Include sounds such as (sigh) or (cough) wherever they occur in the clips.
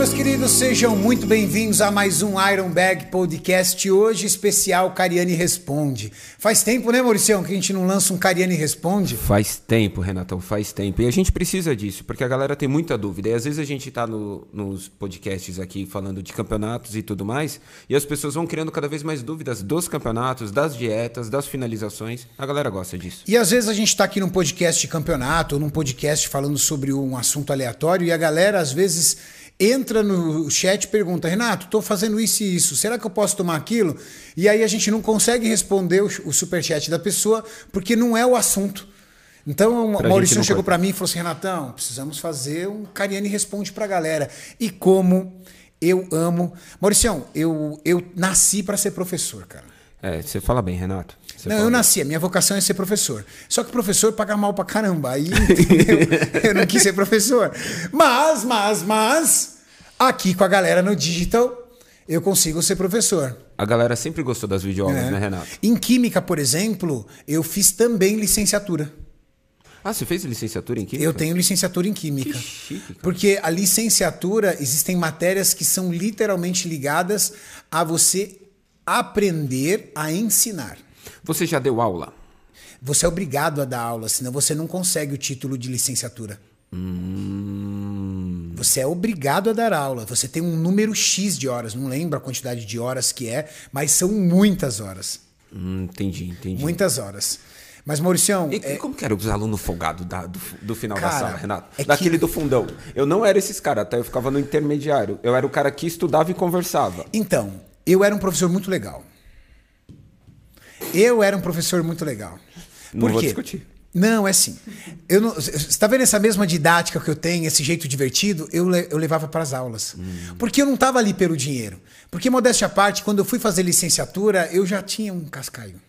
meus queridos, sejam muito bem-vindos a mais um Iron Bag Podcast. Hoje, especial Cariani Responde. Faz tempo, né, Mauricião, que a gente não lança um Cariani Responde? Faz tempo, Renatão, faz tempo. E a gente precisa disso, porque a galera tem muita dúvida. E às vezes a gente tá no, nos podcasts aqui falando de campeonatos e tudo mais, e as pessoas vão criando cada vez mais dúvidas dos campeonatos, das dietas, das finalizações. A galera gosta disso. E às vezes a gente tá aqui num podcast de campeonato, ou num podcast falando sobre um assunto aleatório, e a galera, às vezes entra no chat e pergunta: Renato, estou fazendo isso e isso, será que eu posso tomar aquilo? E aí a gente não consegue responder o, o superchat da pessoa porque não é o assunto. Então o Maurício chegou para mim e falou assim: Renatão, precisamos fazer um Cariani responde para a galera. E como eu amo. Mauricião, eu, eu nasci para ser professor, cara. É, você fala bem, Renato. Você não, eu bem. nasci, a minha vocação é ser professor. Só que professor paga mal pra caramba. Aí, (laughs) eu não quis ser professor. Mas, mas, mas, aqui com a galera no digital, eu consigo ser professor. A galera sempre gostou das videoaulas, é. né, Renato? Em Química, por exemplo, eu fiz também licenciatura. Ah, você fez licenciatura em Química? Eu tenho licenciatura em Química. Que chique, cara. Porque a licenciatura, existem matérias que são literalmente ligadas a você aprender a ensinar. Você já deu aula? Você é obrigado a dar aula, senão você não consegue o título de licenciatura. Hum. Você é obrigado a dar aula. Você tem um número X de horas, não lembro a quantidade de horas que é, mas são muitas horas. Hum, entendi, entendi. Muitas horas. Mas, Mauricião. E é... como que era os alunos folgados do, do, final Cara, da sala, Renato? é Daquele que- do fundão. Eu não era esses caras, até eu ficava no intermediário. Eu era o cara que estudava e conversava. Então, eu era um professor muito legal. Eu era um professor muito legal. Não Por vou quê? discutir. Não, é assim. Eu não, você está vendo essa mesma didática que eu tenho, esse jeito divertido? Eu, eu levava para as aulas. Hum. Porque eu não estava ali pelo dinheiro. Porque, modéstia à parte, quando eu fui fazer licenciatura, eu já tinha um cascaio.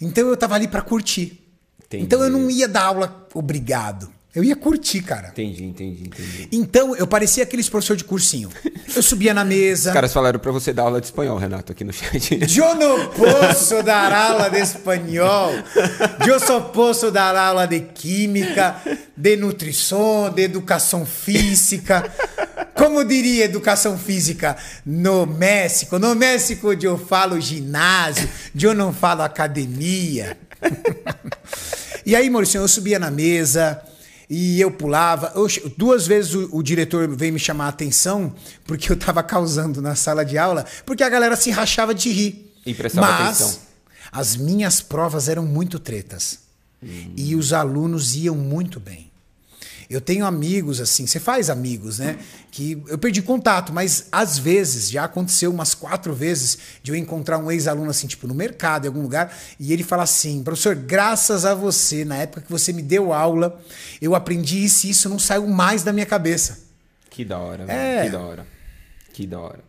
Então eu estava ali para curtir. Entendi. Então eu não ia dar aula obrigado. Eu ia curtir, cara. Entendi, entendi, entendi. Então eu parecia aqueles professor de cursinho. Eu subia na mesa. Os caras falaram pra você dar aula de espanhol, Renato, aqui no chat. (laughs) Eu não posso dar aula de espanhol. Eu só posso dar aula de química, de nutrição, de educação física. Como diria educação física no México? No México eu falo ginásio, eu não falo academia. (laughs) E aí, Maurício, eu subia na mesa e eu pulava. Duas vezes o, o diretor veio me chamar a atenção porque eu tava causando na sala de aula, porque a galera se rachava de rir. E prestava Mas atenção. as minhas provas eram muito tretas. E os alunos iam muito bem. Eu tenho amigos assim, você faz amigos, né? Que eu perdi contato, mas às vezes, já aconteceu umas quatro vezes, de eu encontrar um ex-aluno assim, tipo, no mercado, em algum lugar, e ele fala assim: professor, graças a você, na época que você me deu aula, eu aprendi isso e isso não saiu mais da minha cabeça. Que da hora, É. velho. Que da hora. Que da hora.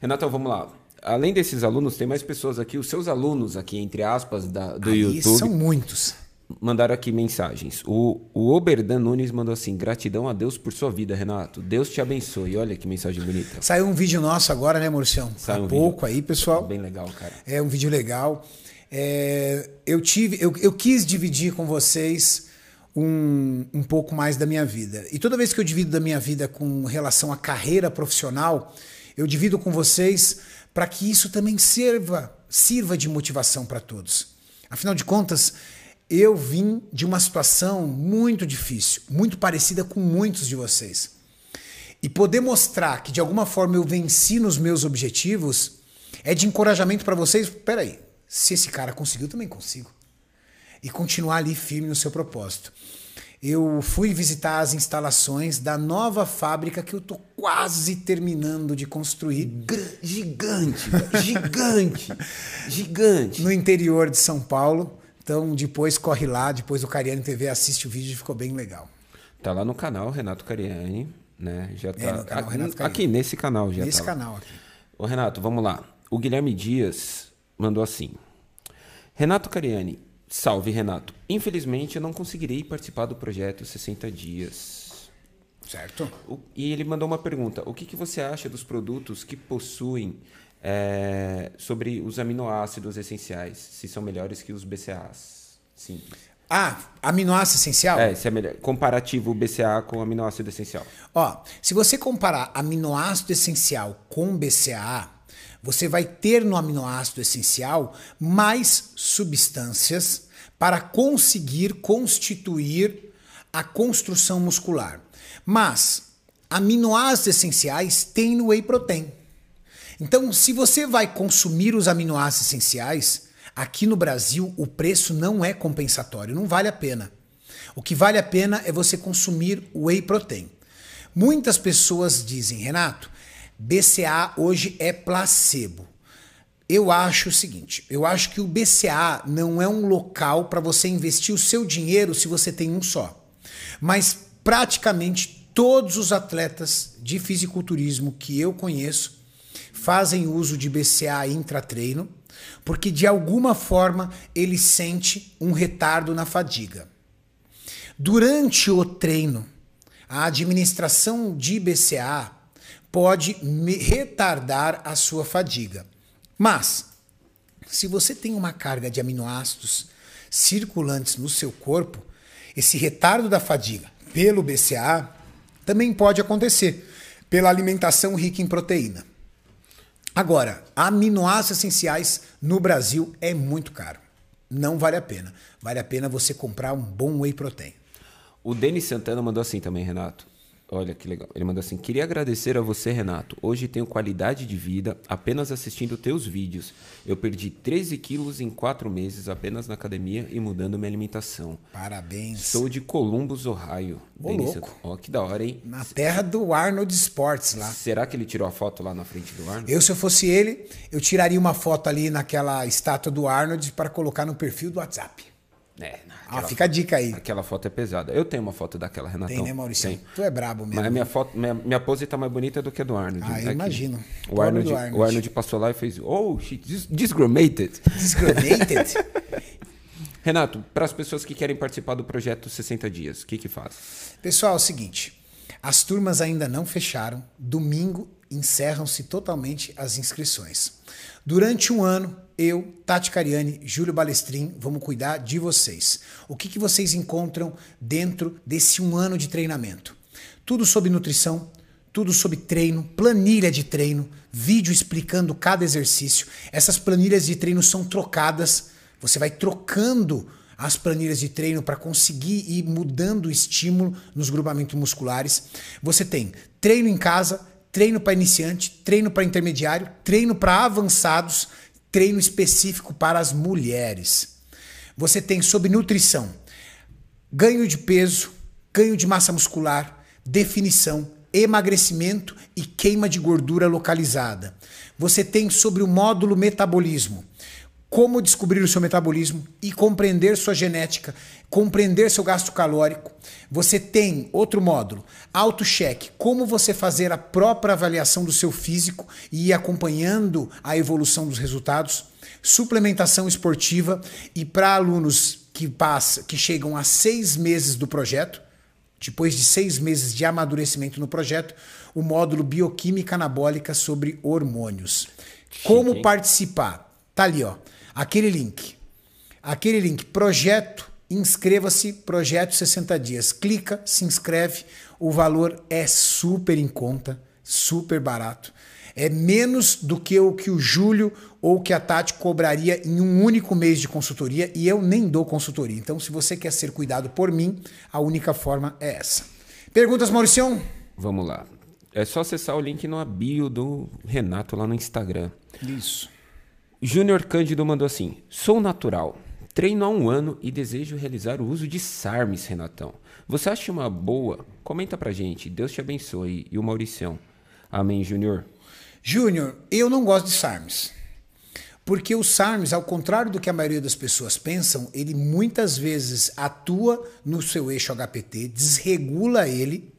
Renato, vamos lá. Além desses alunos, tem mais pessoas aqui. Os seus alunos aqui, entre aspas, da, do Aí YouTube, são muitos. Mandaram aqui mensagens. O, o Oberdan Nunes mandou assim: gratidão a Deus por sua vida, Renato. Deus te abençoe. Olha que mensagem bonita. Saiu um vídeo nosso agora, né, Mauricião? Saiu Há um pouco aí, pessoal. Bem legal, cara. É um vídeo legal. É, eu tive, eu, eu quis dividir com vocês um, um pouco mais da minha vida. E toda vez que eu divido da minha vida com relação à carreira profissional, eu divido com vocês para que isso também sirva, sirva de motivação para todos. Afinal de contas, eu vim de uma situação muito difícil, muito parecida com muitos de vocês. E poder mostrar que de alguma forma eu venci nos meus objetivos é de encorajamento para vocês. Peraí, se esse cara conseguiu, eu também consigo. E continuar ali firme no seu propósito. Eu fui visitar as instalações da nova fábrica que eu tô quase terminando de construir Gigante, gigante, (laughs) gigante. no interior de São Paulo. Então depois corre lá, depois o Cariani TV assiste o vídeo, ficou bem legal. Tá lá no canal Renato Cariani, né? Já tá no canal aqui, Renato Cariani. aqui nesse canal já Nesse tá canal aqui. Ô Renato, vamos lá. O Guilherme Dias mandou assim: Renato Cariani, salve Renato. Infelizmente eu não conseguirei participar do projeto 60 dias. Certo? O- E ele mandou uma pergunta: o que, que você acha dos produtos que possuem é, sobre os aminoácidos essenciais? Se são melhores que os BCAAs? Simples. Ah, aminoácido essencial? É, se é melhor. Comparativo BCA com aminoácido essencial. Ó, se você comparar aminoácido essencial com BCA, você vai ter no aminoácido essencial mais substâncias para conseguir constituir a construção muscular. Mas aminoácidos essenciais tem no whey protein. Então, se você vai consumir os aminoácidos essenciais, aqui no Brasil o preço não é compensatório, não vale a pena. O que vale a pena é você consumir whey protein. Muitas pessoas dizem, Renato, BCA hoje é placebo. Eu acho o seguinte, eu acho que o BCA não é um local para você investir o seu dinheiro se você tem um só. Mas praticamente todos os atletas de fisiculturismo que eu conheço fazem uso de BCA intratreino, porque de alguma forma ele sente um retardo na fadiga. Durante o treino, a administração de BCA pode retardar a sua fadiga. Mas, se você tem uma carga de aminoácidos circulantes no seu corpo, esse retardo da fadiga pelo BCA também pode acontecer pela alimentação rica em proteína. Agora, aminoácidos essenciais no Brasil é muito caro. Não vale a pena. Vale a pena você comprar um bom whey protein. O Denis Santana mandou assim também, Renato. Olha que legal. Ele mandou assim: Queria agradecer a você, Renato. Hoje tenho qualidade de vida apenas assistindo teus vídeos. Eu perdi 13 quilos em 4 meses apenas na academia e mudando minha alimentação. Parabéns. Sou de Columbus, Ohio. Ô, louco. Ó, que da hora, hein? Na terra do Arnold Sports lá. Será que ele tirou a foto lá na frente do Arnold? Eu, se eu fosse ele, eu tiraria uma foto ali naquela estátua do Arnold para colocar no perfil do WhatsApp. É, Ah, fica a dica aí. Aquela foto é pesada. Eu tenho uma foto daquela, Renatão. Tem, né, Maurício? Tem. Tu é brabo mesmo. Mas minha, foto, minha, minha pose tá mais bonita do que a do Arnold. Ah, eu Aqui. imagino. O Arnold, Arnold. o Arnold passou lá e fez, oh, shit, dis disgrumated. Discriminated? (laughs) Renato, para as pessoas que querem participar do projeto 60 Dias, o que que faz? Pessoal, é o seguinte. As turmas ainda não fecharam. Domingo encerram-se totalmente as inscrições. Durante um ano, eu, Tati Cariani, Júlio Balestrin, vamos cuidar de vocês. O que, que vocês encontram dentro desse um ano de treinamento? Tudo sobre nutrição, tudo sobre treino, planilha de treino, vídeo explicando cada exercício. Essas planilhas de treino são trocadas, você vai trocando as planilhas de treino para conseguir ir mudando o estímulo nos grupamentos musculares. Você tem treino em casa, treino para iniciante, treino para intermediário, treino para avançados, treino específico para as mulheres. Você tem sobre nutrição, ganho de peso, ganho de massa muscular, definição, emagrecimento e queima de gordura localizada. Você tem sobre o módulo metabolismo, como descobrir o seu metabolismo e compreender sua genética, compreender seu gasto calórico. Você tem outro módulo, auto-check, como você fazer a própria avaliação do seu físico e ir acompanhando a evolução dos resultados, suplementação esportiva e para alunos que passa, que chegam a seis meses do projeto, depois de seis meses de amadurecimento no projeto, o módulo bioquímica anabólica sobre hormônios. Como participar? Tá ali, ó. Aquele link. Aquele link, projeto, inscreva-se, projeto 60 dias. Clica, se inscreve. O valor é super em conta, super barato. É menos do que o que o Júlio ou que a Tati cobraria em um único mês de consultoria e eu nem dou consultoria. Então, se você quer ser cuidado por mim, a única forma é essa. Perguntas, Mauricião? Vamos lá. É só acessar o link no bio do Renato lá no Instagram. Isso. Júnior Cândido mandou assim: Sou natural. Treino há um ano e desejo realizar o uso de SARMs, Renatão. Você acha uma boa? Comenta pra gente. Deus te abençoe. E o Mauricião. Amém, Júnior. Júnior, eu não gosto de SARMs. Porque o SARMs, ao contrário do que a maioria das pessoas pensam, ele muitas vezes atua no seu eixo HPT, desregula ele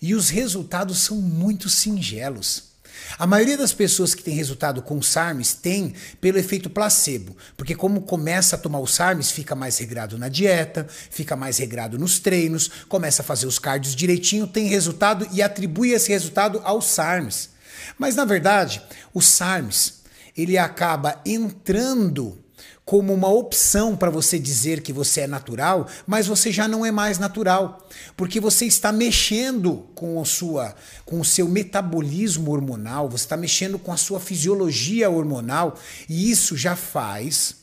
e os resultados são muito singelos. A maioria das pessoas que tem resultado com SARMs tem pelo efeito placebo, porque como começa a tomar o SARMs, fica mais regrado na dieta, fica mais regrado nos treinos, começa a fazer os cardios direitinho, tem resultado e atribui esse resultado ao SARMs. Mas na verdade, o SARMs, ele acaba entrando como uma opção para você dizer que você é natural, mas você já não é mais natural, porque você está mexendo com a sua, com o seu metabolismo hormonal, você está mexendo com a sua fisiologia hormonal, e isso já faz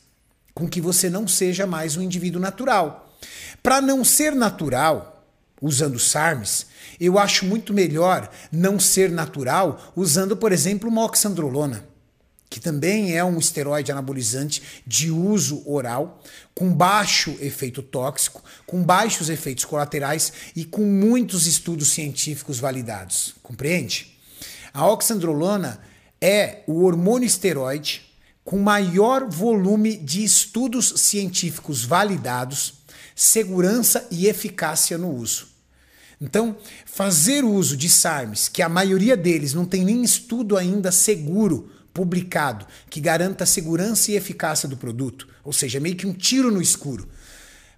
com que você não seja mais um indivíduo natural. Para não ser natural, usando SARMs, eu acho muito melhor não ser natural usando, por exemplo, uma oxandrolona que também é um esteroide anabolizante de uso oral, com baixo efeito tóxico, com baixos efeitos colaterais e com muitos estudos científicos validados. Compreende? A oxandrolona é o hormônio esteroide com maior volume de estudos científicos validados, segurança e eficácia no uso. Então, fazer uso de SARMs, que a maioria deles não tem nem estudo ainda seguro publicado que garanta a segurança e eficácia do produto, ou seja, meio que um tiro no escuro.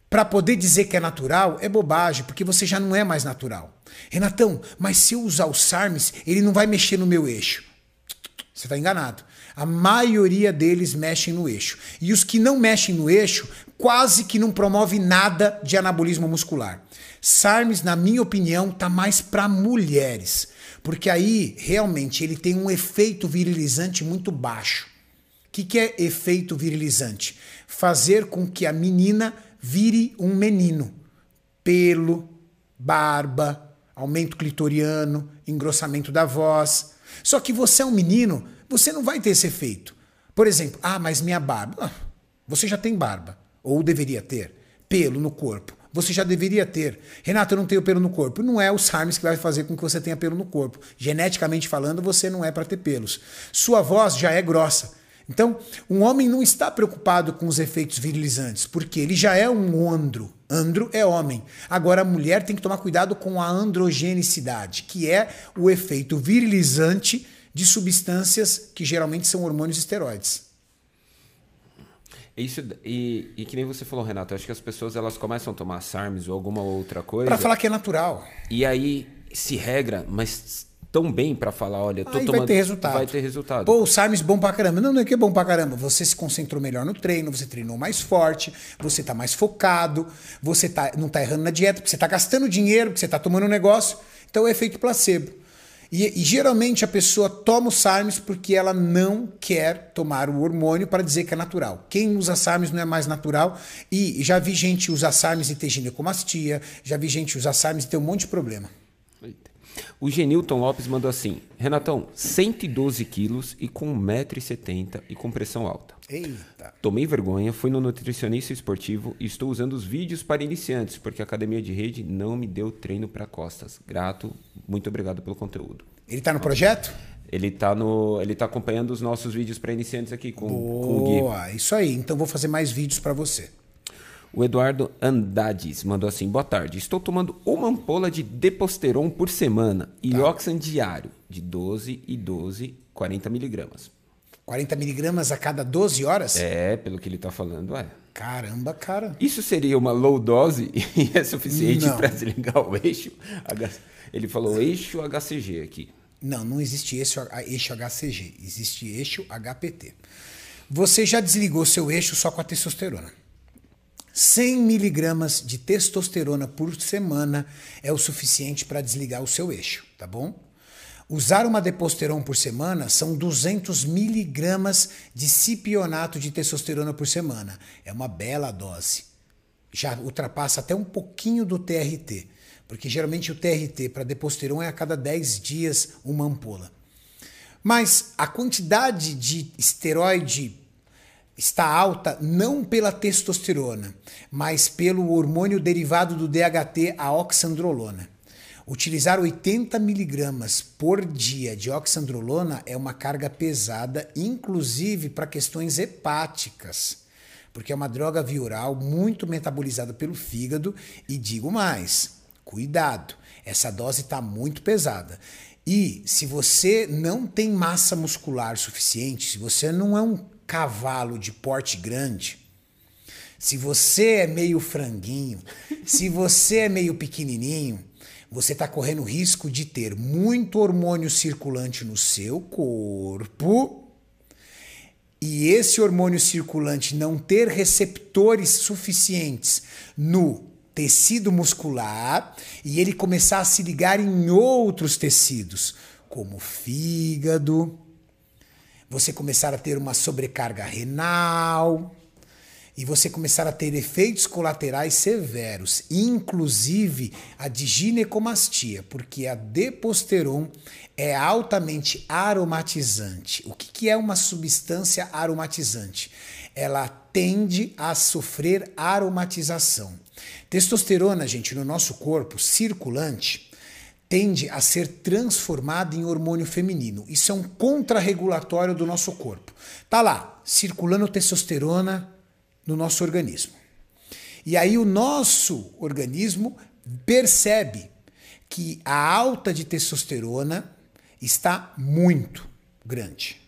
Para poder dizer que é natural é bobagem, porque você já não é mais natural. Renatão, mas se eu usar o SARMS, ele não vai mexer no meu eixo. Você está enganado. A maioria deles mexem no eixo. E os que não mexem no eixo quase que não promove nada de anabolismo muscular. SARMS, na minha opinião, tá mais para mulheres. Porque aí realmente ele tem um efeito virilizante muito baixo. O que, que é efeito virilizante? Fazer com que a menina vire um menino. Pelo, barba, aumento clitoriano, engrossamento da voz. Só que você é um menino, você não vai ter esse efeito. Por exemplo, ah, mas minha barba. Ah, você já tem barba, ou deveria ter, pelo no corpo você já deveria ter. Renato, eu não tenho pelo no corpo. Não é o SARMS que vai fazer com que você tenha pelo no corpo. Geneticamente falando, você não é para ter pelos. Sua voz já é grossa. Então, um homem não está preocupado com os efeitos virilizantes, porque ele já é um andro. Andro é homem. Agora, a mulher tem que tomar cuidado com a androgenicidade, que é o efeito virilizante de substâncias que geralmente são hormônios esteroides. Isso, e, e que nem você falou, Renato, acho que as pessoas elas começam a tomar SARMs ou alguma outra coisa. Para falar que é natural. E aí se regra, mas tão bem para falar, olha, tô Aí tomando. vai ter resultado. Vai ter resultado. Pô, o SARMs bom pra caramba. Não, não é que é bom pra caramba. Você se concentrou melhor no treino, você treinou mais forte, você tá mais focado, você tá, não tá errando na dieta, porque você tá gastando dinheiro, porque você tá tomando um negócio. Então é efeito placebo. E, e, geralmente a pessoa toma o SARMs porque ela não quer tomar o hormônio para dizer que é natural. Quem usa SARMs não é mais natural. E já vi gente usar SARMs e ter ginecomastia, já vi gente usar SARMs e ter um monte de problema. O Genilton Lopes mandou assim: Renatão, 112 quilos e com 1,70m e com pressão alta. Eita. Tomei vergonha, fui no nutricionista esportivo e estou usando os vídeos para iniciantes, porque a academia de rede não me deu treino para costas. Grato, muito obrigado pelo conteúdo. Ele está no projeto? Ele está no, ele tá acompanhando os nossos vídeos para iniciantes aqui com, Boa, com o Gui. Boa, isso aí. Então vou fazer mais vídeos para você. O Eduardo Andades mandou assim: Boa tarde. Estou tomando uma ampola de Deposteron por semana e Tá. Oxan diário, de 12 e 12, 40 miligramas. 40 miligramas a cada 12 horas? É, pelo que ele está falando, é. Caramba, cara. Isso seria uma low dose (laughs) e é suficiente para desligar o eixo? Ele falou eixo HCG aqui. Não, não existe eixo, eixo HCG, existe eixo HPT. Você já desligou seu eixo só com a testosterona. 100 miligramas de testosterona por semana é o suficiente para desligar o seu eixo, tá bom? Usar uma deposteron por semana são 200 miligramas de cipionato de testosterona por semana. É uma bela dose. Já ultrapassa até um pouquinho do TRT, porque geralmente o TRT para deposteron é a cada 10 dias uma ampola. Mas a quantidade de esteroide está alta não pela testosterona, mas pelo hormônio derivado do DHT, a oxandrolona. Utilizar 80 miligramas por dia de oxandrolona é uma carga pesada, inclusive para questões hepáticas, porque é uma droga viral muito metabolizada pelo fígado e digo mais, cuidado, essa dose está muito pesada. E se você não tem massa muscular suficiente, se você não é um cavalo de porte grande, se você é meio franguinho, (laughs) se você é meio pequenininho, você está correndo risco de ter muito hormônio circulante no seu corpo e esse hormônio circulante não ter receptores suficientes no tecido muscular e ele começar a se ligar em outros tecidos, como fígado, você começar a ter uma sobrecarga renal e você começar a ter efeitos colaterais severos, inclusive a de ginecomastia, porque a deposteron é altamente aromatizante. O que, que é uma substância aromatizante? Ela tende a sofrer aromatização. Testosterona, gente, no nosso corpo circulante, tende a ser transformada em hormônio feminino. Isso é um contrarregulatório do nosso corpo. Tá lá, circulando testosterona no nosso organismo. E aí o nosso organismo percebe que a alta de testosterona está muito grande.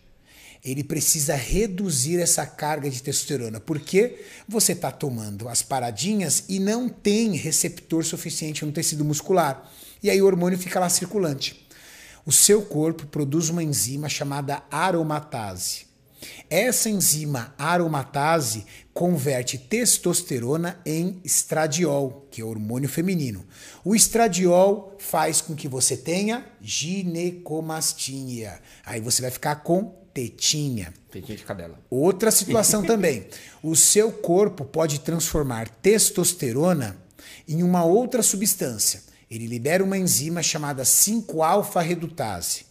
Ele precisa reduzir essa carga de testosterona, porque você está tomando as paradinhas e não tem receptor suficiente no tecido muscular. E aí o hormônio fica lá circulante. O seu corpo produz uma enzima chamada aromatase. Essa enzima aromatase converte testosterona em estradiol, que é o hormônio feminino. O estradiol faz com que você tenha ginecomastia. Aí você vai ficar com tetinha. Tetinha de cadela. Outra situação (laughs) também. O seu corpo pode transformar testosterona em uma outra substância. Ele libera uma enzima chamada 5-alfa-redutase.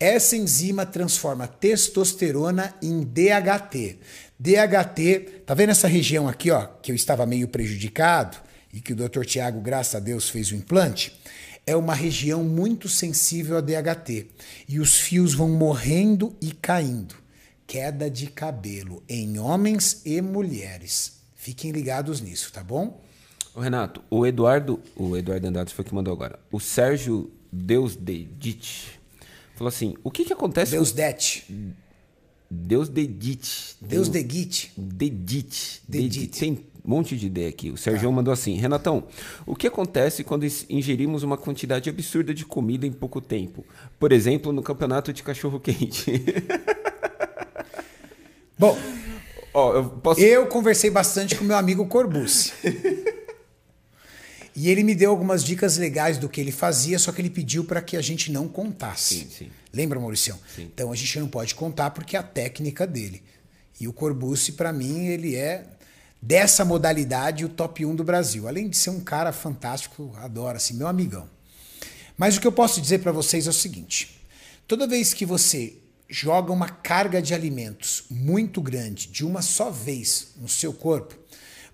Essa enzima transforma testosterona em DHT. DHT, tá vendo essa região aqui, ó, que eu estava meio prejudicado e que o Dr. Tiago, graças a Deus, fez o implante? É uma região muito sensível a DHT e os fios vão morrendo e caindo. Queda de cabelo em homens e mulheres. Fiquem ligados nisso, tá bom? Ô Renato, o Eduardo, o Eduardo Andrade foi que mandou agora. O Sérgio Deus Dedite Falou assim: o que que acontece. Deus det. Deus dedite. Deus dedite. Dedite. Dedite. Tem um monte de ideia aqui. O Sérgio tá. mandou assim: Renatão, o que acontece quando ingerimos uma quantidade absurda de comida em pouco tempo? Por exemplo, no campeonato de cachorro-quente. (laughs) Bom, Ó, eu, posso... eu conversei bastante com meu amigo Corbucci. (laughs) E ele me deu algumas dicas legais do que ele fazia, só que ele pediu para que a gente não contasse. Sim, sim. Lembra, Maurício? Então a gente não pode contar porque é a técnica dele. E o Corbucci, para mim, ele é dessa modalidade o top 1 do Brasil. Além de ser um cara fantástico, adoro, assim, meu amigão. Mas o que eu posso dizer para vocês é o seguinte: toda vez que você joga uma carga de alimentos muito grande de uma só vez no seu corpo,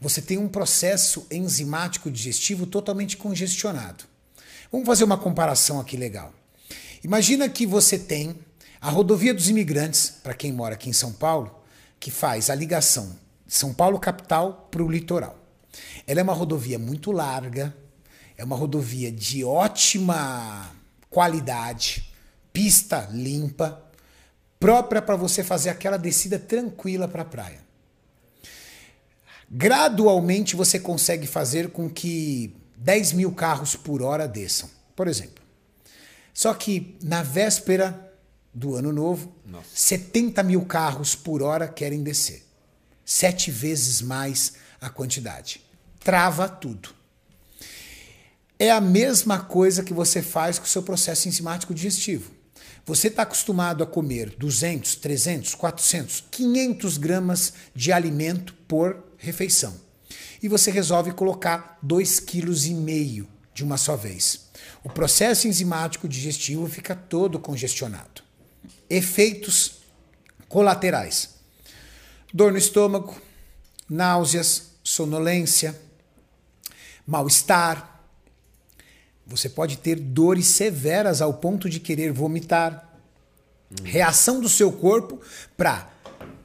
você tem um processo enzimático digestivo totalmente congestionado. Vamos fazer uma comparação aqui legal. Imagina que você tem a rodovia dos imigrantes, para quem mora aqui em São Paulo, que faz a ligação de São Paulo capital para o litoral. Ela é uma rodovia muito larga, é uma rodovia de ótima qualidade, pista limpa, própria para você fazer aquela descida tranquila para a praia gradualmente você consegue fazer com que 10 mil carros por hora desçam, por exemplo. Só que na véspera do ano novo, Nossa. 70 mil carros por hora querem descer. Sete vezes mais a quantidade. Trava tudo. É a mesma coisa que você faz com o seu processo enzimático digestivo. Você está acostumado a comer 200, 300, 400, 500 gramas de alimento por refeição. E você resolve colocar 2,5 kg de uma só vez. O processo enzimático digestivo fica todo congestionado. Efeitos colaterais: dor no estômago, náuseas, sonolência, mal-estar. Você pode ter dores severas ao ponto de querer vomitar. Reação do seu corpo para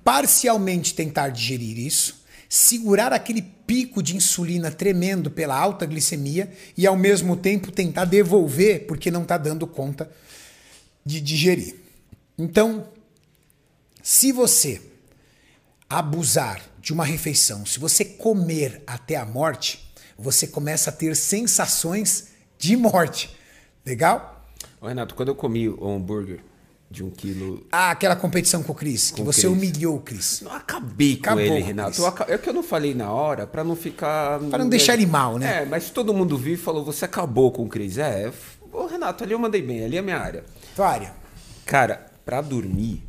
parcialmente tentar digerir isso segurar aquele pico de insulina tremendo pela alta glicemia e ao mesmo tempo tentar devolver porque não está dando conta de digerir. Então, se você abusar de uma refeição, se você comer até a morte, você começa a ter sensações de morte. Legal? Ô Renato, quando eu comi o hambúrguer de um quilo. Ah, aquela competição com o Cris, que você Cris. humilhou o Cris. Não acabei com Acabou ele, com Renato. aca- É que eu não falei na hora pra não ficar. Pra não deixar ele mal, né? É, mas todo mundo viu e falou: você acabou com o Cris. É, ô Renato, ali eu mandei bem, ali é a minha área. Tua área. Cara, pra dormir,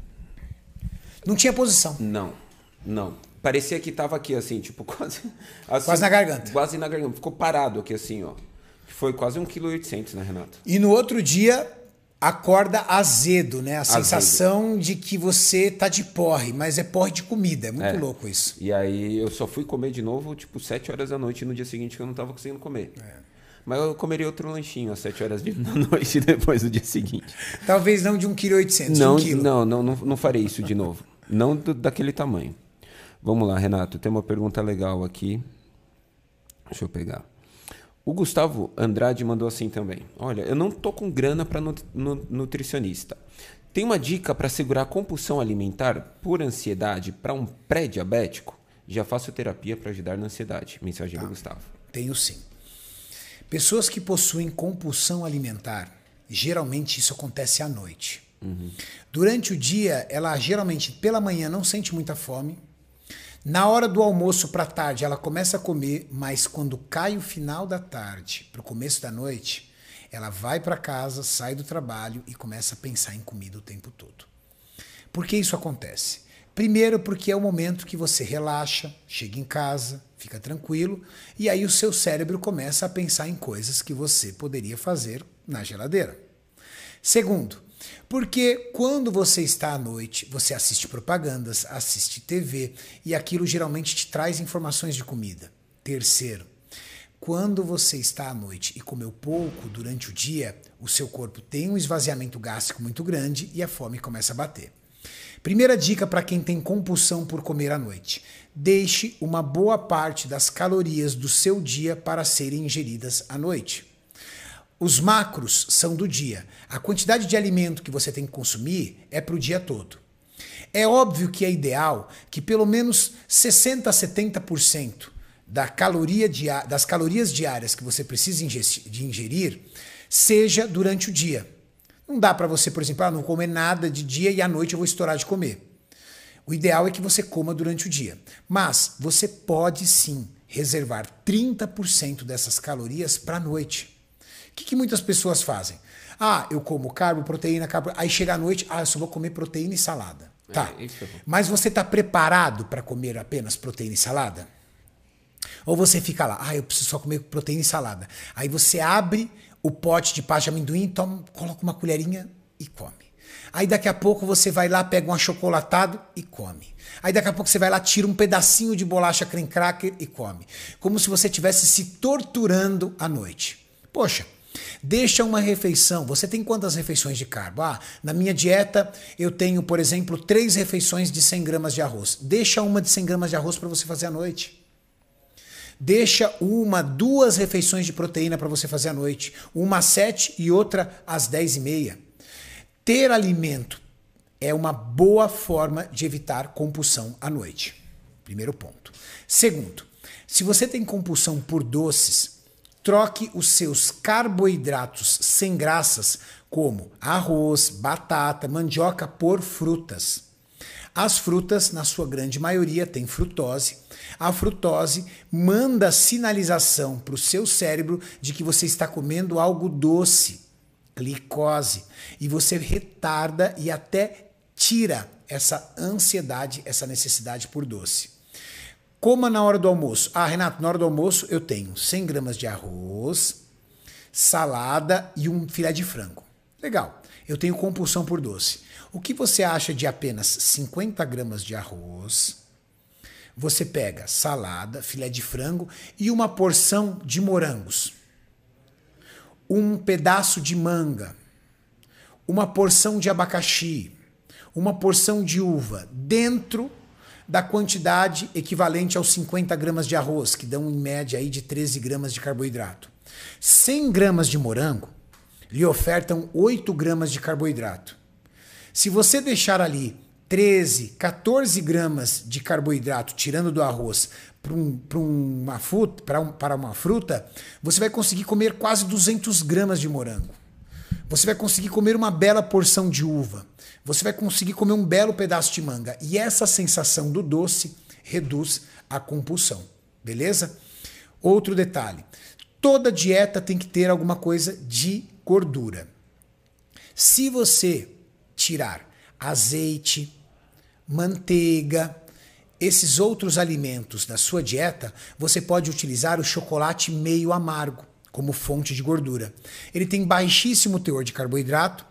Não tinha posição. não. Não. Parecia que tava aqui, assim, tipo, (laughs) quase. assim, Quase na garganta. Quase na garganta. Ficou parado aqui, assim, ó. Foi quase 1,8 kg, né, Renato? E no outro dia, acorda azedo, né? A sensação de que você tá de porre, mas é porre de comida. É muito É. louco isso. E aí eu só fui comer de novo, tipo, 7 horas da noite no dia seguinte que eu não tava conseguindo comer. Mas eu comeria outro lanchinho às 7 horas (laughs) da noite depois do dia seguinte. Talvez não de 1,8 kg, Não, 1 quilo. não, não, não, não farei isso de novo. Não do- daquele tamanho. Vamos lá, Renato. Tem uma pergunta legal aqui. Deixa eu pegar. O Gustavo Andrade mandou assim também. Olha, eu não tô com grana para nutricionista. Tem uma dica para segurar a compulsão alimentar por ansiedade para um pré-diabético? Já faço terapia para ajudar na ansiedade. Mensagem Tá. do Gustavo. Tenho sim. Pessoas que possuem compulsão alimentar, geralmente isso acontece à noite. Durante o dia, ela geralmente pela manhã não sente muita fome. Na hora do almoço para tarde, ela começa a comer, mas quando cai o final da tarde para o começo da noite, ela vai para casa, sai do trabalho e começa a pensar em comida o tempo todo. Por que isso acontece? Primeiro, porque é o momento que você relaxa, chega em casa, fica tranquilo, e aí o seu cérebro começa a pensar em coisas que você poderia fazer na geladeira. Segundo, porque quando você está à noite, você assiste propagandas, assiste TV, e aquilo geralmente te traz informações de comida. Terceiro, quando você está à noite e comeu pouco durante o dia, o seu corpo tem um esvaziamento gástrico muito grande e a fome começa a bater. Primeira dica para quem tem compulsão por comer à noite: deixe uma boa parte das calorias do seu dia para serem ingeridas à noite. Os macros são do dia. A quantidade de alimento que você tem que consumir é para o dia todo. É óbvio que é ideal que pelo menos 60 a 70% da caloria das calorias diárias que você precisa de ingerir seja durante o dia. Não dá para você, por exemplo, ah, não comer nada de dia e à noite eu vou estourar de comer. O ideal é que você coma durante o dia. Mas você pode sim reservar 30% dessas calorias para a noite. O que, que muitas pessoas fazem? Ah, eu como carbo, proteína, carbo. Aí chega à noite, ah, eu só vou comer proteína e salada. Tá. É, isso é. Mas você está preparado para comer apenas proteína e salada? Ou você fica lá, ah, eu preciso só comer proteína e salada. Aí você abre o pote de pasta de amendoim, toma, coloca uma colherinha e come. Aí daqui a pouco você vai lá, pega um achocolatado e come. Aí daqui a pouco você vai lá, tira um pedacinho de bolacha creme cracker e come. Como se você estivesse se torturando à noite. Poxa, Deixa uma refeição. Você tem quantas refeições de carbo? Ah, na minha dieta eu tenho, por exemplo, três refeições de 100 gramas de arroz. Deixa uma de 100 gramas de arroz para você fazer à noite. Deixa uma, duas refeições de proteína para você fazer à noite. Uma às sete e outra às dez e meia. Ter alimento é uma boa forma de evitar compulsão à noite. Primeiro ponto. Segundo, se você tem compulsão por doces, troque os seus carboidratos sem graças, como arroz, batata, mandioca, por frutas. As frutas, na sua grande maioria, têm frutose. A frutose manda sinalização para o seu cérebro de que você está comendo algo doce, glicose, e você retarda e até tira essa ansiedade, essa necessidade por doce. Coma na hora do almoço. Ah, Renato, na hora do almoço eu tenho 100 gramas de arroz, salada e um filé de frango. Legal. Eu tenho compulsão por doce. O que você acha de apenas 50 gramas de arroz? Você pega salada, filé de frango e uma porção de morangos, um pedaço de manga, uma porção de abacaxi, uma porção de uva, dentro da quantidade equivalente aos 50 gramas de arroz, que dão em média aí de 13 gramas de carboidrato. 100 gramas de morango lhe ofertam 8 gramas de carboidrato. Se você deixar ali 13, 14 gramas de carboidrato tirando do arroz para um, uma, um, uma fruta, você vai conseguir comer quase 200 gramas de morango. Você vai conseguir comer uma bela porção de uva. Você vai conseguir comer um belo pedaço de manga. E essa sensação do doce reduz a compulsão. Beleza? Outro detalhe: toda dieta tem que ter alguma coisa de gordura. Se você tirar azeite, manteiga, esses outros alimentos da sua dieta, você pode utilizar o chocolate meio amargo como fonte de gordura. Ele tem baixíssimo teor de carboidrato,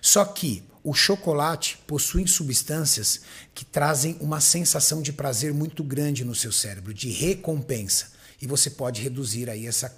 só que o chocolate possui substâncias que trazem uma sensação de prazer muito grande no seu cérebro, de recompensa, e você pode reduzir aí essa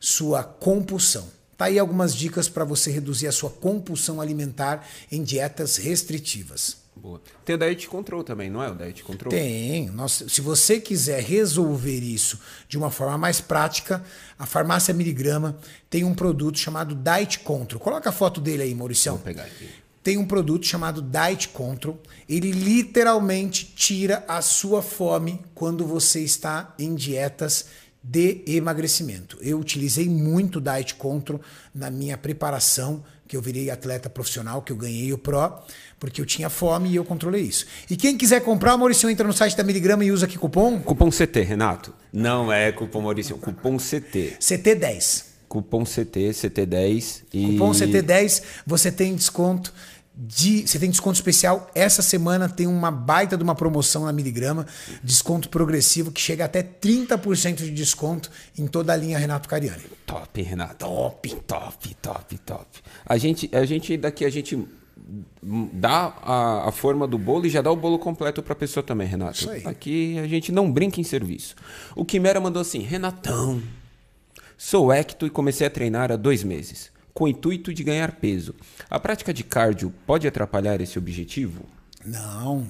sua compulsão. Tá aí algumas dicas para você reduzir a sua compulsão alimentar em dietas restritivas. Boa. Tem o Diet Control também, não é o Diet Control? Tem. Nossa, se você quiser resolver isso de uma forma mais prática, a Farmácia Miligrama tem um produto chamado Diet Control. Coloca a foto dele aí, Maurício. Vou pegar aqui. Tem um produto chamado Diet Control. Ele literalmente tira a sua fome quando você está em dietas de emagrecimento. Eu utilizei muito Diet Control na minha preparação, que eu virei atleta profissional, que eu ganhei o Pro, porque eu tinha fome e eu controlei isso. E quem quiser comprar, Maurício entra no site da Miligrama e usa aqui cupom? Cupom CT, Renato. Não é cupom Maurício, cupom CT. CT10. Cupom CT, CT10 e Cupom CT10, você tem desconto de, você tem desconto especial. Essa semana tem uma baita de uma promoção na Miligrama, desconto progressivo que chega até 30% de desconto em toda a linha Renato Cariani. Top, Renato. Top, top, top, top. A gente, a gente daqui a gente dá a, a forma do bolo e já dá o bolo completo para a pessoa também, Renato. Isso aí. Aqui a gente não brinca em serviço. O Quimera mandou assim: Renatão, sou ecto e comecei a treinar há dois meses, com o intuito de ganhar peso. A prática de cardio pode atrapalhar esse objetivo? Não.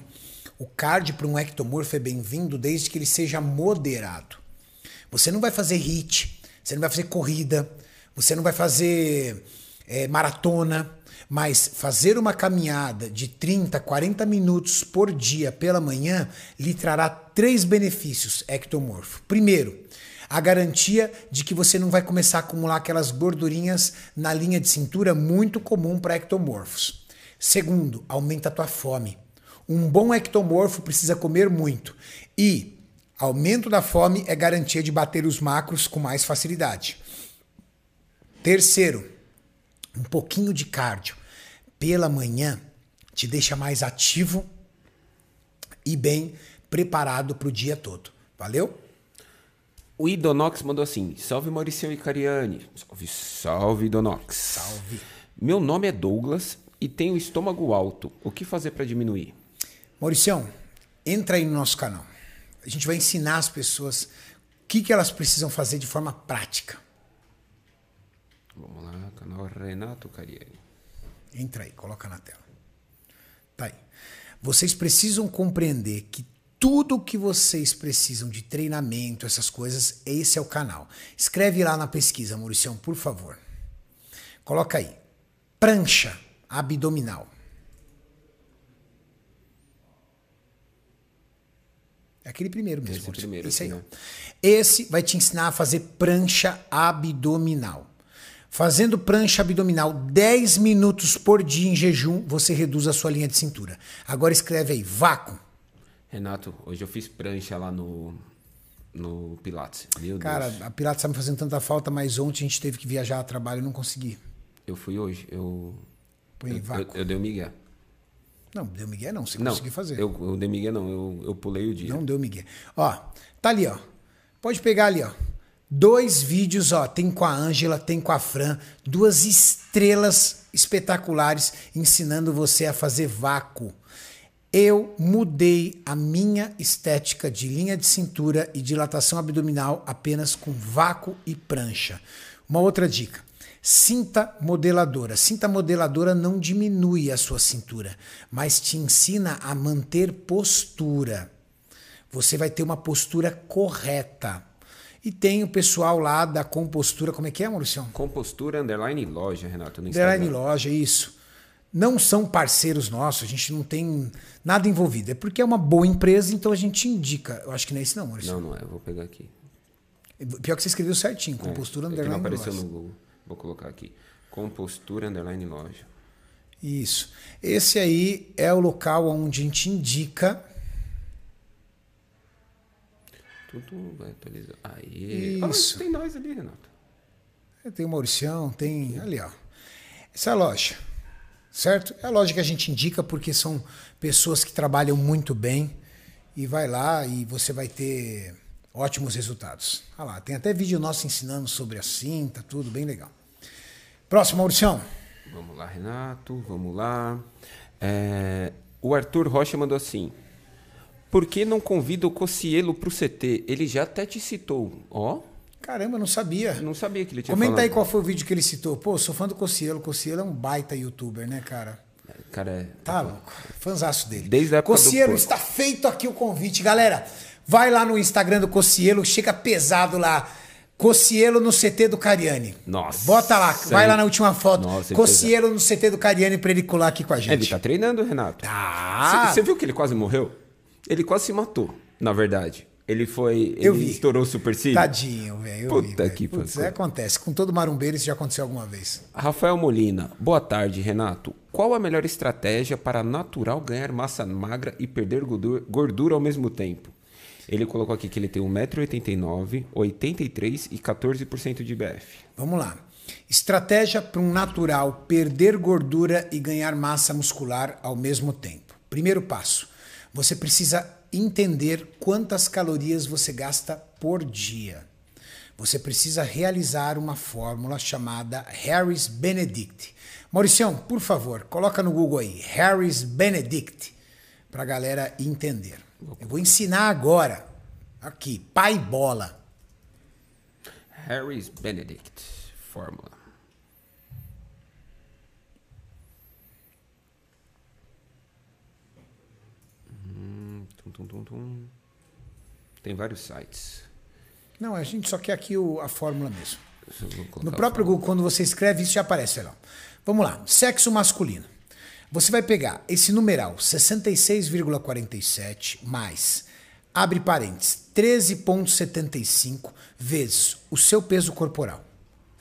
O cardio para um ectomorfo é bem-vindo desde que ele seja moderado. Você não vai fazer hit, você não vai fazer corrida, você não vai fazer é, maratona, mas fazer uma caminhada de 30, 40 minutos por dia pela manhã lhe trará três benefícios ectomorfo. Primeiro, a garantia de que você não vai começar a acumular aquelas gordurinhas na linha de cintura muito comum para ectomorfos. Segundo, aumenta a tua fome. Um bom ectomorfo precisa comer muito e aumento da fome é garantia de bater os macros com mais facilidade. Terceiro, um pouquinho de cardio pela manhã te deixa mais ativo e bem preparado para o dia todo. Valeu? O Idonox mandou assim: Salve Mauricião e Cariani. Salve, salve Idonox. Salve. Meu nome é Douglas e tenho estômago alto. O que fazer para diminuir? Mauricião, entra aí no nosso canal. A gente vai ensinar as pessoas o que, que elas precisam fazer de forma prática. Vamos lá, canal Renato Cariani. Entra aí, coloca na tela. Tá aí. Vocês precisam compreender que tudo que vocês precisam de treinamento, essas coisas, esse é o canal. Escreve lá na pesquisa, Mauricião, por favor. Coloca aí. Prancha abdominal. É aquele primeiro mesmo. Esse primeiro Esse aí. né? Esse vai te ensinar a fazer prancha abdominal. Fazendo prancha abdominal 10 minutos por dia em jejum, você reduz a sua linha de cintura. Agora escreve aí, vácuo. Renato, hoje eu fiz prancha lá no, no Pilates. Meu Cara, Deus. a Pilates tá me fazendo tanta falta, mas ontem a gente teve que viajar a trabalho e não consegui. Eu fui hoje. Eu, Põe eu, eu, vácuo. eu dei o Miguel. Não, deu migué não, você Não, conseguiu fazer. eu, eu dei Miguel não. Eu, eu pulei o dia. Não deu migué. Ó, tá ali, ó. Pode pegar ali, ó. Dois vídeos, ó. Tem com a Ângela, tem com a Fran. Duas estrelas espetaculares ensinando você a fazer vácuo. Eu mudei a minha estética de linha de cintura e dilatação abdominal apenas com vácuo e prancha. Uma outra dica. Cinta modeladora. Cinta modeladora não diminui a sua cintura, mas te ensina a manter postura. Você vai ter uma postura correta. E tem o pessoal lá da compostura, como é que é, Maurício? Compostura underline loja, Renato, no Underline loja, isso. Não são parceiros nossos, a gente não tem nada envolvido. É porque é uma boa empresa, então a gente indica. Eu acho que não é esse não, Maurício. Não, não é. Eu vou pegar aqui. Pior que você escreveu certinho, compostura É que não underline apareceu loja. no Google. Vou colocar aqui. Compostura underline loja. Isso. Esse aí é o local onde a gente indica. Tudo vai atualizar. Aí. Isso. Ah, tem nós ali, Renato. Tem o Mauricião, tem. Ali, ó. Essa é a loja. Certo? É loja que a gente indica porque são pessoas que trabalham muito bem. E vai lá e você vai ter ótimos resultados. Olha lá, tem até vídeo nosso ensinando sobre a cinta, tudo bem legal. Próximo, Mauricião. Vamos lá, Renato, vamos lá. É, o Arthur Rocha mandou assim. Por que não convida o Cocielo pro CT? Ele já até te citou. Ó. Caramba, não sabia. Eu não sabia que ele tinha Comenta falado. aí qual foi o vídeo que ele citou. Pô, sou fã do Cocielo. Cocielo é um baita youtuber, né, cara? Cara, é... Tá louco. Fãzaço dele. Desde a época do Cocielo, porco. está feito aqui o convite. Galera, vai lá no Instagram do Cocielo, chega pesado lá. Cocielo no CT do Cariani. Nossa. Bota lá, vai lá na última foto. Nossa, Cocielo no CT do Cariani pra ele colar aqui com a gente. Ele tá treinando, Renato. Tá. Você viu que ele quase morreu? Ele quase se matou, na verdade. Ele foi. Eu ele vi. estourou o supercílio. Tadinho, velho. eu vi, Puta velho. que pariu. é, acontece. Com todo marumbeiro isso já aconteceu alguma vez. Rafael Molina, boa tarde, Renato. Qual a melhor estratégia para natural ganhar massa magra e perder gordu- gordura ao mesmo tempo? Ele colocou aqui que ele tem 1,89m, 83 e 14% de BF. Vamos lá. Estratégia para um natural perder gordura e ganhar massa muscular ao mesmo tempo. Primeiro passo: você precisa entender quantas calorias você gasta por dia. Você precisa realizar uma fórmula chamada Harris Benedict. Mauricião, por favor, coloca no Google aí Harris Benedict para a galera entender. Eu vou ensinar agora. Aqui, pai bola. Harris Benedict, fórmula. Hum, tum, tum, tum. Tem vários sites. Não, a gente só quer aqui o- a fórmula mesmo. No próprio. Google, quando você escreve, isso já aparece lá. Vamos lá. Sexo masculino. Você vai pegar esse numeral 66,47 mais, abre parênteses, 13,75 vezes o seu peso corporal,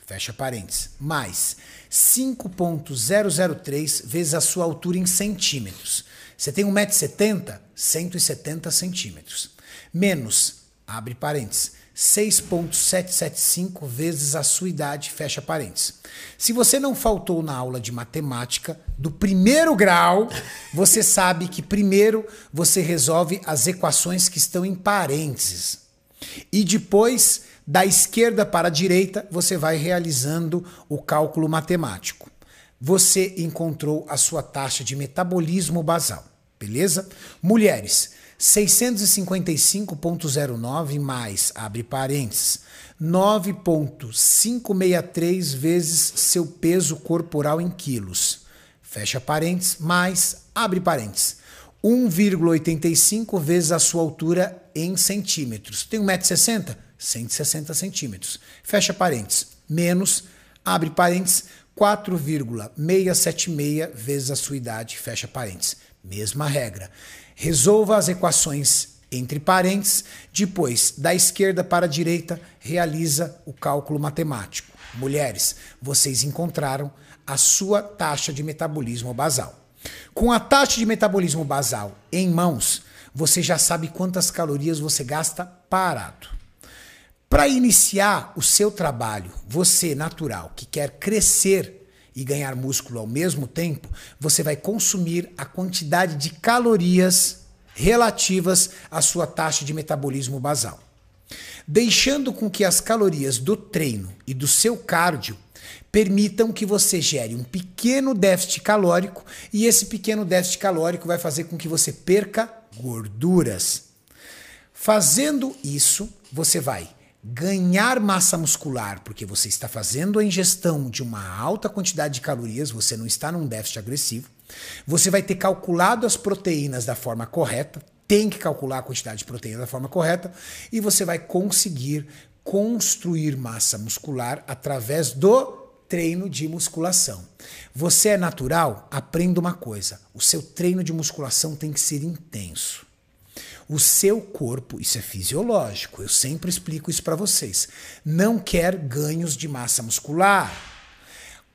fecha parênteses, mais 5,003 vezes a sua altura em centímetros. Você tem 1,70m, 170 centímetros. Menos, abre parênteses, 6,775 vezes a sua idade, fecha parênteses. Se você não faltou na aula de matemática do primeiro grau, você sabe que primeiro você resolve as equações que estão em parênteses. E depois, da esquerda para a direita, você vai realizando o cálculo matemático. Você encontrou a sua taxa de metabolismo basal, beleza? Mulheres, 655,09 mais, abre parênteses, 9,563 vezes seu peso corporal em quilos, fecha parênteses, mais, abre parênteses, 1,85 vezes a sua altura em centímetros. Tem 1,60m? 160 centímetros. Fecha parênteses. Menos, abre parênteses, 4,676 vezes a sua idade. Fecha parênteses. Mesma regra. Resolva as equações entre parênteses. Depois, da esquerda para a direita, realiza o cálculo matemático. Mulheres, vocês encontraram a sua taxa de metabolismo basal. Com a taxa de metabolismo basal em mãos, você já sabe quantas calorias você gasta parado. Para iniciar o seu trabalho, você natural que quer crescer e ganhar músculo ao mesmo tempo, você vai consumir a quantidade de calorias relativas à sua taxa de metabolismo basal. Deixando com que as calorias do treino e do seu cardio permitam que você gere um pequeno déficit calórico e esse pequeno déficit calórico vai fazer com que você perca gorduras. Fazendo isso, você vai ganhar massa muscular, porque você está fazendo a ingestão de uma alta quantidade de calorias, você não está num déficit agressivo. Você vai ter calculado as proteínas da forma correta, tem que calcular a quantidade de proteína da forma correta, e você vai conseguir construir massa muscular através do treino de musculação. Você é natural? Aprenda uma coisa: o seu treino de musculação tem que ser intenso. O seu corpo, isso é fisiológico, eu sempre explico isso para vocês, não quer ganhos de massa muscular.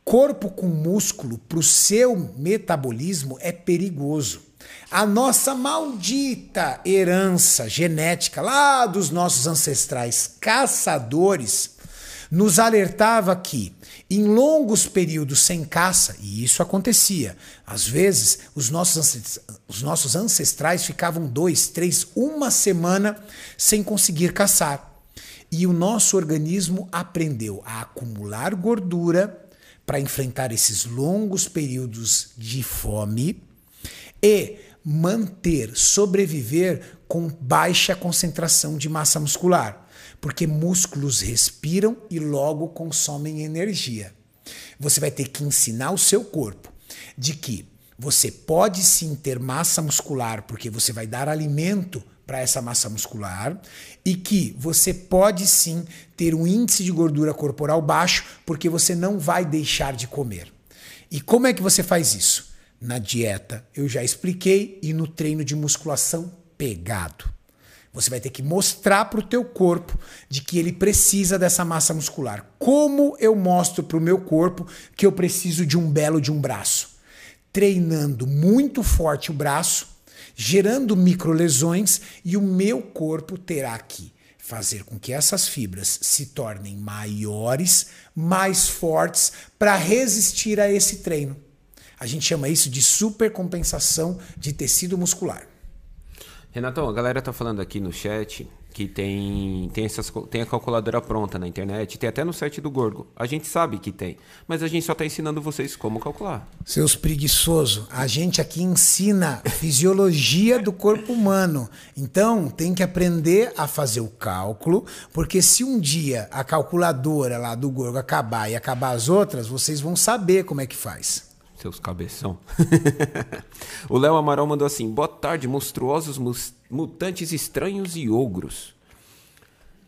Corpo com músculo para o seu metabolismo é perigoso. A nossa maldita herança genética lá dos nossos ancestrais caçadores nos alertava que em longos períodos sem caça, e isso acontecia, às vezes os nossos, os nossos ancestrais ficavam dois, três, uma semana sem conseguir caçar. E o nosso organismo aprendeu a acumular gordura para enfrentar esses longos períodos de fome e manter, sobreviver com baixa concentração de massa muscular, porque músculos respiram e logo consomem energia. Você vai ter que ensinar o seu corpo de que você pode sim ter massa muscular, porque você vai dar alimento para essa massa muscular e que você pode sim ter um índice de gordura corporal baixo porque você não vai deixar de comer. E como é que você faz isso? Na dieta, eu já expliquei, e no treino de musculação pegado. Você vai ter que mostrar para o teu corpo de que ele precisa dessa massa muscular. Como eu mostro para o meu corpo que eu preciso de um belo de um braço? Treinando muito forte o braço gerando microlesões e o meu corpo terá que fazer com que essas fibras se tornem maiores, mais fortes para resistir a esse treino. A gente chama isso de supercompensação de tecido muscular. Renatão, a galera tá falando aqui no chat que tem, tem, essas, tem a calculadora pronta na internet, tem até no site do Gorgo. A gente sabe que tem, mas a gente só está ensinando vocês como calcular. Seus preguiçosos, a gente aqui ensina fisiologia do corpo humano. Então tem que aprender a fazer o cálculo, porque se um dia a calculadora lá do Gorgo acabar e acabar as outras, vocês vão saber como é que faz. Seus cabeção. (laughs) o Léo Amaral mandou assim: Boa tarde, monstruosos mutantes estranhos e ogros.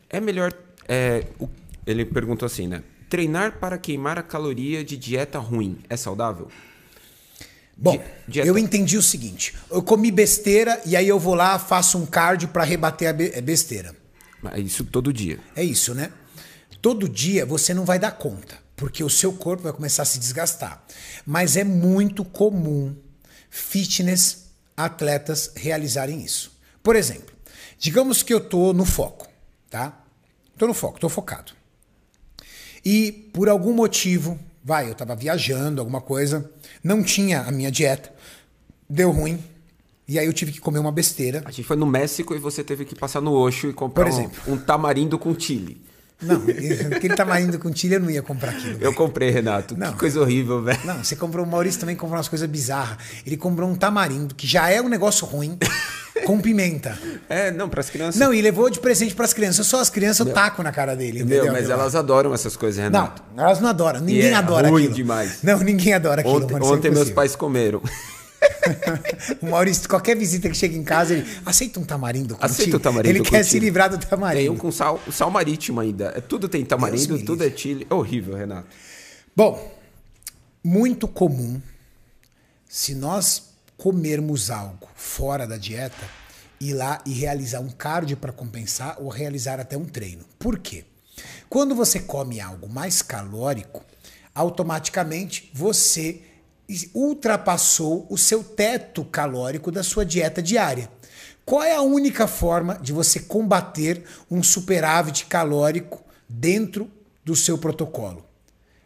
É melhor. É, o, ele perguntou assim, né? Treinar para queimar a caloria de dieta ruim é saudável? Bom, dieta... eu entendi o seguinte: eu comi besteira e aí eu vou lá, faço um cardio para rebater a besteira. É isso todo dia. É isso, né? Todo dia você não vai dar conta porque o seu corpo vai começar a se desgastar. Mas é muito comum fitness atletas realizarem isso. Por exemplo, digamos que eu tô no foco, tá? Tô no foco, tô focado. E por algum motivo, vai, eu tava viajando, alguma coisa, não tinha a minha dieta, deu ruim, e aí eu tive que comer uma besteira. A gente foi no México e você teve que passar no Oxo e comprar um, um tamarindo com chile. Não, aquele tamarindo com tilha eu não ia comprar aquilo. Eu comprei, Renato. Não. Que coisa horrível, velho. Não, você comprou. O Maurício também comprou umas coisas bizarras. Ele comprou um tamarindo, que já é um negócio ruim, (laughs) com pimenta. É, não, para as crianças. Não, e levou de presente para as crianças. Só as crianças eu taco na cara dele. Entendeu? Meu, mas elas adoram essas coisas, Renato. Não, elas não adoram. Ninguém é adora ruim aquilo. demais. Não, ninguém adora aquilo. Ontem, ontem meus pais comeram. (laughs) o Maurício, qualquer visita que chega em casa, ele aceita um tamarindo com Aceita o tamarindo Ele quer se livrar do tamarindo. Tem um com sal, sal marítimo ainda. É, tudo tem tamarindo, tudo é chile. É horrível, Renato. Bom, muito comum se nós comermos algo fora da dieta, ir lá e realizar um cardio para compensar ou realizar até um treino. Por quê? Quando você come algo mais calórico, automaticamente você ultrapassou o seu teto calórico da sua dieta diária. Qual é a única forma de você combater um superávit calórico dentro do seu protocolo?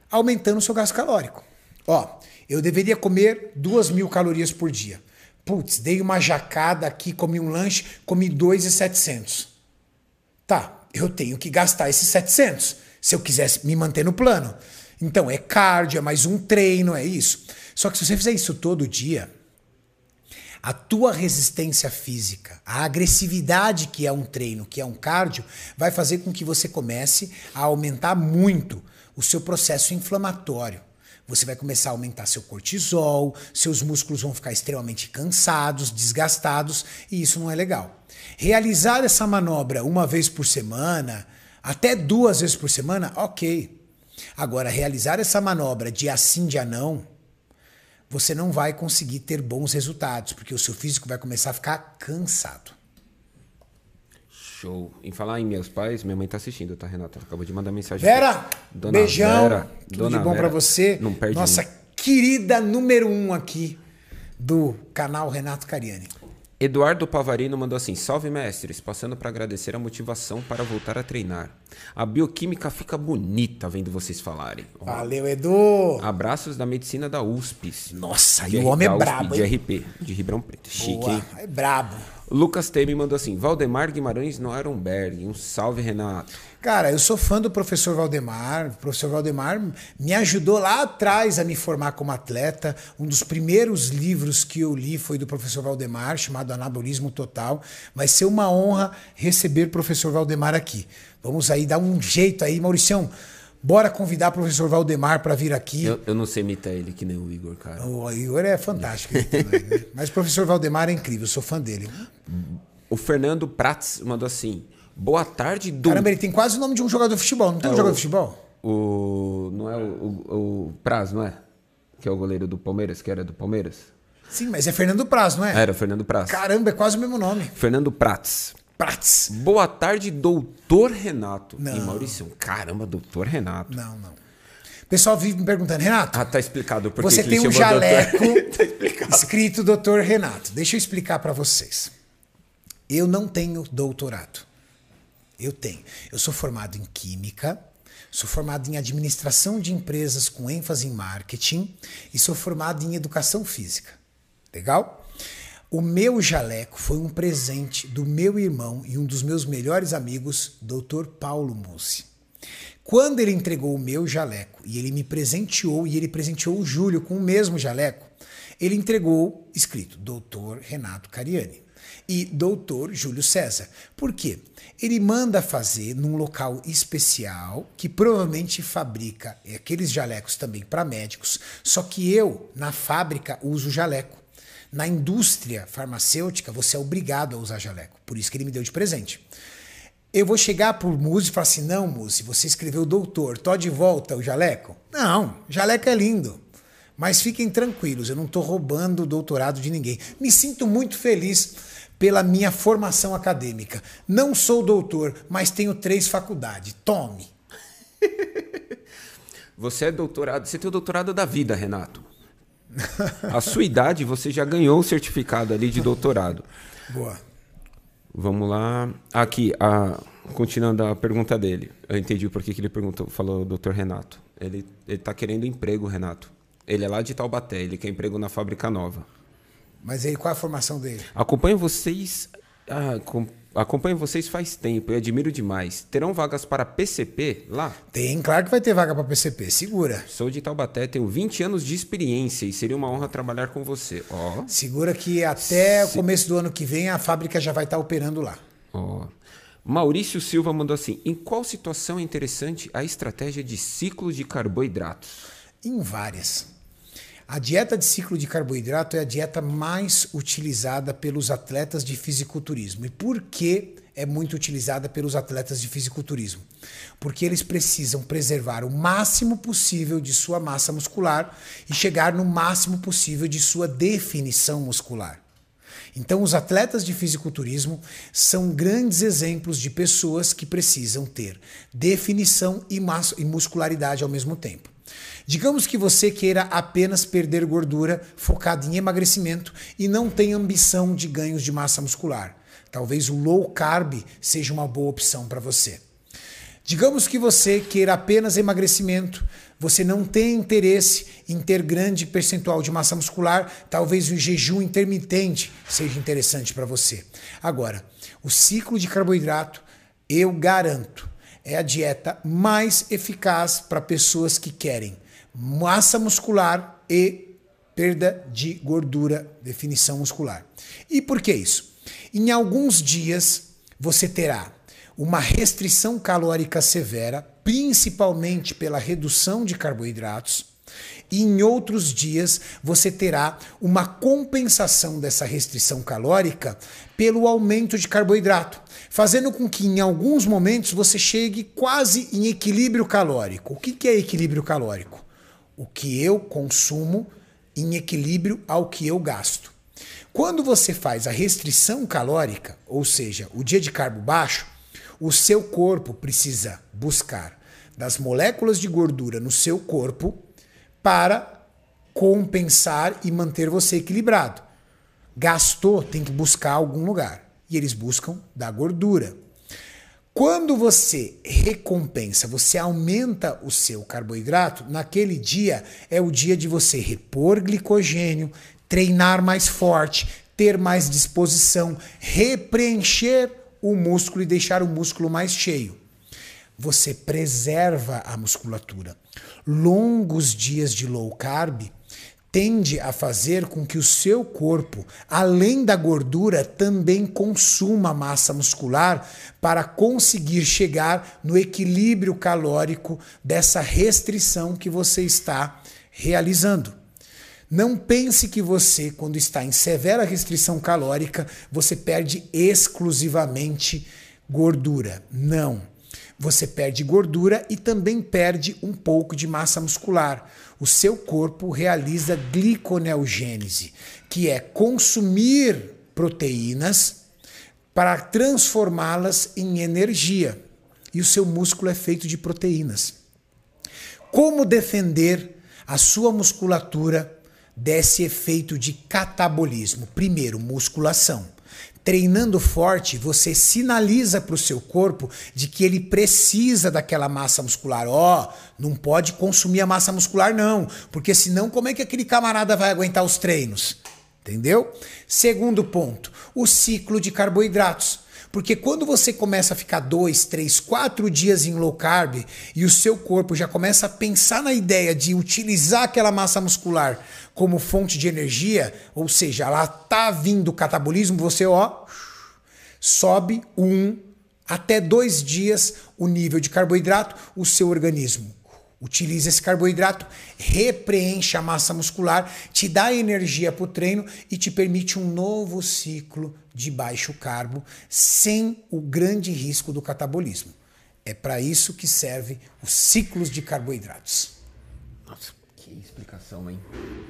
Aumentando o seu gasto calórico. Ó, eu deveria comer duas mil calorias por dia. Putz, dei uma jacada aqui, comi um lanche, comi 2,700. Tá, eu tenho que gastar esses 700 se eu quisesse me manter no plano. Então é cardio, é mais um treino, é isso. Só que se você fizer isso todo dia, a tua resistência física, a agressividade que é um treino, que é um cardio, vai fazer com que você comece a aumentar muito o seu processo inflamatório. Você vai começar a aumentar seu cortisol, seus músculos vão ficar extremamente cansados, desgastados, e isso não é legal. Realizar essa manobra uma vez por semana, até duas vezes por semana, ok. Agora, realizar essa manobra de assim, de não, você não vai conseguir ter bons resultados, porque o seu físico vai começar a ficar cansado. Show. Em falar em meus pais, minha mãe tá assistindo, tá, Renata? Acabou de mandar mensagem. Vera, Dona beijão. Vera, Tudo Dona de bom pra você. não perde Nossa um. querida número um aqui do canal Renato Cariani. Eduardo Pavarino mandou assim: Salve mestres, passando para agradecer a motivação para voltar a treinar. A bioquímica fica bonita vendo vocês falarem. Ó, Valeu, Edu. Abraços da medicina da USP. Nossa, e o homem é brabo, De? RP, de Ribeirão Preto. Chique, Boa, hein? é brabo. Lucas Teme mandou assim: Valdemar Guimarães no Ironberg. Um salve, Renato. Cara, eu sou fã do professor Valdemar. O professor Valdemar me ajudou lá atrás a me formar como atleta. Um dos primeiros livros que eu li foi do professor Valdemar, chamado Anabolismo Total. Vai ser uma honra receber o professor Valdemar aqui. Vamos aí dar um jeito aí, Mauricião. Bora convidar o professor Valdemar para vir aqui. Eu, eu não sei imitar ele que nem o Igor, cara. O Igor é fantástico. também, né? (laughs) Mas o professor Valdemar é incrível, eu sou fã dele. O Fernando Prats mandou assim: Boa tarde, do. Caramba, ele tem quase o nome de um jogador de futebol. Não tem um É, jogador o- de futebol? O. Não é o, o, o Praz, não é? Que é o goleiro do Palmeiras, que era do Palmeiras? Sim, mas é Fernando Praz, não é? Era o Fernando Praz. Caramba, é quase o mesmo nome. Fernando Prats. Prats. Boa tarde, doutor Renato. Não. E Maurício, caramba, doutor Renato. Não, não. O pessoal vive me perguntando, Renato, Ah, tá explicado por você que tem um jaleco doutor. (laughs) tá escrito Doutor Renato. Deixa eu explicar para vocês. Eu não tenho doutorado. Eu tenho. Eu sou formado em Química, sou formado em Administração de Empresas com ênfase em Marketing e sou formado em Educação Física. Legal? O meu jaleco foi um presente do meu irmão e um dos meus melhores amigos, Dr. Paulo Mussi. Quando ele entregou o meu jaleco e ele me presenteou e ele presenteou o Júlio com o mesmo jaleco, ele entregou escrito Doutor Renato Cariani e Doutor Júlio César. Por quê? Ele manda fazer num local especial que provavelmente fabrica aqueles jalecos também para médicos, só que eu, na fábrica, uso jaleco. Na indústria farmacêutica, você é obrigado a usar jaleco. Por isso que ele me deu de presente. Eu vou chegar pro Muzi e falar assim: não, Muzi, você escreveu doutor, tô de volta o jaleco? Não, jaleco é lindo. Mas fiquem tranquilos, eu não estou roubando o doutorado de ninguém. Me sinto muito feliz pela minha formação acadêmica. Não sou doutor, mas tenho três faculdades. Tome. (laughs) Você é doutorado, você tem o doutorado da vida, Renato. A sua idade, você já ganhou o certificado ali de doutorado. (laughs) Boa. Vamos lá. Aqui, a, continuando a pergunta dele. Eu entendi por que que ele perguntou, falou doutor Renato. Ele, ele tá querendo emprego, Renato. Ele é lá de Taubaté, ele quer emprego na fábrica nova. Mas aí qual é a formação dele? Acompanho vocês. ah, com- acompanho vocês faz tempo e admiro demais. Terão vagas para PCP lá? Tem, claro que vai ter vaga para PCP, segura. Sou de Taubaté, tenho 20 anos de experiência e seria uma honra trabalhar com você. Ó, Segura que até o começo do ano que vem a fábrica já vai estar operando lá. ó. Maurício Silva mandou assim: em qual situação é interessante a estratégia de ciclo de carboidratos? Em várias. A dieta de ciclo de carboidrato é a dieta mais utilizada pelos atletas de fisiculturismo. E por que é muito utilizada pelos atletas de fisiculturismo? Porque eles precisam preservar o máximo possível de sua massa muscular e chegar no máximo possível de sua definição muscular. Então, os atletas de fisiculturismo são grandes exemplos de pessoas que precisam ter definição e, e muscularidade ao mesmo tempo. Digamos que você queira apenas perder gordura focado em emagrecimento e não tem ambição de ganhos de massa muscular. Talvez o low carb seja uma boa opção para você. Digamos que você queira apenas emagrecimento, você não tem interesse em ter grande percentual de massa muscular, talvez o jejum intermitente seja interessante para você. Agora, o ciclo de carboidrato, eu garanto, é a dieta mais eficaz para pessoas que querem massa muscular e perda de gordura, definição muscular. E por que isso? Em alguns dias você terá uma restrição calórica severa, principalmente pela redução de carboidratos, e em outros dias você terá uma compensação dessa restrição calórica pelo aumento de carboidrato, fazendo com que em alguns momentos você chegue quase em equilíbrio calórico. O que é equilíbrio calórico? O que eu consumo em equilíbrio ao que eu gasto. Quando você faz a restrição calórica, ou seja, o dia de carbo baixo, O seu corpo precisa buscar das moléculas de gordura no seu corpo para compensar e manter você equilibrado. Gastou, tem que buscar algum lugar. E eles buscam da gordura. Quando você recompensa, você aumenta o seu carboidrato, naquele dia é o dia de você repor glicogênio, treinar mais forte, ter mais disposição, repreencher o músculo e deixar o músculo mais cheio. Você preserva a musculatura. Longos dias de low carb tende a fazer com que o seu corpo, além da gordura, também consuma massa muscular para conseguir chegar no equilíbrio calórico dessa restrição que você está realizando. Não pense que você, quando está em severa restrição calórica, você perde exclusivamente gordura. Não. Você perde gordura e também perde um pouco de massa muscular o seu corpo realiza gliconeogênese, que é consumir proteínas para transformá-las em energia. E o seu músculo é feito de proteínas. Como defender a sua musculatura desse efeito de catabolismo? Primeiro, musculação. Treinando forte, você sinaliza para o seu corpo de que ele precisa daquela massa muscular. Ó, oh, não pode consumir a massa muscular, não, porque senão, como é que aquele camarada vai aguentar os treinos? Entendeu? Segundo ponto, o ciclo de carboidratos. Porque quando você começa a ficar dois, três, quatro dias em low carb e o seu corpo já começa a pensar na ideia de utilizar aquela massa muscular como fonte de energia, ou seja, ela tá vindo o catabolismo, você ó sobe um até dois dias o nível de carboidrato, o seu organismo Utiliza esse carboidrato, repreenche a massa muscular, te dá energia para o treino e te permite um novo ciclo de baixo carbo, sem o grande risco do catabolismo. É para isso que serve os ciclos de carboidratos. Hein?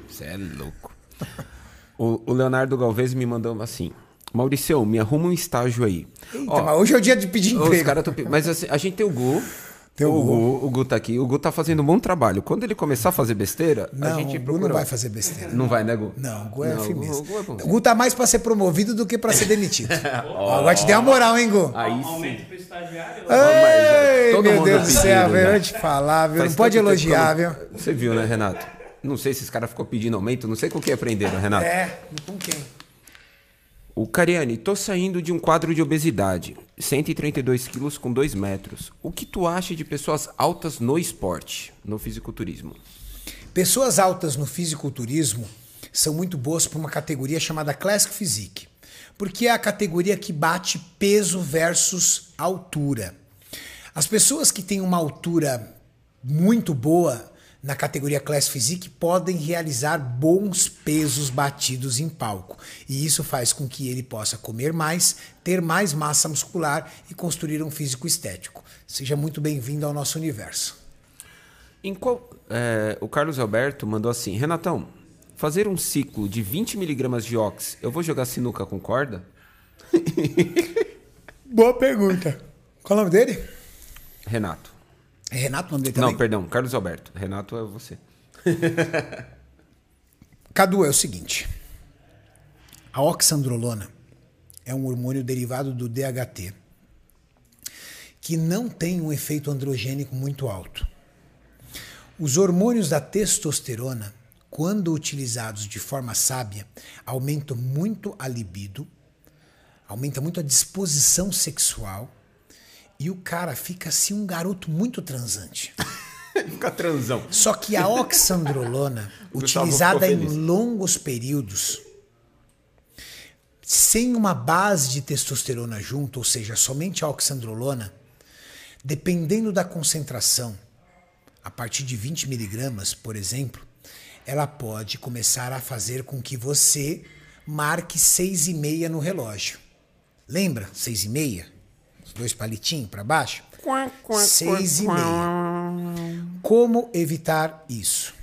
Você é louco. (laughs) o, o Leonardo Galvez me mandou assim. Maurício, me arruma um estágio aí. Eita, Ó, hoje é o dia de pedir emprego. Tão... Mas assim, a gente tem o Gu, tem o, o Gu. O Gu tá aqui. O Gu tá fazendo um bom trabalho. Quando ele começar a fazer besteira, não, a gente procura... o Gu não vai fazer besteira. Não, vai, né, Gu? Não, o Gu é não, firmeza. O Gu, é o Gu tá mais pra ser promovido do que pra ser demitido. (laughs) oh, Agora te dei uma moral, hein, Gu? Aí Aumento pro estagiário. Ei, meu Deus do céu, velho. Eu te falar, viu? Não pode elogiar, viu? Você viu, né, Renato? Não sei se esse cara ficou pedindo aumento. Não sei com quem aprenderam, Renato. É, com quem? O Cariani, tô saindo de um quadro de obesidade, 132 quilos com 2 metros. O que tu acha de pessoas altas no esporte, no fisiculturismo? Pessoas altas no fisiculturismo são muito boas para uma categoria chamada Classic Physique, porque é a categoria que bate peso versus altura. As pessoas que têm uma altura muito boa na categoria Class Physique podem realizar bons pesos batidos em palco. E isso faz com que ele possa comer mais, ter mais massa muscular e construir um físico estético. Seja muito bem-vindo ao nosso universo. Qual, é, o Carlos Alberto mandou assim: Renatão, fazer um ciclo de 20 miligramas de ox, eu vou jogar sinuca com corda? (laughs) Boa pergunta. Qual é o nome dele? Renato. É Renato o nome dele também? Não, perdão, Carlos Alberto. Renato é você. (laughs) Cadu, é o seguinte. A oxandrolona é um hormônio derivado do DHT que não tem um efeito androgênico muito alto. Os hormônios da testosterona, quando utilizados de forma sábia, aumentam muito a libido, aumenta muito a disposição sexual e o cara fica assim um garoto muito transante. (laughs) fica transão. Só que a oxandrolona, (laughs) utilizada em longos períodos, sem uma base de testosterona junto, ou seja, somente a oxandrolona, dependendo da concentração, a partir de 20 miligramas, por exemplo, ela pode começar a fazer com que você marque 6,5 no relógio. Lembra? 6,5? Dois palitinhos para baixo, seis e meia. Como evitar isso?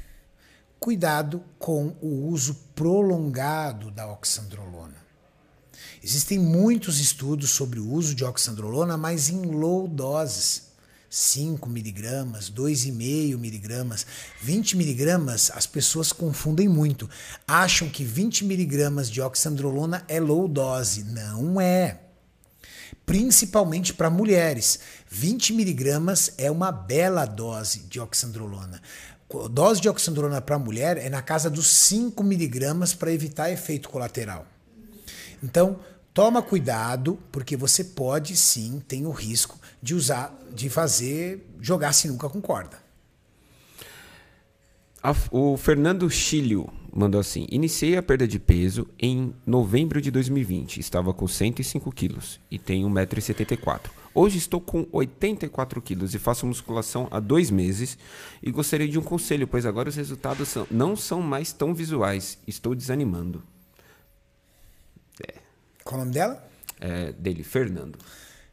Cuidado com o uso prolongado da oxandrolona. Existem muitos estudos sobre o uso de oxandrolona, mas em low doses. 5 miligramas, 2,5 miligramas, 20 miligramas, as pessoas confundem muito. Acham que 20 miligramas de oxandrolona é low dose. Não é. Principalmente para mulheres. 20 miligramas é uma bela dose de oxandrolona. Dose de oxandrolona para mulher é na casa dos 5 miligramas para evitar efeito colateral. Então, toma cuidado, porque você pode sim, tem o risco de usar, de fazer, jogar sinuca com corda. O Fernando Chilio mandou assim: Iniciei a perda de peso em novembro de 2020. Estava com 105 quilos e tenho 1,74m. Hoje estou com 84 quilos e faço musculação há dois meses e gostaria de um conselho, pois agora os resultados são, não são mais tão visuais. Estou desanimando. É. Qual o nome dela? É, dele, Fernando.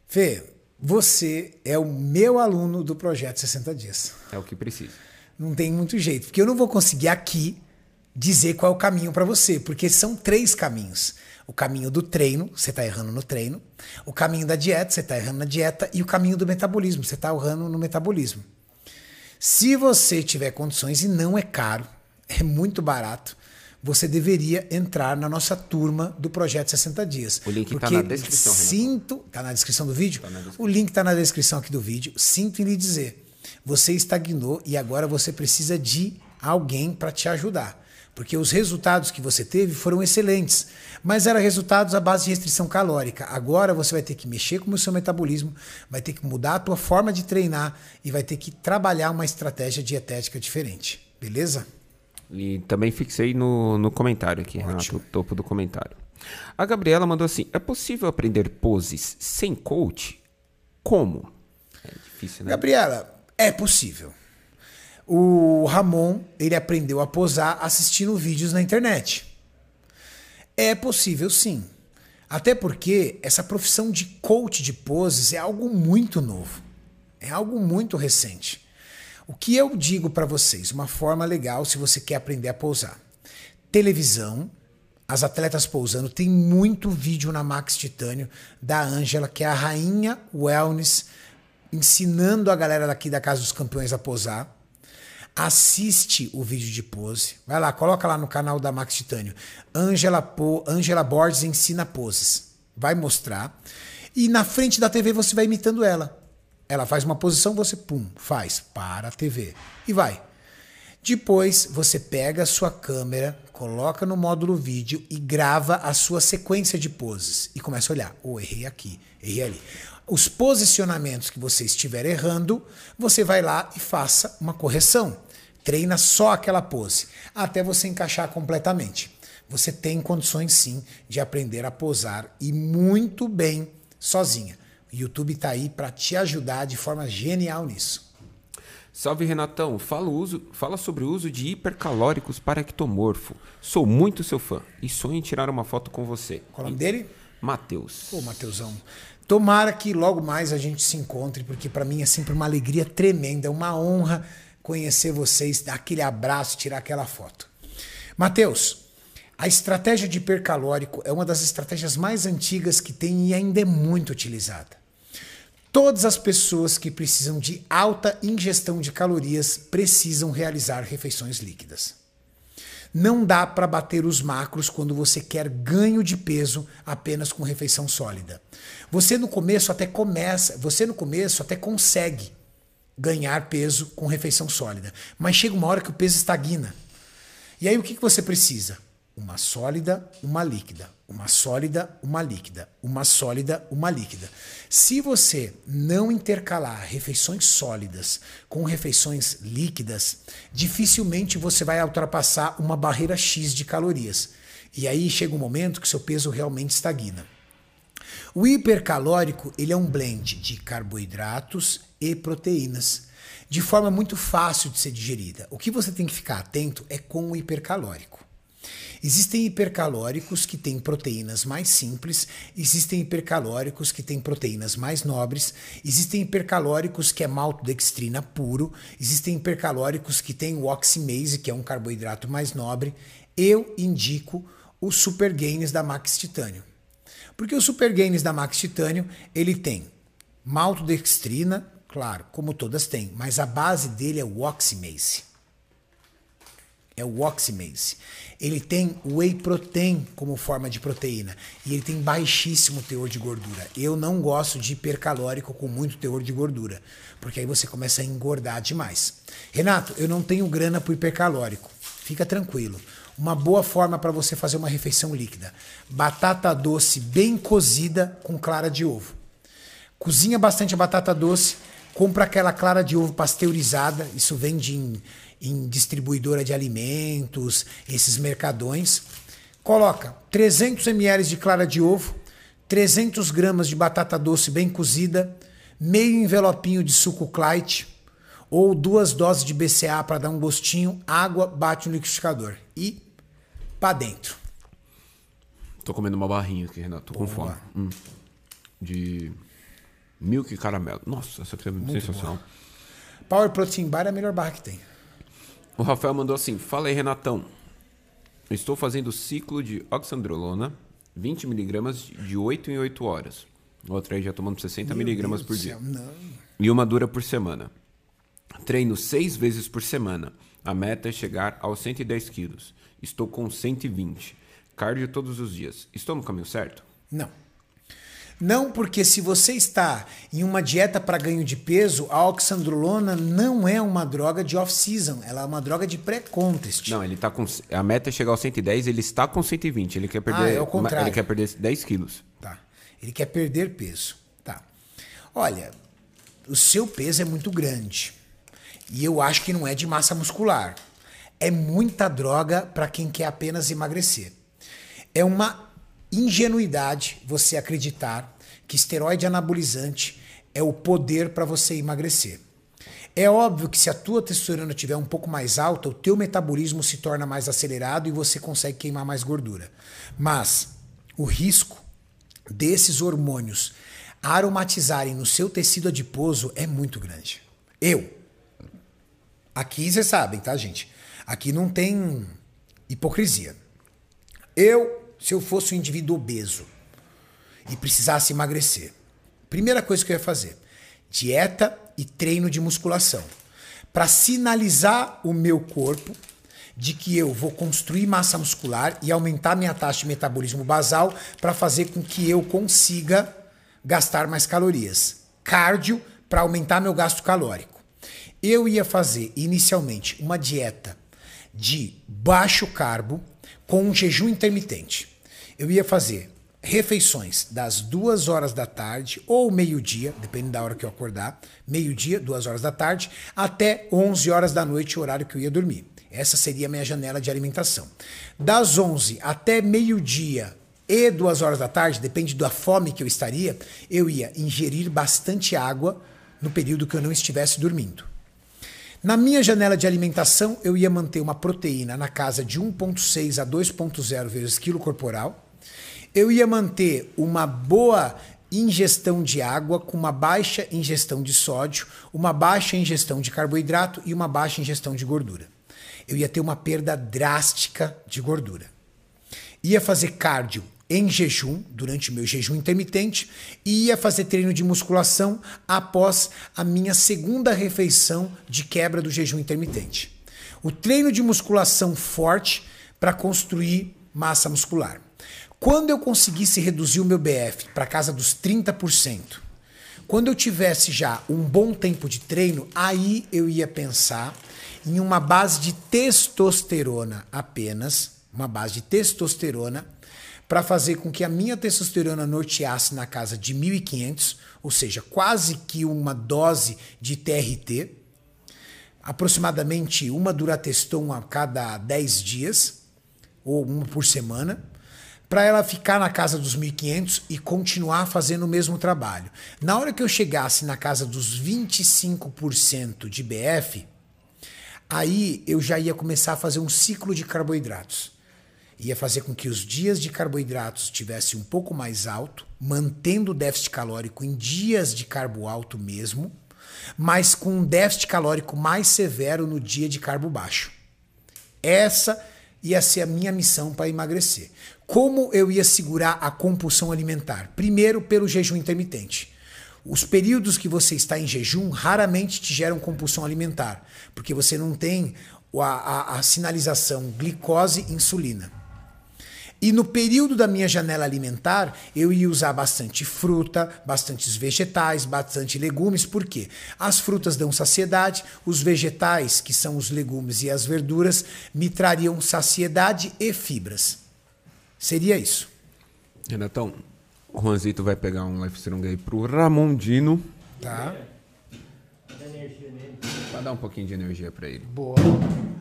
Fê, você é o meu aluno do projeto 60 Dias. É o que precisa. Não tem muito jeito, porque eu não vou conseguir aqui dizer qual é o caminho para você, porque são três caminhos. O caminho do treino, você está errando no treino. O caminho da dieta, você está errando na dieta. E o caminho do metabolismo, você está errando no metabolismo. Se você tiver condições, e não é caro, (laughs) é muito barato, você deveria entrar na nossa turma do Projeto 60 Dias. O link está na descrição, Sinto. Está na descrição do vídeo? Tá descrição. O link está na descrição aqui do vídeo. Sinto em lhe dizer. Você estagnou e agora você precisa de alguém para te ajudar. Porque os resultados que você teve foram excelentes, mas eram resultados à base de restrição calórica. Agora você vai ter que mexer com o seu metabolismo, vai ter que mudar a tua forma de treinar e vai ter que trabalhar uma estratégia dietética diferente. Beleza? E também fixei no, no comentário aqui, Ótimo. Renato, topo do comentário. A Gabriela mandou assim: é possível aprender poses sem coach? Como? É difícil, né? Gabriela, é possível. O Ramon, ele aprendeu a posar assistindo vídeos na internet. É possível sim. Até porque essa profissão de coach de poses é algo muito novo. É algo muito recente. O que eu digo para vocês, uma forma legal se você quer aprender a pousar. Televisão, as atletas pousando, tem muito vídeo na Max Titânio da Ângela, que é a rainha wellness, ensinando a galera daqui da Casa dos Campeões a posar. Assiste o vídeo de pose. Vai lá, coloca lá no canal da Max Titânio. Angela, po, Angela Borges ensina poses. Vai mostrar. E na frente da TV você vai imitando ela. Ela faz uma posição, você pum, faz, para a TV e vai. Depois você pega a sua câmera, coloca no módulo vídeo e grava a sua sequência de poses e começa a olhar. Oh, errei aqui, errei ali. Os posicionamentos que você estiver errando, você vai lá e faça uma correção. Treina só aquela pose até você encaixar completamente. Você tem condições sim de aprender a posar e muito bem sozinha. O YouTube está aí para te ajudar de forma genial nisso. Salve Renatão, fala, uso, fala sobre o uso de hipercalóricos para ectomorfo. Sou muito seu fã e sonho em tirar uma foto com você. Qual o nome dele? Matheus. Pô, Matheusão. Tomara que logo mais a gente se encontre, porque para mim é sempre uma alegria tremenda, é uma honra conhecer vocês, dar aquele abraço, tirar aquela foto. Matheus, a estratégia de hipercalórico é uma das estratégias mais antigas que tem e ainda é muito utilizada. Todas as pessoas que precisam de alta ingestão de calorias precisam realizar refeições líquidas. Não dá para bater os macros quando você quer ganho de peso apenas com refeição sólida. Você no começo até começa, você no começo até consegue ganhar peso com refeição sólida, mas chega uma hora que o peso estagna. E aí o que, que você precisa? uma sólida, uma líquida, uma sólida, uma líquida, uma sólida, uma líquida. Se você não intercalar refeições sólidas com refeições líquidas, dificilmente você vai ultrapassar uma barreira X de calorias. E aí chega um momento que seu peso realmente estagna. O hipercalórico ele é um blend de carboidratos e proteínas, de forma muito fácil de ser digerida. O que você tem que ficar atento é com o hipercalórico. Existem hipercalóricos que têm proteínas mais simples, existem hipercalóricos que têm proteínas mais nobres, existem hipercalóricos que é maltodextrina puro, existem hipercalóricos que têm o oximase, que é um carboidrato mais nobre. Eu indico os super gains da Max Titânio. Porque o Super Games da Max Titânio, ele tem maltodextrina, claro, como todas têm, mas a base dele é o oximase. É o oximase. Ele tem whey protein como forma de proteína e ele tem baixíssimo teor de gordura. Eu não gosto de hipercalórico com muito teor de gordura, porque aí você começa a engordar demais. Renato, eu não tenho grana para hipercalórico. Fica tranquilo. Uma boa forma para você fazer uma refeição líquida: batata doce bem cozida com clara de ovo. Cozinha bastante a batata doce, compra aquela clara de ovo pasteurizada, isso vende em, em distribuidora de alimentos, esses mercadões. Coloca 300 ml de clara de ovo, 300 gramas de batata doce bem cozida, meio envelopinho de suco Clyde ou duas doses de BCA para dar um gostinho, água, bate no liquidificador e para dentro. Tô comendo uma barrinha aqui, Renato. Tô com fome. Hum. De milk caramelo. Nossa, essa aqui é Muito sensacional. Boa. Power Protein Bar é a melhor barra que tem. O Rafael mandou assim: Fala aí, Renatão. Estou fazendo ciclo de oxandrolona, 20 miligramas de 8 em 8 horas. Outra aí já tomando 60 miligramas por dia. Não. E uma dura por semana. Treino seis vezes por semana. A meta é chegar aos 110 quilos. Estou com 120. Cardio todos os dias. Estou no caminho certo? Não. Não, porque se você está em uma dieta para ganho de peso, a oxandrolona não é uma droga de off-season, ela é uma droga de pré-contest. Não, ele tá com. A meta é chegar aos 110, ele está com 120. Ele quer perder. Ah, é o contrário. Ele quer perder 10 quilos. Tá. Ele quer perder peso. Tá. Olha, o seu peso é muito grande. E eu acho que não é de massa muscular. É muita droga para quem quer apenas emagrecer. É uma ingenuidade você acreditar que esteroide anabolizante é o poder para você emagrecer. É óbvio que se a tua testosterona estiver um pouco mais alta, o teu metabolismo se torna mais acelerado e você consegue queimar mais gordura. Mas o risco desses hormônios aromatizarem no seu tecido adiposo é muito grande. Eu, Aqui vocês sabem, tá, gente? Aqui não tem hipocrisia. Eu, se eu fosse um indivíduo obeso e precisasse emagrecer, primeira coisa que eu ia fazer: dieta e treino de musculação. Para sinalizar o meu corpo de que eu vou construir massa muscular e aumentar minha taxa de metabolismo basal para fazer com que eu consiga gastar mais calorias. Cardio para aumentar meu gasto calórico. Eu ia fazer inicialmente uma dieta de baixo carbo com um jejum intermitente. Eu ia fazer refeições das duas horas da tarde ou meio-dia, dependendo da hora que eu acordar, meio-dia, duas horas da tarde, até 11 horas da noite, o horário que eu ia dormir. Essa seria a minha janela de alimentação. Das 11 até meio-dia e duas horas da tarde, depende da fome que eu estaria, eu ia ingerir bastante água no período que eu não estivesse dormindo. Na minha janela de alimentação, eu ia manter uma proteína na casa de 1,6 a 2,0 vezes quilo corporal. Eu ia manter uma boa ingestão de água com uma baixa ingestão de sódio, uma baixa ingestão de carboidrato e uma baixa ingestão de gordura. Eu ia ter uma perda drástica de gordura. Ia fazer cardio em jejum, durante o meu jejum intermitente, e ia fazer treino de musculação após a minha segunda refeição de quebra do jejum intermitente. O treino de musculação forte para construir massa muscular. Quando eu conseguisse reduzir o meu BF para casa dos 30%, quando eu tivesse já um bom tempo de treino, aí eu ia pensar em uma base de testosterona apenas, uma base de testosterona para fazer com que a minha testosterona norteasse na casa de 1.500, ou seja, quase que uma dose de TRT, aproximadamente uma Durateston a cada 10 dias, ou uma por semana, para ela ficar na casa dos 1.500 e continuar fazendo o mesmo trabalho. Na hora que eu chegasse na casa dos 25% de BF, aí eu já ia começar a fazer um ciclo de carboidratos ia fazer com que os dias de carboidratos estivessem um pouco mais alto, mantendo o déficit calórico em dias de carbo alto mesmo, mas com um déficit calórico mais severo no dia de carbo baixo. Essa ia ser a minha missão para emagrecer. Como eu ia segurar a compulsão alimentar? Primeiro, pelo jejum intermitente. Os períodos que você está em jejum raramente te geram compulsão alimentar, porque você não tem a, a, a sinalização glicose-insulina. E no período da minha janela alimentar, eu ia usar bastante fruta, bastantes vegetais, bastante legumes, por quê? As frutas dão saciedade, os vegetais, que são os legumes e as verduras, me trariam saciedade e fibras. Seria isso. Renatão, o Juanzito vai pegar um Life Strong aí pro Ramondino. Tá? Vai dar um pouquinho de energia para ele. Boa.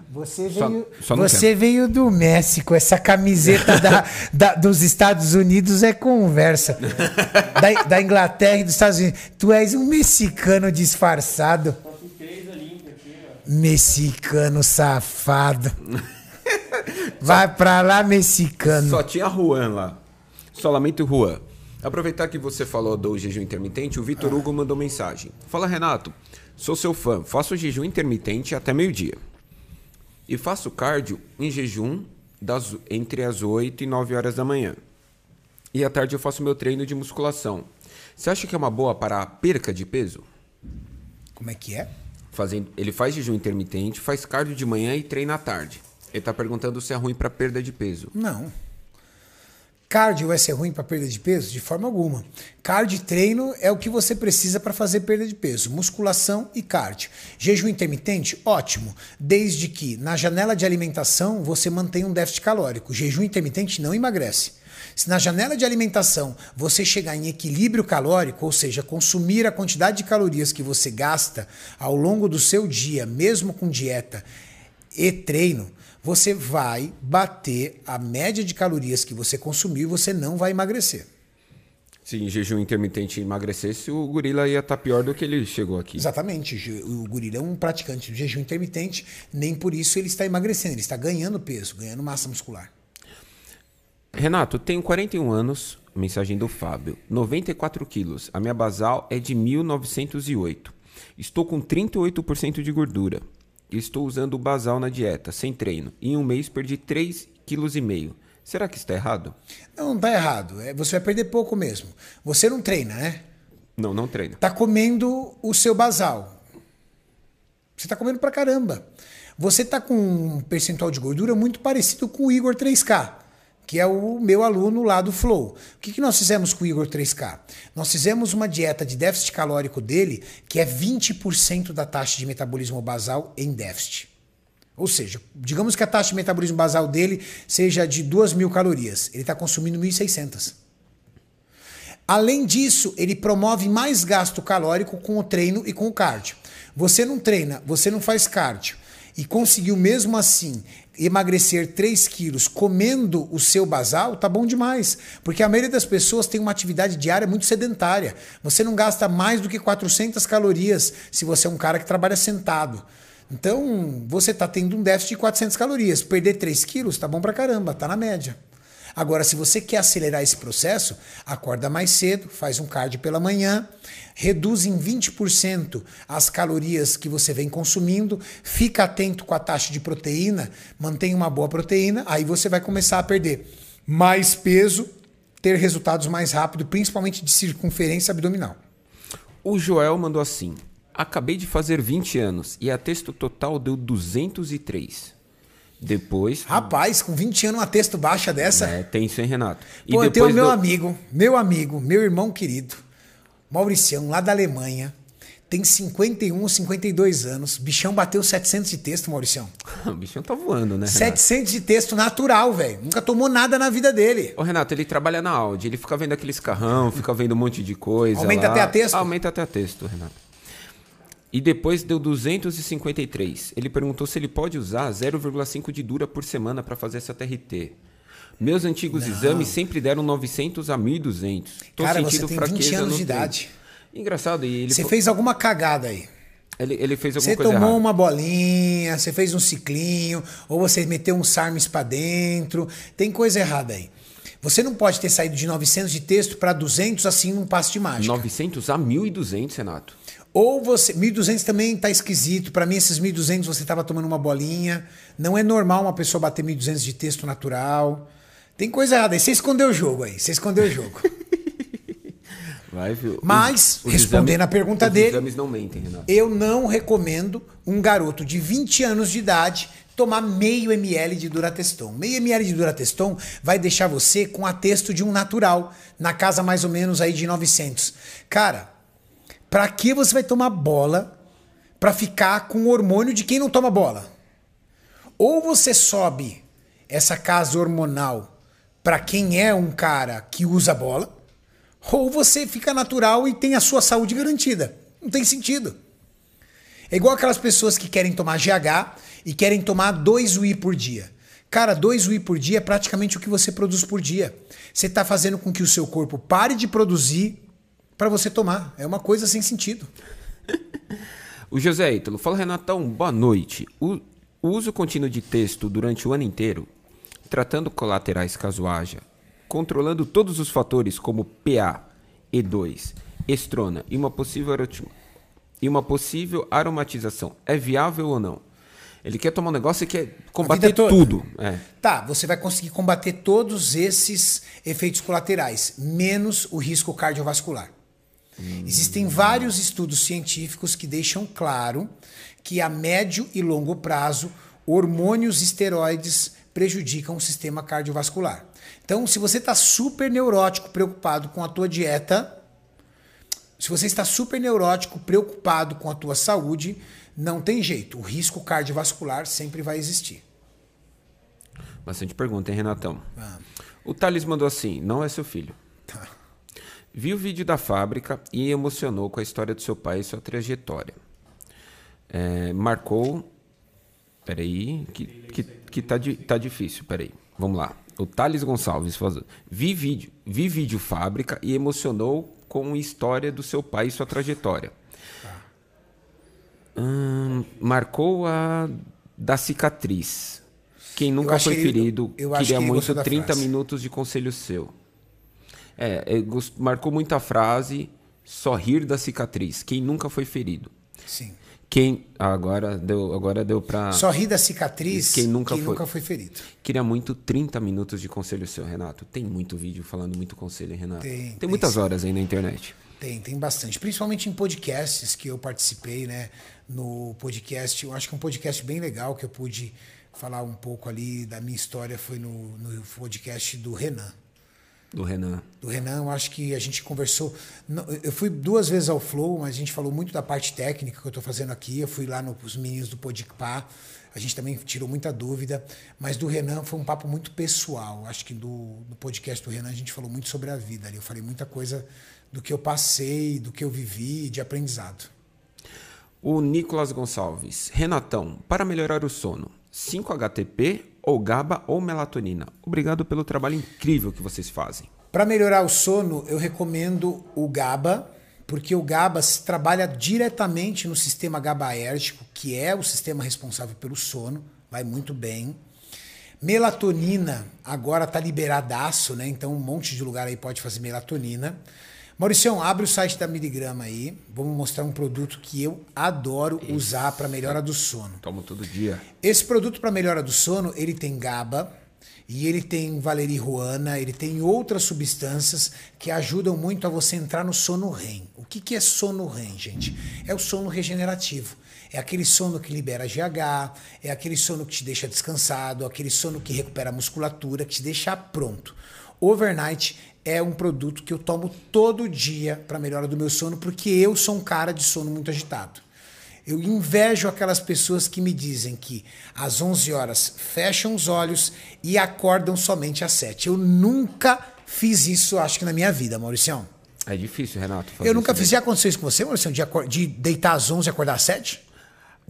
Você Só- veio, só não você veio do México. Essa camiseta da, (laughs) da- dos Estados Unidos é conversa. Da, da Inglaterra e dos Estados Unidos. Tu és um mexicano disfarçado. Mexicano safado. (laughs) Vai pra lá, mexicano. Só tinha Juan lá. Solamente Juan. Aproveitar que você falou do jejum intermitente, o Vitor Hugo mandou mensagem. Fala, Renato, sou seu fã, faço jejum intermitente até meio-dia. E faço cardio em jejum das, entre as 8 e 9 horas da manhã. E à tarde eu faço meu treino de musculação. Você acha que é uma boa para a perca de peso? Como é que é? Fazendo, ele faz jejum intermitente, faz cardio de manhã e treina à tarde. Ele está perguntando se é ruim para perda de peso. Não. Cardio vai ser ruim para perda de peso? De forma alguma. Cardio treino é o que você precisa para fazer perda de peso. Musculação e cardio. Jejum intermitente? Ótimo. Desde que na janela de alimentação você mantenha um déficit calórico. Jejum intermitente não emagrece. Se na janela de alimentação você chegar em equilíbrio calórico, ou seja, consumir a quantidade de calorias que você gasta ao longo do seu dia, mesmo com dieta e treino, você vai bater a média de calorias que você consumiu e você não vai emagrecer. Se em jejum intermitente emagrecesse, o gorila ia estar pior do que ele chegou aqui. Exatamente. O gorila é um praticante de jejum intermitente, nem por isso ele está emagrecendo, ele está ganhando peso, ganhando massa muscular. Renato, tenho 41 anos, mensagem do Fábio, 94 quilos, a minha basal é de 1908. Estou com 38% de gordura. Estou usando o basal na dieta, sem treino. Em um mês perdi 3,5 kg. Será que está errado? Não, não está errado. É, Você vai perder pouco mesmo. Você não treina, né? Não, não treino. Tá comendo o seu basal. Você tá comendo pra caramba. Você tá com um percentual de gordura muito parecido com o Igor 3K, que é o meu aluno lá do Flow. O que, que nós fizemos com o Igor 3K? Nós fizemos uma dieta de déficit calórico dele que é 20% da taxa de metabolismo basal em déficit. Ou seja, digamos que a taxa de metabolismo basal dele seja de 2 mil calorias. Ele está consumindo 1.600. Além disso, ele promove mais gasto calórico com o treino e com o cardio. Você não treina, você não faz cardio e conseguiu mesmo assim emagrecer 3 quilos comendo o seu basal, tá bom demais. Porque a maioria das pessoas tem uma atividade diária muito sedentária. Você não gasta mais do que 400 calorias se você é um cara que trabalha sentado. Então, você está tendo um déficit de 400 calorias. Perder 3 quilos tá bom pra caramba, tá na média. Agora, se você quer acelerar esse processo, acorda mais cedo, faz um cardio pela manhã, reduz em 20% as calorias que você vem consumindo, fica atento com a taxa de proteína, mantém uma boa proteína, aí você vai começar a perder mais peso, ter resultados mais rápido, principalmente de circunferência abdominal. O Joel mandou assim: Acabei de fazer 20 anos e a texto total deu 203. Depois. Rapaz, com 20 anos uma texto baixa dessa. É, tem isso, hein, Renato? E Pô, eu tenho meu amigo, meu amigo, meu irmão querido, Mauricião, lá da Alemanha. Tem 51, 52 anos. Bichão bateu 700 de texto, Mauricião. (laughs) O bichão tá voando, né? Renato? 700 de texto natural, velho. Nunca tomou nada na vida dele. Ô, Renato, ele trabalha na Audi, ele fica vendo aqueles carrão, fica vendo um monte de coisa. Aumenta lá. até a texto? Aumenta até a texto, Renato. E depois deu 253. Ele perguntou se ele pode usar 0,5 de dura por semana para fazer essa TRT. Meus antigos exames sempre deram 900 a 1.200. Tô Cara, você sentindo tem 20 fraqueza anos no de treino. idade. Engraçado, e ele, Você fez alguma cagada aí. ele, ele fez alguma Você coisa tomou errada. uma bolinha, você fez um ciclinho, ou você meteu um sarmes pra dentro. Tem coisa errada aí. Você não pode ter saído de 900 de texto para 200 assim num passo de mágica. 900 a 1.200, Renato. Ou você. 1.200 também tá esquisito. Para mim, esses 1.200 você tava tomando uma bolinha. Não é normal uma pessoa bater 1.200 de texto natural. Tem coisa errada aí. Você escondeu o jogo aí. Você escondeu o jogo. (laughs) Vai, viu? Mas, Os- respondendo exames- a pergunta os dele- exames não mentem, Renato. Eu não recomendo um garoto de 20 anos de idade tomar meio ml de Durateston. Meio ml de Durateston vai deixar você com a texto de um natural, na casa mais ou menos aí de 900. Cara, pra que você vai tomar bola pra ficar com o hormônio de quem não toma bola? Ou você sobe essa casa hormonal pra quem é um cara que usa bola, ou você fica natural e tem a sua saúde garantida. Não tem sentido. É igual aquelas pessoas que querem tomar GH e querem tomar 2 UI por dia. Cara, 2 UI por dia é praticamente o que você produz por dia. Você está fazendo com que o seu corpo pare de produzir para você tomar. É uma coisa sem sentido. (laughs) O José Ítalo fala, Renatão, boa noite. O uso contínuo de texto durante o ano inteiro, tratando colaterais caso haja, controlando todos os fatores como PA, E2, estrona e uma possível, e uma possível aromatização, é viável ou não? Ele quer tomar um negócio e quer combater tudo. É. Tá, você vai conseguir combater todos esses efeitos colaterais, menos o risco cardiovascular. Existem vários estudos científicos que deixam claro que a médio e longo prazo, hormônios esteroides prejudicam o sistema cardiovascular. Então, se você está super neurótico, preocupado com a tua dieta, se você está super neurótico, preocupado com a tua saúde, não tem jeito. O risco cardiovascular sempre vai existir. Bastante pergunta, hein, Renatão? Ah. O Thales mandou assim: não é seu filho. Tá. Vi o vídeo da fábrica e emocionou com a história do seu pai e sua trajetória. É, marcou. Peraí, que, que, que tá, di- tá difícil, peraí. Vamos lá. O Thales Gonçalves faz- vi vídeo, vi vídeo fábrica e emocionou com a história do seu pai e sua trajetória. Hum, marcou a da cicatriz. Quem nunca foi que ferido eu acho queria muito gostou da 30 frase. minutos de conselho seu. É, é, marcou muita frase, só rir da cicatriz. Quem nunca foi ferido. Sim. Quem agora deu, agora deu para Só ri da cicatriz Quem nunca foi. nunca foi ferido. Queria muito 30 minutos de conselho seu, Renato. Tem muito vídeo falando muito conselho, Renato. Tem, Tem, tem muitas sim. horas aí na internet. Tem, tem bastante. Principalmente em podcasts que eu participei, né? No podcast, eu acho que é um podcast bem legal que eu pude falar um pouco ali da minha história foi no, no podcast do Renan. Do Renan. Do Renan, eu acho que a gente conversou. Eu fui duas vezes ao Flow, mas a gente falou muito da parte técnica que eu estou fazendo aqui. Eu fui lá nos meninos do Podpah. A gente também tirou muita dúvida. Mas do Renan foi um papo muito pessoal. Acho que do, do podcast do Renan a gente falou muito sobre a vida ali. Eu falei muita coisa do que eu passei, do que eu vivi, de aprendizado. O Nicolas Gonçalves. Renatão, para melhorar o sono, 5-HTP ou GABA ou melatonina? Obrigado pelo trabalho incrível que vocês fazem. Para melhorar o sono, eu recomendo o GABA, porque o GABA trabalha diretamente no sistema GABAérgico, que é o sistema responsável pelo sono, vai muito bem. Melatonina agora tá liberadaço, né? Então um monte de lugar aí pode fazer melatonina. Mauricião, abre o site da Miligrama aí. Vamos mostrar um produto que eu adoro usar para melhora do sono. Tomo todo dia. Esse produto para melhora do sono, ele tem GABA e ele tem valerijuana, ele tem outras substâncias que ajudam muito a você entrar no sono REM. O que, que é sono REM, gente? É o sono regenerativo. É aquele sono que libera GH, é aquele sono que te deixa descansado, aquele sono que recupera a musculatura, que te deixa pronto. Overnight é um produto que eu tomo todo dia para melhora do meu sono, porque eu sou um cara de sono muito agitado. Eu invejo aquelas pessoas que me dizem que às 11 horas fecham os olhos e acordam somente às 7. Eu nunca fiz isso, acho que na minha vida, Mauricião. É difícil, Renato. Eu nunca fiz. Já aconteceu isso com você, Mauricião? De, de deitar às 11 e acordar às 7?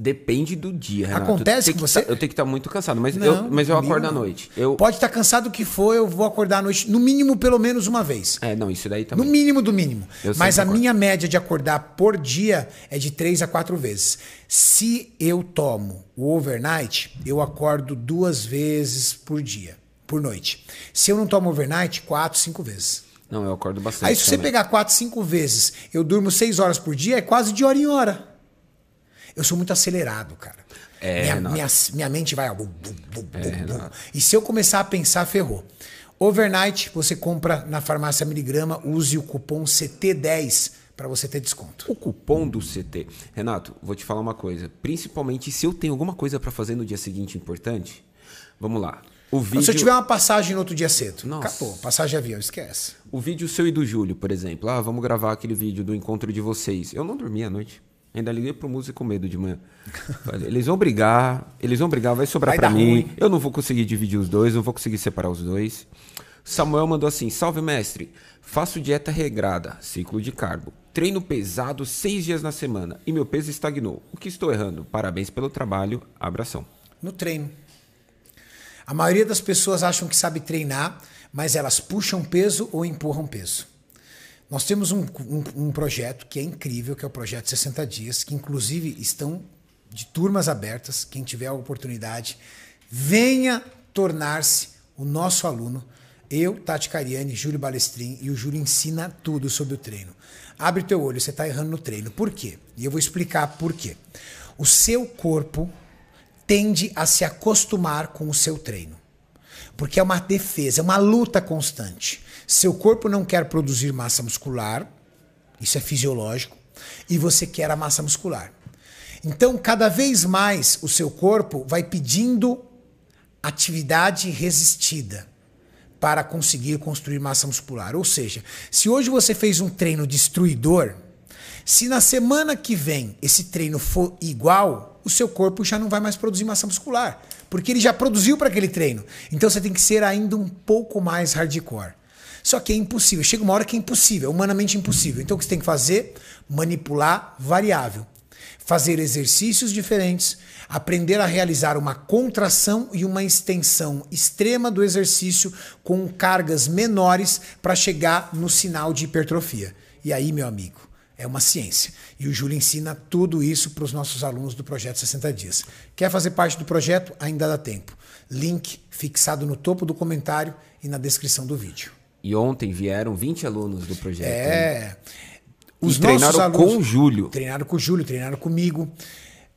Depende do dia, Renato. Acontece que você? tá- eu tenho que estar muito cansado, mas Não, eu, mas eu acordo à noite. Eu, Pode estar cansado o que for, eu vou acordar à noite, no mínimo, pelo menos uma vez. É, não, isso daí No também. mínimo do mínimo. Eu Mas a acordo. minha média de acordar por dia é de três a quatro vezes. Se eu tomo o overnight, eu acordo duas vezes por dia, por noite. Se eu não tomo overnight, quatro, cinco vezes. Não, eu acordo bastante. Aí se você também. pegar quatro, cinco vezes, eu durmo seis horas por dia, é quase de hora em hora. Eu sou muito acelerado, cara. É, minha, minha, minha mente vai. ó, bum, bum, bum, bum, bum. Renato. E se eu começar a pensar, ferrou. Overnight, você compra na farmácia Miligrama, use o cupom CT10 para você ter desconto. O cupom do CT. Renato, vou te falar uma coisa. Principalmente se eu tenho alguma coisa pra fazer no dia seguinte importante. Vamos lá. O vídeo, Se eu tiver uma passagem no outro dia cedo, Nossa. acabou. Passagem de avião, esquece. o vídeo seu e do Júlio, por exemplo. Ah, vamos gravar aquele vídeo do encontro de vocês. Eu não dormi à noite. Ainda liguei pro músico com medo de manhã. Falei, eles vão brigar, eles vão brigar, vai sobrar dar mim. ruim. Eu não vou conseguir dividir os dois, não vou conseguir separar os dois. Samuel mandou assim: Salve mestre, faço dieta regrada, ciclo de carbo. Treino pesado seis dias na semana e meu peso estagnou. O que estou errando? Parabéns pelo trabalho, abração. No treino. A maioria das pessoas acham que sabe treinar, mas elas puxam peso ou empurram peso. Nós temos um, um- um projeto que é incrível, que é o projeto 60 Dias, que inclusive estão de turmas abertas. Quem tiver a oportunidade, venha tornar-se o nosso aluno. Eu, Tati Cariani, Júlio Balestrin e o Júlio ensina tudo sobre o treino. Abre teu olho, você está errando no treino. Por quê? E eu vou explicar por quê. O seu corpo tende a se acostumar com o seu treino. Porque é uma defesa, é uma luta constante. Seu corpo não quer produzir massa muscular, isso é fisiológico, e você quer a massa muscular. Então, cada vez mais o seu corpo vai pedindo atividade resistida para conseguir construir massa muscular. Ou seja, se hoje você fez um treino destruidor, se na semana que vem esse treino for igual, o seu corpo já não vai mais produzir massa muscular, porque ele já produziu para aquele treino. Então você tem que ser ainda um pouco mais hardcore. Só que é impossível. Chega uma hora que é impossível, é humanamente impossível. Então o que você tem que fazer? Manipular variável. Fazer exercícios diferentes, aprender a realizar uma contração e uma extensão extrema do exercício com cargas menores para chegar no sinal de hipertrofia. E aí, meu amigo, é uma ciência. E o Júlio ensina tudo isso para os nossos alunos do projeto 60 Dias. Quer fazer parte do projeto? Ainda dá tempo. Link fixado no topo do comentário e na descrição do vídeo. E ontem vieram 20 alunos do projeto. né? É. E treinaram com o Júlio. Treinaram com o Júlio, treinaram comigo.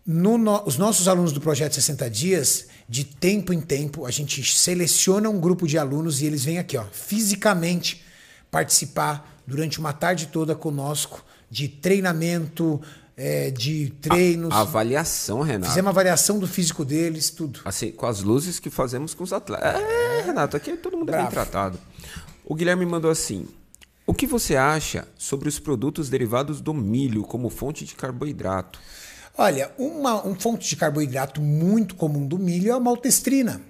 No no- os nossos alunos do projeto 60 Dias, de tempo em tempo, a gente seleciona um grupo de alunos e eles vêm aqui, ó, fisicamente participar durante uma tarde toda conosco de treinamento, é, de treinos. A avaliação, Renato. Fizemos uma avaliação do físico deles, tudo. Assim, com as luzes que fazemos com os atletas. É, Renato, aqui todo mundo é bem Bravo. tratado. O Guilherme mandou assim: O que você acha sobre os produtos derivados do milho como fonte de carboidrato? Olha, uma um fonte de carboidrato muito comum do milho é a maltestrina.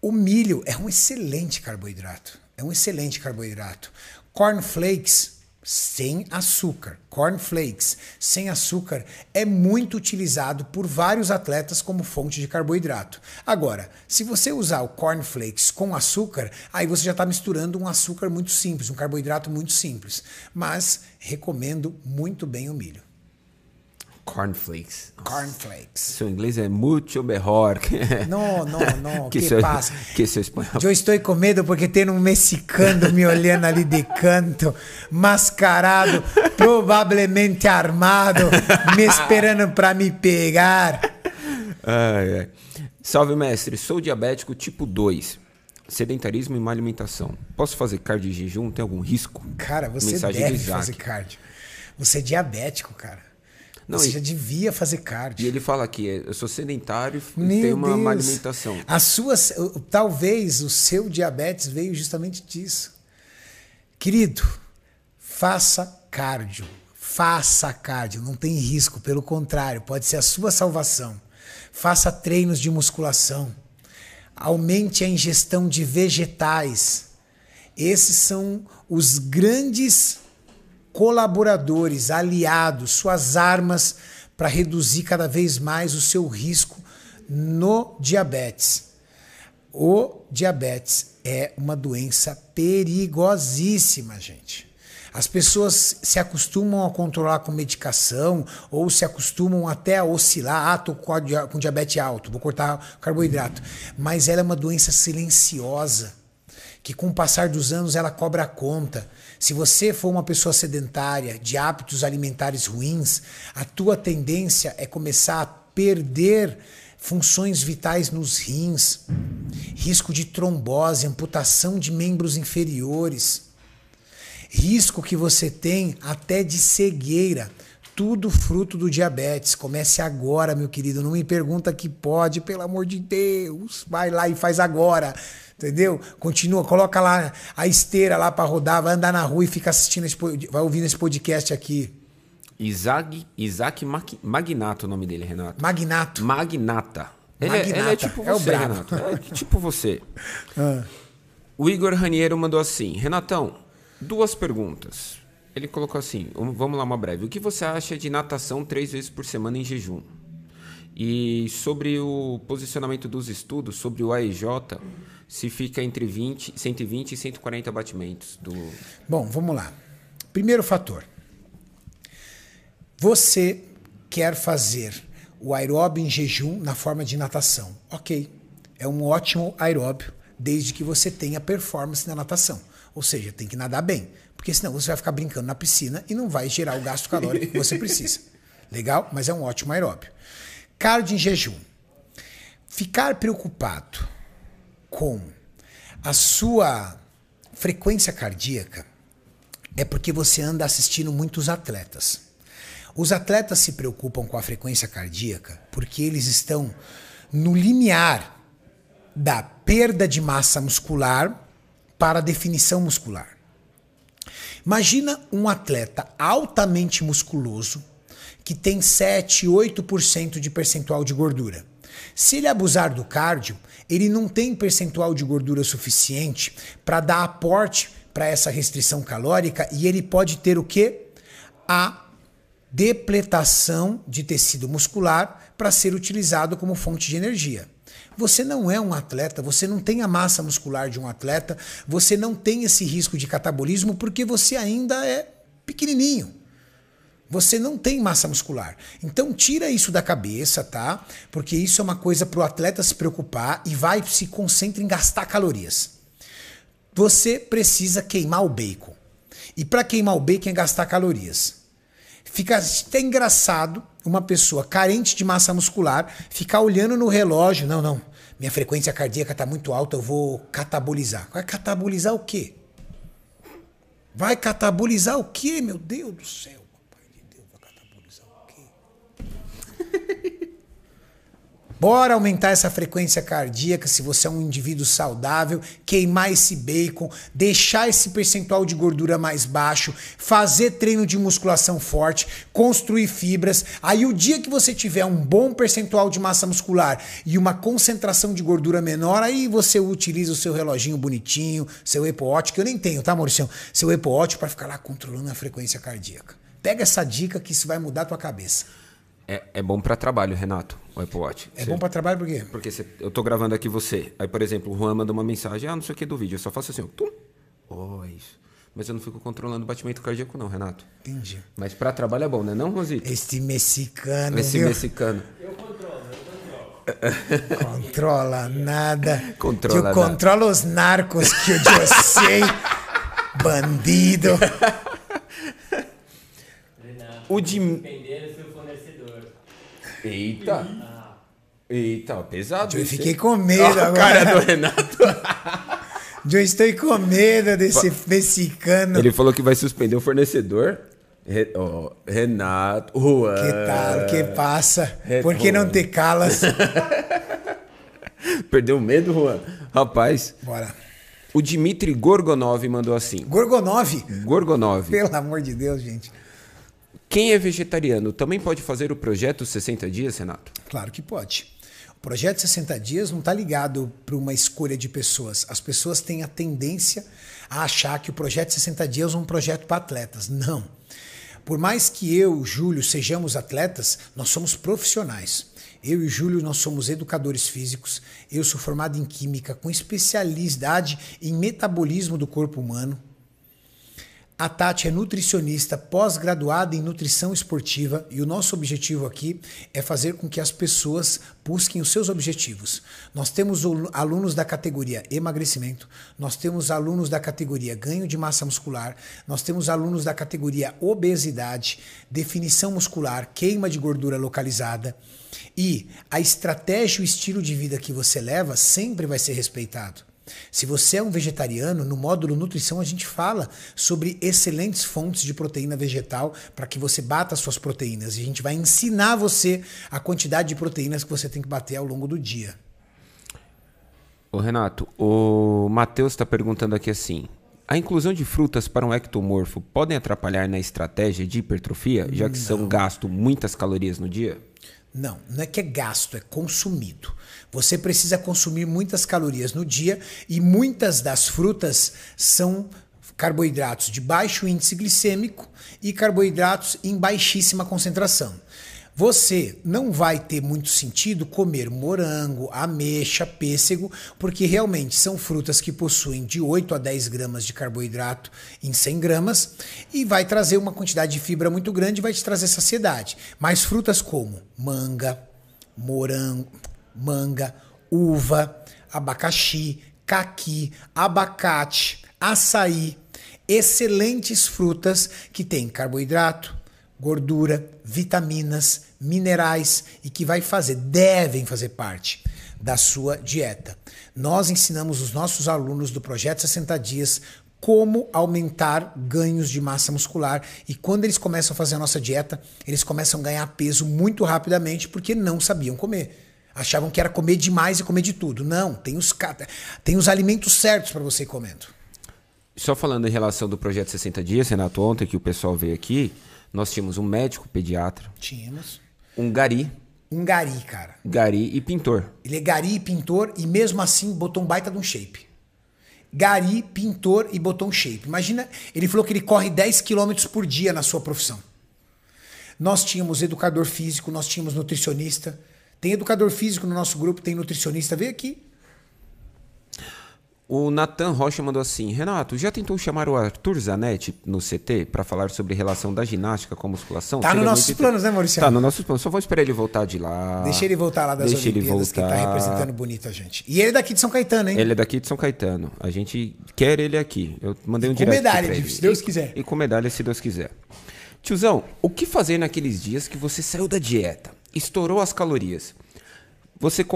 O milho é um excelente carboidrato. É um excelente carboidrato. Cornflakes sem açúcar. Cornflakes sem açúcar é muito utilizado por vários atletas como fonte de carboidrato. Agora, se você usar o cornflakes com açúcar, aí você já está misturando um açúcar muito simples, um carboidrato muito simples. Mas recomendo muito bem o milho. Cornflakes. Cornflakes. Seu inglês é muito melhor. No, no, no, que, que seu, passa? que seu espanhol. Eu estou com medo porque tem um mexicano me olhando ali de canto, mascarado, provavelmente armado, me esperando para me pegar. Ai, ai. Salve, mestre. Sou diabético tipo 2. Sedentarismo e má alimentação. Posso fazer cardio de jejum? Tem algum risco? Cara, você Mensagem deve fazer cardio. Você é diabético, cara. Não, você e- já devia fazer cardio. E ele fala aqui, é, eu sou sedentário e tenho uma má alimentação. A sua, talvez o seu diabetes veio justamente disso. Querido, faça cardio. Faça cardio, não tem risco, pelo contrário, pode ser a sua salvação. Faça treinos de musculação. Aumente a ingestão de vegetais. Esses são os grandes colaboradores, aliados, suas armas para reduzir cada vez mais o seu risco no diabetes. O diabetes é uma doença perigosíssima, gente. As pessoas se acostumam a controlar com medicação ou se acostumam até a oscilar. Ah, tô com diabetes alto, vou cortar carboidrato. Mas ela é uma doença silenciosa. que com o passar dos anos ela cobra a conta. Se você for uma pessoa sedentária, de hábitos alimentares ruins, a tua tendência é começar a perder funções vitais nos rins, risco de trombose, amputação de membros inferiores, risco que você tem até de cegueira. Tudo fruto do diabetes. Comece agora, meu querido. Não me pergunta que pode, pelo amor de Deus. Vai lá e faz agora. Entendeu? Continua, coloca lá a esteira lá para rodar, vai andar na rua e fica assistindo, esse, vai ouvindo esse podcast aqui. Isaac, Isaac Magnato, o nome dele, Renato. Magnata. Magnata. Ele, Magnata. É, ele é tipo é você, Renato. É tipo você. (laughs) ah. O Igor Raniero mandou assim: Renatão, duas perguntas. Ele colocou assim: vamos lá, uma breve. O que você acha de natação três vezes por semana em jejum? E sobre o posicionamento dos estudos, sobre o AEJ, se fica entre 20, 120 e 140 batimentos do. Bom, vamos lá. Primeiro fator. Você quer fazer o aeróbio em jejum na forma de natação. Ok. É um ótimo aeróbio, desde que você tenha performance na natação. Ou seja, tem que nadar bem. Porque senão você vai ficar brincando na piscina e não vai gerar o gasto calórico que você precisa. (laughs) Legal? Mas é um ótimo aeróbio. Cardio em jejum. Ficar preocupado com a sua frequência cardíaca é porque você anda assistindo muitos atletas. Os atletas se preocupam com a frequência cardíaca porque eles estão no limiar da perda de massa muscular para a definição muscular. Imagina um atleta altamente musculoso que tem 7, 8% de percentual de gordura. Se ele abusar do cardio, ele não tem percentual de gordura suficiente para dar aporte para essa restrição calórica e ele pode ter o que? A depletação de tecido muscular para ser utilizado como fonte de energia. Você não é um atleta, você não tem a massa muscular de um atleta, você não tem esse risco de catabolismo porque você ainda é pequenininho. Você não tem massa muscular. Então tira isso da cabeça, tá? Porque isso é uma coisa para o atleta se preocupar e vai se concentra em gastar calorias. Você precisa queimar o bacon. E para queimar o bacon é gastar calorias. Fica até engraçado uma pessoa carente de massa muscular ficar olhando no relógio. Não, não. Minha frequência cardíaca está muito alta, eu vou catabolizar. Vai catabolizar o quê? Vai catabolizar o quê, meu Deus do céu? (laughs) Bora aumentar essa frequência cardíaca se você é um indivíduo saudável, queimar esse bacon, deixar esse percentual de gordura mais baixo, fazer treino de musculação forte, construir fibras. Aí o dia que você tiver um bom percentual de massa muscular e uma concentração de gordura menor, aí você utiliza o seu reloginho bonitinho, seu Watch, que eu nem tenho, tá, Maurício? Seu Watch para ficar lá controlando a frequência cardíaca. Pega essa dica que isso vai mudar a tua cabeça. É, é bom para trabalho, Renato, o Apple Watch. É você, bom para trabalho por quê? Porque você, eu tô gravando aqui você. Aí, por exemplo, o Juan manda uma mensagem, ah, não sei o que do vídeo. Eu só faço assim, ó, tum. Oh, isso. Mas eu não fico controlando o batimento cardíaco, não, Renato. Entendi. Mas para trabalho é bom, né, não, Rosito? Este mexicano. Esse viu? mexicano. Eu controlo, eu controlo. Controla nada. Controla eu controlo os narcos que eu sei. bandido. (laughs) o de. Eita! Eita, pesado. Eu fiquei com medo agora. cara do Renato. (laughs) Eu estou com medo desse mexicano. Ele falou que vai suspender o fornecedor. Re, oh, Renato, Juan. Que tal? Que passa? Re, Por que não te calas? (laughs) Perdeu medo, Juan? Rapaz. Bora. O Dmitry Gorgonov mandou assim. Gorgonov? Gorgonov. Pelo amor de Deus, gente. Quem é vegetariano também pode fazer o projeto 60 dias, Renato? Claro que pode. O projeto 60 dias não está ligado para uma escolha de pessoas. As pessoas têm a tendência a achar que o projeto 60 dias é um projeto para atletas. Não. Por mais que eu, Júlio, sejamos atletas, nós somos profissionais. Eu e Júlio, nós somos educadores físicos. Eu sou formado em química com especialidade em metabolismo do corpo humano. A Tati é nutricionista pós-graduada em nutrição esportiva e o nosso objetivo aqui é fazer com que as pessoas busquem os seus objetivos. Nós temos alunos da categoria emagrecimento, nós temos alunos da categoria ganho de massa muscular, nós temos alunos da categoria obesidade, definição muscular, queima de gordura localizada. E a estratégia e o estilo de vida que você leva sempre vai ser respeitado. Se você é um vegetariano, no módulo nutrição a gente fala sobre excelentes fontes de proteína vegetal para que você bata as suas proteínas. E a gente vai ensinar você a quantidade de proteínas que você tem que bater ao longo do dia. Ô Renato, o Matheus está perguntando aqui assim: a inclusão de frutas para um ectomorfo podem atrapalhar na estratégia de hipertrofia, já que Não. são gasto muitas calorias no dia? Não, não é que é gasto, é consumido. Você precisa consumir muitas calorias no dia e muitas das frutas são carboidratos de baixo índice glicêmico e carboidratos em baixíssima concentração. Você não vai ter muito sentido comer morango, ameixa, pêssego, porque realmente são frutas que possuem de 8 a 10 gramas de carboidrato em 100 gramas e vai trazer uma quantidade de fibra muito grande e vai te trazer saciedade. Mas frutas como manga, morango, manga, uva, abacaxi, caqui, abacate, açaí, excelentes frutas que têm carboidrato, gordura, vitaminas, minerais e que vai fazer, devem fazer parte da sua dieta. Nós ensinamos os nossos alunos do projeto 60 dias como aumentar ganhos de massa muscular e quando eles começam a fazer a nossa dieta, eles começam a ganhar peso muito rapidamente porque não sabiam comer. Achavam que era comer demais e comer de tudo. Não, tem os, tem os alimentos certos para você ir comendo. Só falando em relação do projeto 60 dias, Renato, ontem que o pessoal veio aqui, nós tínhamos um médico pediatra. Tínhamos. Um gari. Um gari, cara. Gari e pintor. Ele é gari e pintor e mesmo assim botou um baita de um shape. Gari, pintor e botou um shape. Imagina, ele falou que ele corre 10 km por dia na sua profissão. Nós tínhamos educador físico, nós tínhamos nutricionista. Tem educador físico no nosso grupo, tem nutricionista. Vem aqui. O Nathan Rocha mandou assim: Renato, já tentou chamar o Arthur Zanetti no CT para falar sobre relação da ginástica com a musculação? Tá nos nossos planos, né, Maurício? Tá nos nossos planos. Só vou esperar ele voltar de lá. Deixa ele voltar lá das Deixa Olimpíadas, ele voltar. que tá representando bonito a gente. E ele é daqui de São Caetano, hein? Ele é daqui de São Caetano. A gente quer ele aqui. Eu mandei um com direct medalha, se Deus quiser. E, e com medalha, se Deus quiser. Tiozão, o que fazer naqueles dias que você saiu da dieta, estourou as calorias? Você,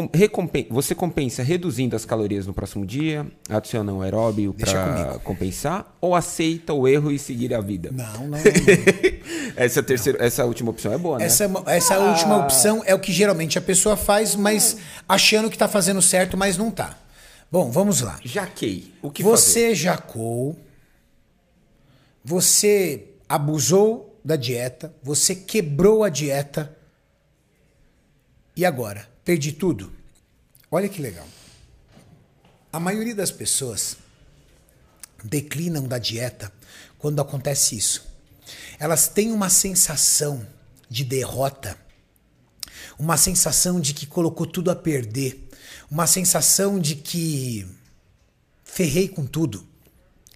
você compensa reduzindo as calorias no próximo dia, adiciona um aeróbio para compensar, ou aceita o erro e seguir a vida? Não, não. não. (laughs) essa, terceira, essa última opção é boa, né? Essa, essa ah. última opção é o que geralmente a pessoa faz, mas achando que está fazendo certo, mas não está. Bom, vamos lá. Jaquei. O que Você fazer? jacou, você abusou da dieta, você quebrou a dieta, e agora? Perdi tudo? Olha que legal. A maioria das pessoas declinam da dieta quando acontece isso. Elas têm uma sensação de derrota, uma sensação de que colocou tudo a perder, uma sensação de que ferrei com tudo.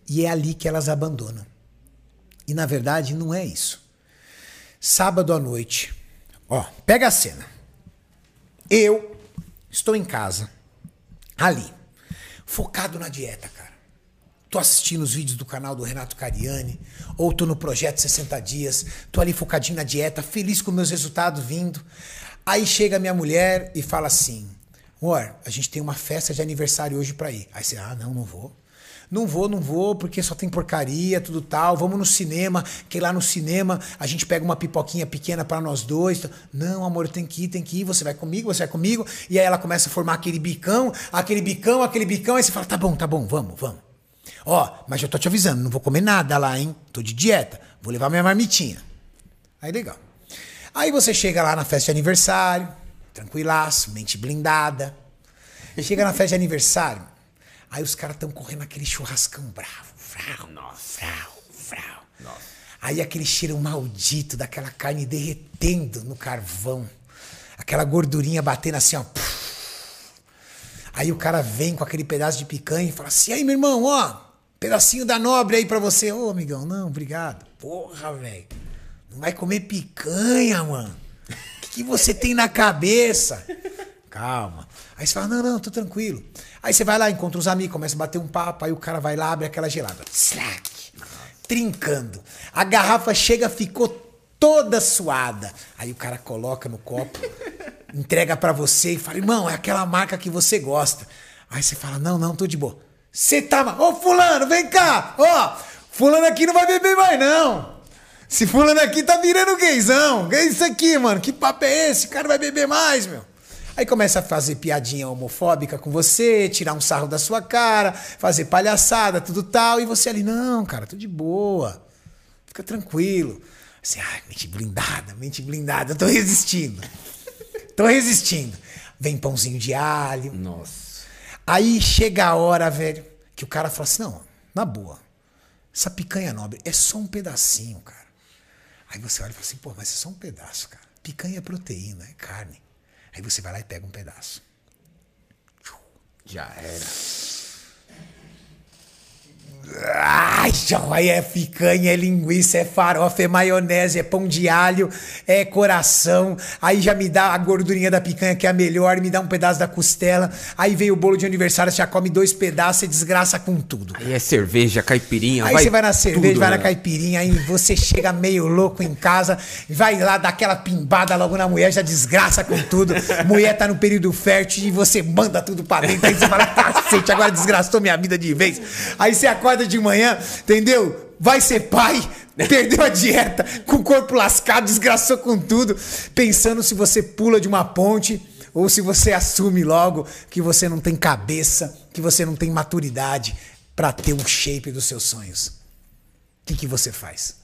E é ali que elas abandonam. E na verdade não é isso. Sábado à noite, ó, pega a cena. Eu estou em casa, ali, focado na dieta, cara. Tô assistindo os vídeos do canal do Renato Cariani, ou tô no projeto 60 dias, tô ali focadinho na dieta, feliz com meus resultados vindo. Aí chega minha mulher e fala assim: Amor, a gente tem uma festa de aniversário hoje para ir. Aí você, ah, não, não vou. Não vou, não vou, porque só tem porcaria, tudo tal. Vamos no cinema, que lá no cinema a gente pega uma pipoquinha pequena para nós dois. Não, amor, tem que ir, tem que ir. Você vai comigo, você vai comigo. E aí ela começa a formar aquele bicão, aquele bicão, aquele bicão. Aí você fala: tá bom, tá bom, vamos, vamos. Ó, mas eu tô te avisando, não vou comer nada lá, hein? Tô de dieta. Vou levar minha marmitinha. Aí legal. Aí você chega lá na festa de aniversário, tranquilaço, mente blindada. Chega na festa de aniversário, Aí os caras estão correndo aquele churrascão bravo. Frau, Nossa. frau, frau. Nossa. Aí aquele cheiro maldito daquela carne derretendo no carvão. Aquela gordurinha batendo assim, ó. Aí o cara vem com aquele pedaço de picanha e fala assim: aí, meu irmão, ó, Pedacinho da nobre aí pra você. Ô, amigão, não, obrigado. Porra, velho. Não vai comer picanha, mano. O que, que você tem na cabeça? Calma. Aí você fala, não, não, tô tranquilo. Aí você vai lá, encontra os amigos, começa a bater um papo, aí o cara vai lá, abre aquela gelada. Slack. Trincando. A garrafa chega, ficou toda suada. Aí o cara coloca no copo, (laughs) entrega pra você e fala, irmão, é aquela marca que você gosta. Aí você fala, não, não, tô de boa. Você tá. ma- Ô, Fulano, vem cá! Ó, Fulano aqui não vai beber mais, não. Se Fulano aqui tá virando gaysão. Que é isso aqui, mano? Que papo é esse? O cara vai beber mais, meu. Aí começa a fazer piadinha homofóbica com você, tirar um sarro da sua cara, fazer palhaçada, tudo tal. E você ali, não, cara, tô de boa. Fica tranquilo. Você, ai, mente blindada, mente blindada. Eu tô resistindo. Tô resistindo. Vem pãozinho de alho. Nossa. Aí chega a hora, velho, que o cara fala assim: não, na boa, essa picanha nobre é só um pedacinho, cara. Aí você olha e fala assim: pô, mas é só um pedaço, cara. Picanha é proteína, é carne. Aí você vai lá e pega um pedaço. Já era. Ai, aí é picanha, é linguiça, é farofa, é maionese, é pão de alho, é coração. Aí já me dá a gordurinha da picanha, que é a melhor, me dá um pedaço da costela. Aí vem o bolo de aniversário, você já come dois pedaços e desgraça com tudo. Aí é cerveja, caipirinha, Aí vai você vai na cerveja, tudo, vai na né? caipirinha, aí você chega meio louco em casa, vai lá dar aquela pimbada logo na mulher, já desgraça com tudo. Mulher tá no período fértil e você manda tudo pra dentro. Aí você fala, cacete, agora desgraçou minha vida de vez. Aí você acorda de manhã, entendeu? Vai ser pai, (laughs) perdeu a dieta, com o corpo lascado, desgraçou com tudo, pensando se você pula de uma ponte ou se você assume logo que você não tem cabeça, que você não tem maturidade pra ter um shape dos seus sonhos. O que, que você faz?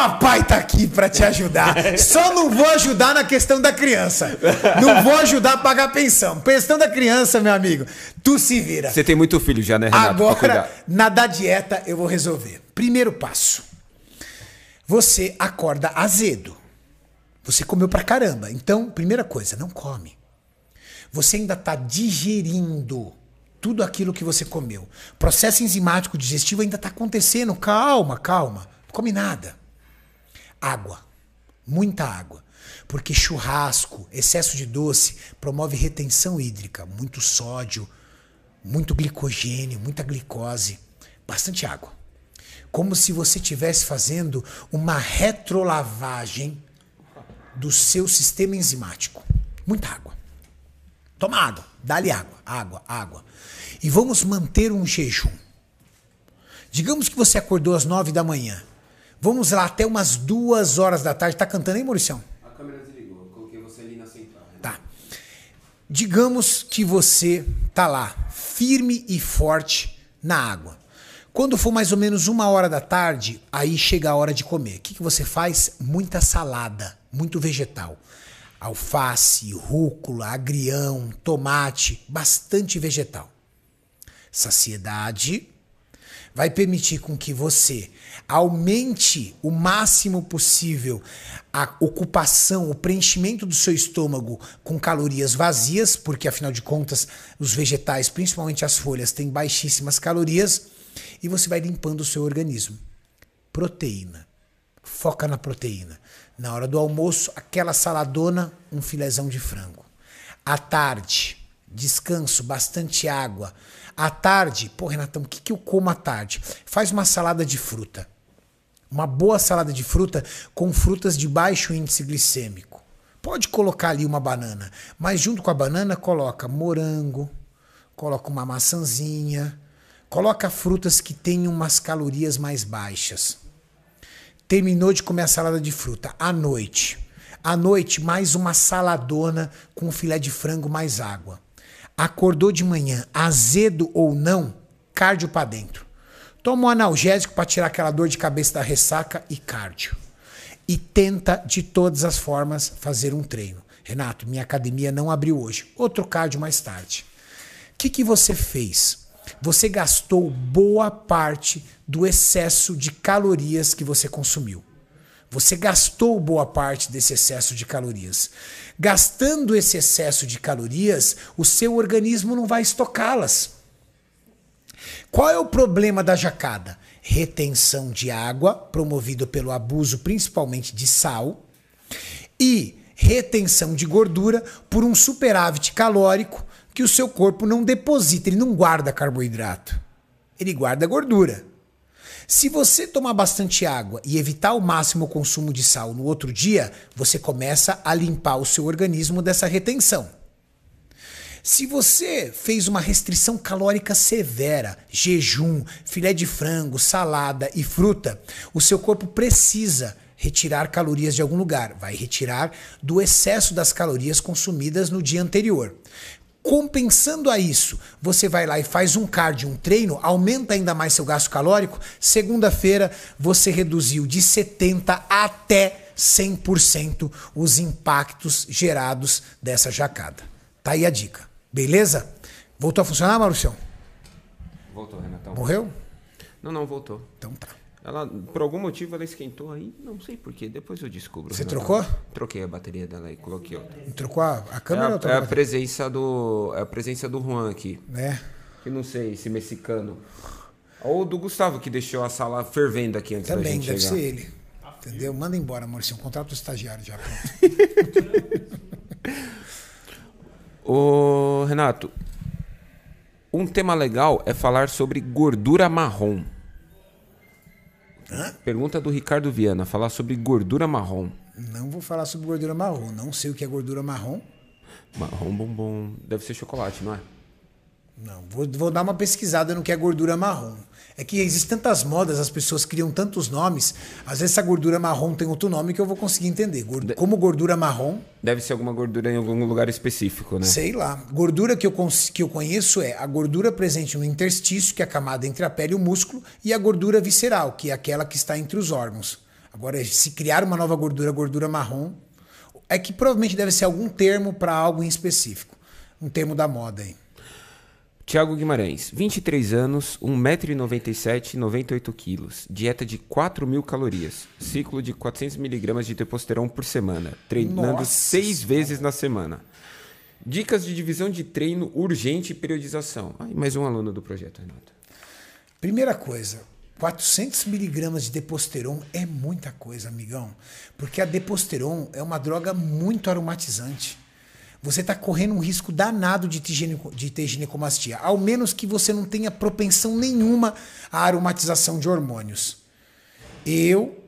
Papai tá aqui pra te ajudar. (laughs) Só não vou ajudar na questão da criança. Não vou ajudar a pagar pensão. Questão da criança, meu amigo, tu se vira. Você tem muito filho já, né, Renato? Agora, na da dieta, eu vou resolver. Primeiro passo. Você acorda azedo. Você comeu pra caramba. Então, primeira coisa, não come. Você ainda tá digerindo tudo aquilo que você comeu. Processo enzimático digestivo ainda tá acontecendo. Calma, calma. Não come nada. Água. Muita água. Porque churrasco, excesso de doce, promove retenção hídrica. Muito sódio, muito glicogênio, muita glicose. Bastante água. Como se você estivesse fazendo uma retrolavagem do seu sistema enzimático. Muita água. Toma água, dá-lhe água, água, água. E vamos manter um jejum. Digamos que você acordou às nove da manhã. Vamos lá até umas duas horas da tarde. Tá cantando aí, Mauricião? A câmera desligou, eu coloquei você ali na central. né? Tá. Digamos que você tá lá, firme e forte na água. Quando for mais ou menos uma hora da tarde, aí chega a hora de comer. O que, que você faz? Muita salada, muito vegetal. Alface, rúcula, agrião, tomate, bastante vegetal. Saciedade vai permitir com que você aumente o máximo possível a ocupação, o preenchimento do seu estômago com calorias vazias, porque afinal de contas os vegetais, principalmente as folhas, têm baixíssimas calorias, e você vai limpando o seu organismo. Proteína. Foca na proteína. Na hora do almoço, aquela saladona, um filezão de frango. À tarde, descanso, bastante água. À tarde, pô, Renatão, o que, que eu como à tarde? Faz uma salada de fruta. Uma boa salada de fruta com frutas de baixo índice glicêmico. Pode colocar ali uma banana, mas junto com a banana coloca morango, coloca uma maçãzinha, coloca frutas que tenham umas calorias mais baixas. Terminou de comer a salada de fruta à noite. À noite, mais uma saladona com filé de frango mais água. Acordou de manhã, azedo ou não, cardio para dentro. Toma um analgésico para tirar aquela dor de cabeça da ressaca e cardio. E tenta de todas as formas fazer um treino. Renato, minha academia não abriu hoje. Outro cardio mais tarde. O que, que você fez? Você gastou boa parte do excesso de calorias que você consumiu. Você gastou boa parte desse excesso de calorias. Gastando esse excesso de calorias, o seu organismo não vai estocá-las. Qual é o problema da jacada? Retenção de água, promovido pelo abuso principalmente de sal, e retenção de gordura por um superávit calórico que o seu corpo não deposita, ele não guarda carboidrato, ele guarda gordura. Se você tomar bastante água e evitar ao máximo o consumo de sal no outro dia, você começa a limpar o seu organismo dessa retenção. Se você fez uma restrição calórica severa, jejum, filé de frango, salada e fruta, o seu corpo precisa retirar calorias de algum lugar. Vai retirar do excesso das calorias consumidas no dia anterior. Compensando a isso, você vai lá e faz um cardio, um treino, aumenta ainda mais seu gasto calórico. Segunda-feira, você reduziu de 70% até 100% os impactos gerados dessa jacada. Tá aí a dica. Beleza? Voltou a funcionar, Marucião? Voltou, Renatão. Morreu? Não, não, voltou. Então tá. Ela, por algum motivo, ela esquentou aí. Não sei porquê. Depois eu descubro. Você trocou? Troquei a bateria dela e coloquei outra. Trocou a, a É câmera a, ou é trocou a presença do. É a presença do Juan aqui. É. Que não sei, esse mexicano. Ou do Gustavo, que deixou a sala fervendo aqui antes da Também, gente deve chegar. ser ele. Entendeu? Manda embora, Maurício. Contrato o estagiário já. Pronto. (laughs) Ô, Renato, um tema legal é falar sobre gordura marrom. Pergunta do Ricardo Viana, falar sobre gordura marrom. Não vou falar sobre gordura marrom. Não sei o que é gordura marrom. Marrom bombom. Deve ser chocolate, não é? Não, vou, vou dar uma pesquisada no que é gordura marrom. É que existem tantas modas, as pessoas criam tantos nomes. Às vezes essa gordura marrom tem outro nome que eu vou conseguir entender. Como gordura marrom, Deve ser alguma gordura em algum lugar específico, né? sei lá. Gordura que eu, que eu conheço é a gordura presente no interstício, que é a camada entre a pele e o músculo, e a gordura visceral, que é aquela que está entre os órgãos. Agora, se criar uma nova gordura, gordura marrom, é que provavelmente deve ser algum termo para algo em específico. Um termo da moda aí. Tiago Guimarães, 23 anos, 1,97m, 98 quilos, dieta de 4 mil calorias, ciclo de 400mg de testosterona por semana, treinando Nossa seis vezes na semana. Dicas de divisão de treino urgente e periodização. Ai, mais um aluno do projeto, Renato. Primeira coisa, 400 miligramas de deposteron é muita coisa, amigão. Porque a deposteron é uma droga muito aromatizante. Você está correndo um risco danado de ter, gineco- de ter ginecomastia, ao menos que você não tenha propensão nenhuma à aromatização de hormônios. Eu,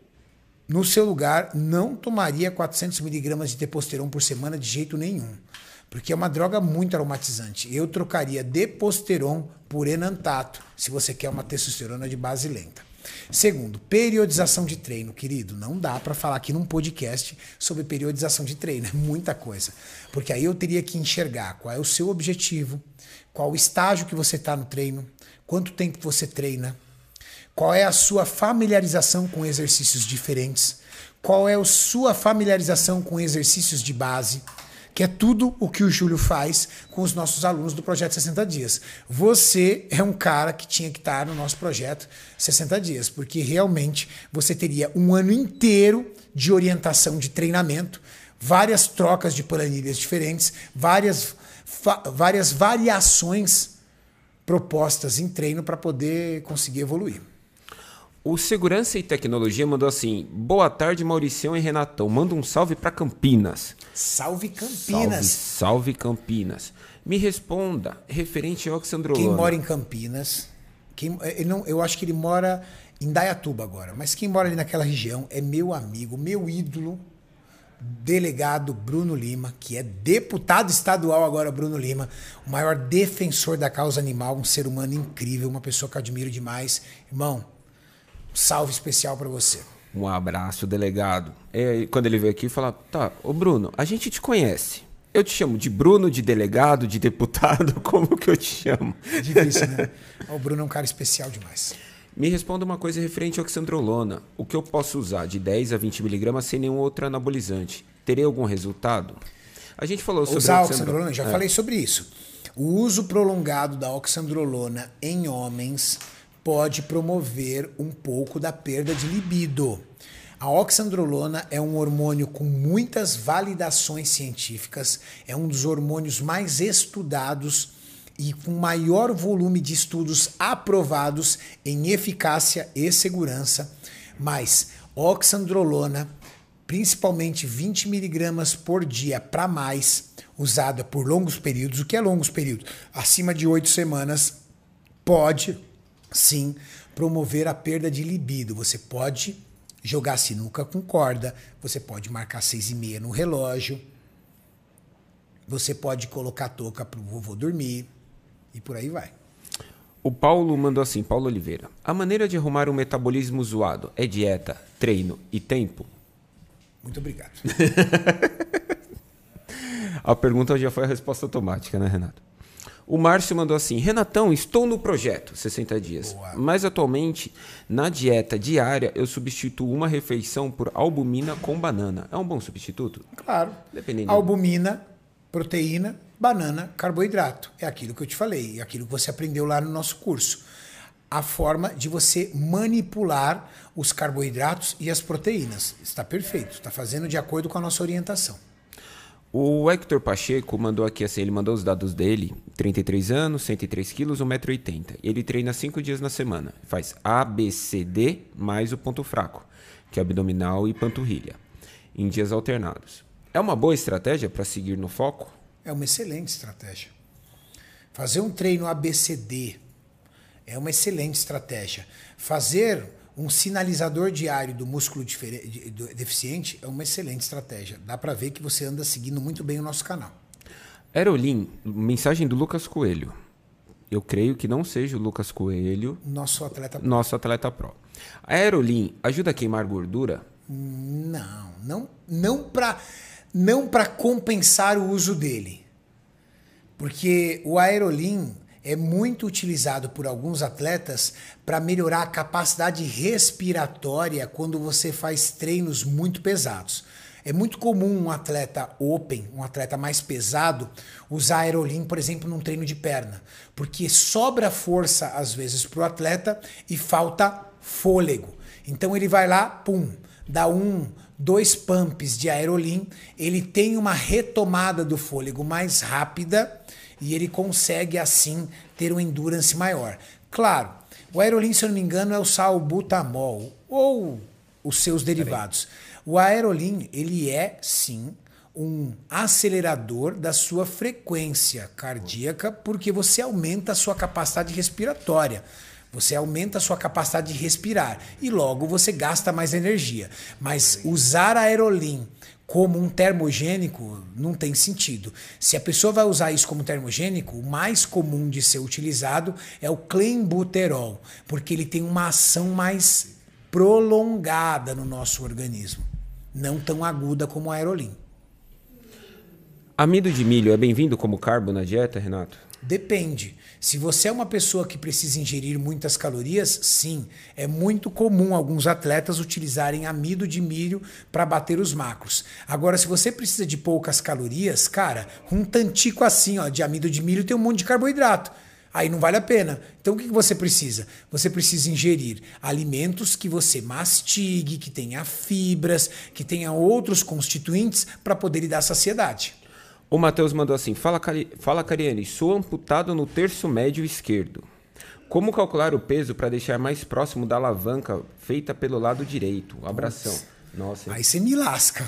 no seu lugar, não tomaria 400 miligramas de testosterona por semana de jeito nenhum. Porque é uma droga muito aromatizante. Eu trocaria Deposteron por Enantato, se você quer uma testosterona de base lenta. Segundo, periodização de treino, querido. Não dá para falar aqui num podcast sobre periodização de treino, (laughs) é muita coisa. Porque aí eu teria que enxergar qual é o seu objetivo, qual o estágio que você está no treino, quanto tempo você treina, qual é a sua familiarização com exercícios diferentes? Qual é a sua familiarização com exercícios de base? Que é tudo o que o Júlio faz com os nossos alunos do projeto 60 dias. Você é um cara que tinha que estar no nosso projeto 60 dias, porque realmente você teria um ano inteiro de orientação de treinamento, várias trocas de planilhas diferentes, várias, várias variações propostas em treino para poder conseguir evoluir. O Segurança e Tecnologia mandou assim: Boa tarde, Mauricião e Renatão. Manda um salve para Campinas. Salve Campinas. Salve, salve Campinas. Me responda, referente ao Oxandrolona. Quem mora em Campinas, quem, ele não, eu acho que ele mora em Dayatuba agora, mas quem mora ali naquela região é meu amigo, meu ídolo, delegado Bruno Lima, que é deputado estadual agora, Bruno Lima, o maior defensor da causa animal, um ser humano incrível, uma pessoa que eu admiro demais. Irmão, salve especial para você. Um abraço, delegado. E quando ele veio aqui, fala: Tá, ô Bruno, a gente te conhece. Eu te chamo de Bruno, de delegado, de deputado, (laughs) como que eu te chamo? É difícil, né? o Bruno é um cara especial demais. Me responda uma coisa referente ao oxandrolona. O que eu posso usar de 10 a 20 miligramas sem nenhum outro anabolizante? Terei algum resultado? A gente falou sobre Usar a oxandrolona. oxandrolona, já É. falei sobre isso. O uso prolongado da oxandrolona em homens pode promover um pouco da perda de libido. A oxandrolona é um hormônio com muitas validações científicas, é um dos hormônios mais estudados e com maior volume de estudos aprovados em eficácia e segurança. Mas oxandrolona, principalmente 20 miligramas por dia para mais, usada por longos períodos. O que é longos períodos? Acima de oito semanas, pode sim promover a perda de libido. Você pode jogar sinuca com corda, você pode marcar seis e meia no relógio, você pode colocar touca para o vovô dormir e por aí vai. O Paulo mandou assim, Paulo Oliveira. A maneira de arrumar um metabolismo zoado é dieta, treino e tempo? Muito obrigado. (laughs) a pergunta já foi a resposta automática, né, Renato? O Márcio mandou assim: Renatão, estou no projeto 60 dias. Boa. Mas atualmente, na dieta diária, eu substituo uma refeição por albumina com banana. É um bom substituto? Claro. Dependendo. Albumina, proteína, banana, carboidrato. É aquilo que eu te falei, é aquilo que você aprendeu lá no nosso curso. A forma de você manipular os carboidratos e as proteínas. Está perfeito, está fazendo de acordo com a nossa orientação. O Hector Pacheco mandou aqui assim, ele mandou os dados dele, 33 anos, 103 quilos, 1,80m. Ele treina 5 dias na semana. Faz ABCD mais o ponto fraco, que é abdominal e panturrilha, em dias alternados. É uma boa estratégia para seguir no foco? É uma excelente estratégia. Fazer um treino ABCD é uma excelente estratégia. Fazer um sinalizador diário do músculo deficiente é uma excelente estratégia. Dá para ver que você anda seguindo muito bem o nosso canal. Aerolim, mensagem do Lucas Coelho. Eu creio que não seja o Lucas Coelho. Nosso atleta pro. Nosso atleta pro. A Aerolim ajuda a queimar gordura? Não, não, não para não para compensar o uso dele. Porque o Aerolim é muito utilizado por alguns atletas para melhorar a capacidade respiratória quando você faz treinos muito pesados. É muito comum um atleta open, um atleta mais pesado, usar aerolim, por exemplo, num treino de perna, porque sobra força às vezes para o atleta e falta fôlego. Então ele vai lá, pum, dá um, dois pumps de aerolim, ele tem uma retomada do fôlego mais rápida e ele consegue assim ter um endurance maior. Claro, o aerolim, se eu não me engano, é o salbutamol ou os seus derivados. O aerolim, ele é sim um acelerador da sua frequência cardíaca, porque você aumenta a sua capacidade respiratória. Você aumenta a sua capacidade de respirar e logo você gasta mais energia. Mas usar aerolim como um termogênico não tem sentido. Se a pessoa vai usar isso como termogênico, o mais comum de ser utilizado é o clenbuterol, porque ele tem uma ação mais prolongada no nosso organismo, não tão aguda como o aerolim. Amido de milho é bem-vindo como carbo na dieta, Renato? Depende. Se você é uma pessoa que precisa ingerir muitas calorias, sim, é muito comum alguns atletas utilizarem amido de milho para bater os macros. Agora, se você precisa de poucas calorias, cara, um tantico assim, ó, de amido de milho tem um monte de carboidrato. Aí não vale a pena. Então o que você precisa? Você precisa ingerir alimentos que você mastigue, que tenha fibras, que tenha outros constituintes para poder lhe dar saciedade. O Matheus mandou assim: Fala, Cari... Fala Cariane, sou amputado no terço médio esquerdo. Como calcular o peso para deixar mais próximo da alavanca feita pelo lado direito? Abração. Nossa. Aí você me lasca.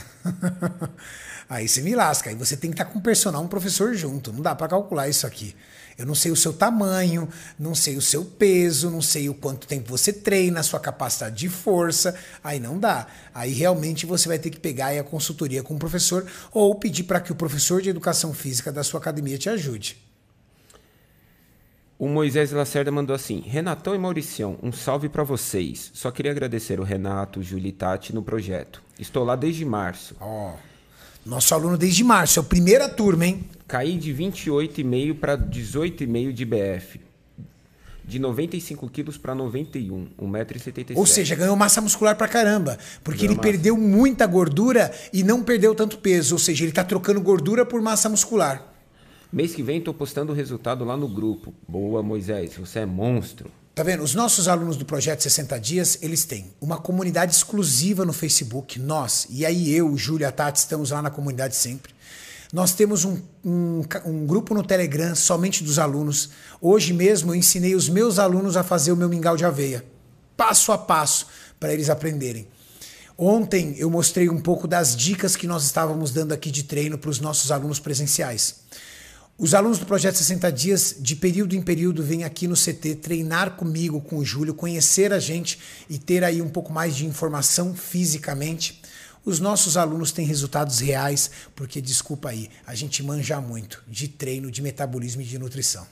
(laughs) Aí você me lasca. Aí você tem que estar tá com um personal, um professor junto. Não dá para calcular isso aqui. Eu não sei o seu tamanho, não sei o seu peso, não sei o quanto tempo você treina, a sua capacidade de força. Aí não dá. Aí realmente você vai ter que pegar a consultoria com o professor ou pedir para que o professor de educação física da sua academia te ajude. O Moisés Lacerda mandou assim: Renatão e Mauricião, um salve para vocês. Só queria agradecer o Renato, o Júlio e Tati no projeto. Estou lá desde março. Ó. Oh. Nosso aluno desde março, é a primeira turma, hein? Caí de 28,5 para 18,5 de BF. De 95 quilos para 91, 1,77m. Ou seja, ganhou massa muscular pra caramba. Porque ganhou ele massa. perdeu muita gordura e não perdeu tanto peso. Ou seja, ele tá trocando gordura por massa muscular. Mês que vem tô postando o resultado lá no grupo. Boa, Moisés, você é monstro. Tá vendo? Os nossos alunos do projeto 60 Dias, eles têm uma comunidade exclusiva no Facebook, nós, e aí eu, o Júlio e a Tati estamos lá na comunidade sempre. Nós temos um, um, um, grupo no Telegram somente dos alunos. Hoje mesmo eu ensinei os meus alunos a fazer o meu mingau de aveia, passo a passo, para eles aprenderem. Ontem eu mostrei um pouco das dicas que nós estávamos dando aqui de treino para os nossos alunos presenciais. Os alunos do Projeto 60 Dias, de período em período, vêm aqui no CT treinar comigo, com o Júlio, conhecer a gente e ter aí um pouco mais de informação fisicamente. Os nossos alunos têm resultados reais, porque, desculpa aí, a gente manja muito de treino, de metabolismo e de nutrição.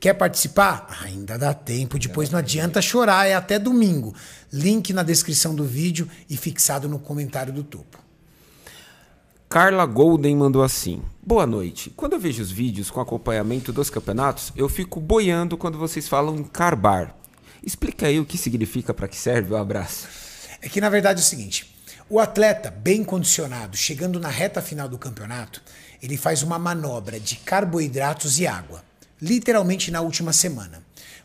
Quer participar? Ainda dá tempo, depois não adianta chorar, é até domingo. Link na descrição do vídeo e fixado no comentário do topo. Carla Golden mandou assim: Boa noite. Quando eu vejo os vídeos com acompanhamento dos campeonatos, eu fico boiando quando vocês falam em carbar. Explica aí o que significa, para que serve o abraço. É que na verdade é o seguinte: o atleta bem condicionado, chegando na reta final do campeonato, ele faz uma manobra de carboidratos e água, literalmente na última semana.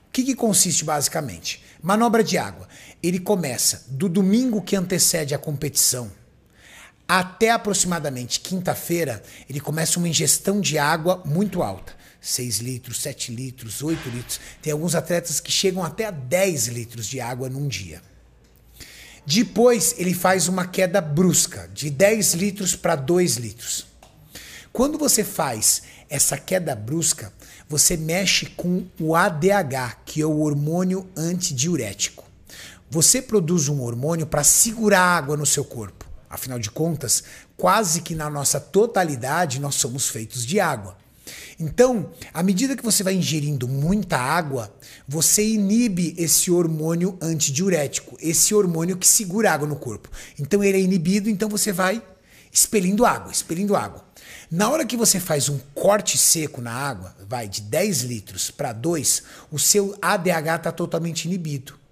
O que, que consiste basicamente? Manobra de água. Ele começa do domingo que antecede a competição até aproximadamente quinta-feira, ele começa uma ingestão de água muito alta. 6 litros, 7 litros, 8 litros. Tem alguns atletas que chegam até a 10 litros de água num dia. Depois, ele faz uma queda brusca, de 10 litros para 2 litros. Quando você faz essa queda brusca, você mexe com o ADH, que é o hormônio antidiurético. Você produz um hormônio para segurar água no seu corpo. Afinal de contas, quase que na nossa totalidade nós somos feitos de água. Então, à medida que você vai ingerindo muita água, você inibe esse hormônio antidiurético, esse hormônio que segura água no corpo. Então ele é inibido, então você vai expelindo água, expelindo água. Na hora que você faz um corte seco na água, vai de 10 litros para 2, o seu ADH está totalmente inibido.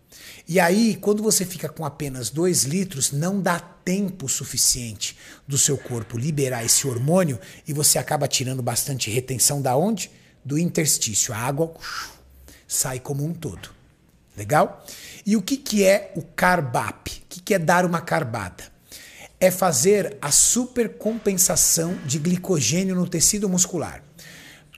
E aí, quando você fica com apenas 2 litros, não dá tempo suficiente do seu corpo liberar esse hormônio e você acaba tirando bastante retenção da onde? Do interstício. A água sai como um todo. Legal? E o que, que é o carbap? O que, que é dar uma carbada? É fazer a supercompensação de glicogênio no tecido muscular.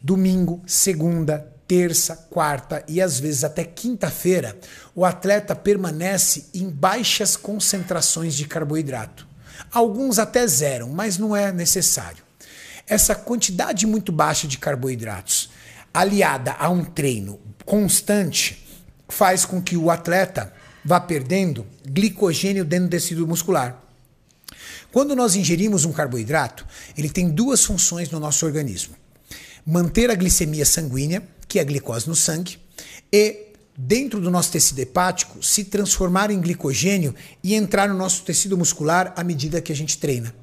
Domingo, segunda, terça, quarta e às vezes até quinta-feira, o atleta permanece em baixas concentrações de carboidrato. Alguns até zero, mas não é necessário. Essa quantidade muito baixa de carboidratos, aliada a um treino constante, faz com que o atleta vá perdendo glicogênio dentro do tecido muscular. Quando nós ingerimos um carboidrato, ele tem duas funções no nosso organismo: manter a glicemia sanguínea, que é a glicose no sangue, e dentro do nosso tecido hepático se transformar em glicogênio e entrar no nosso tecido muscular à medida que a gente treina.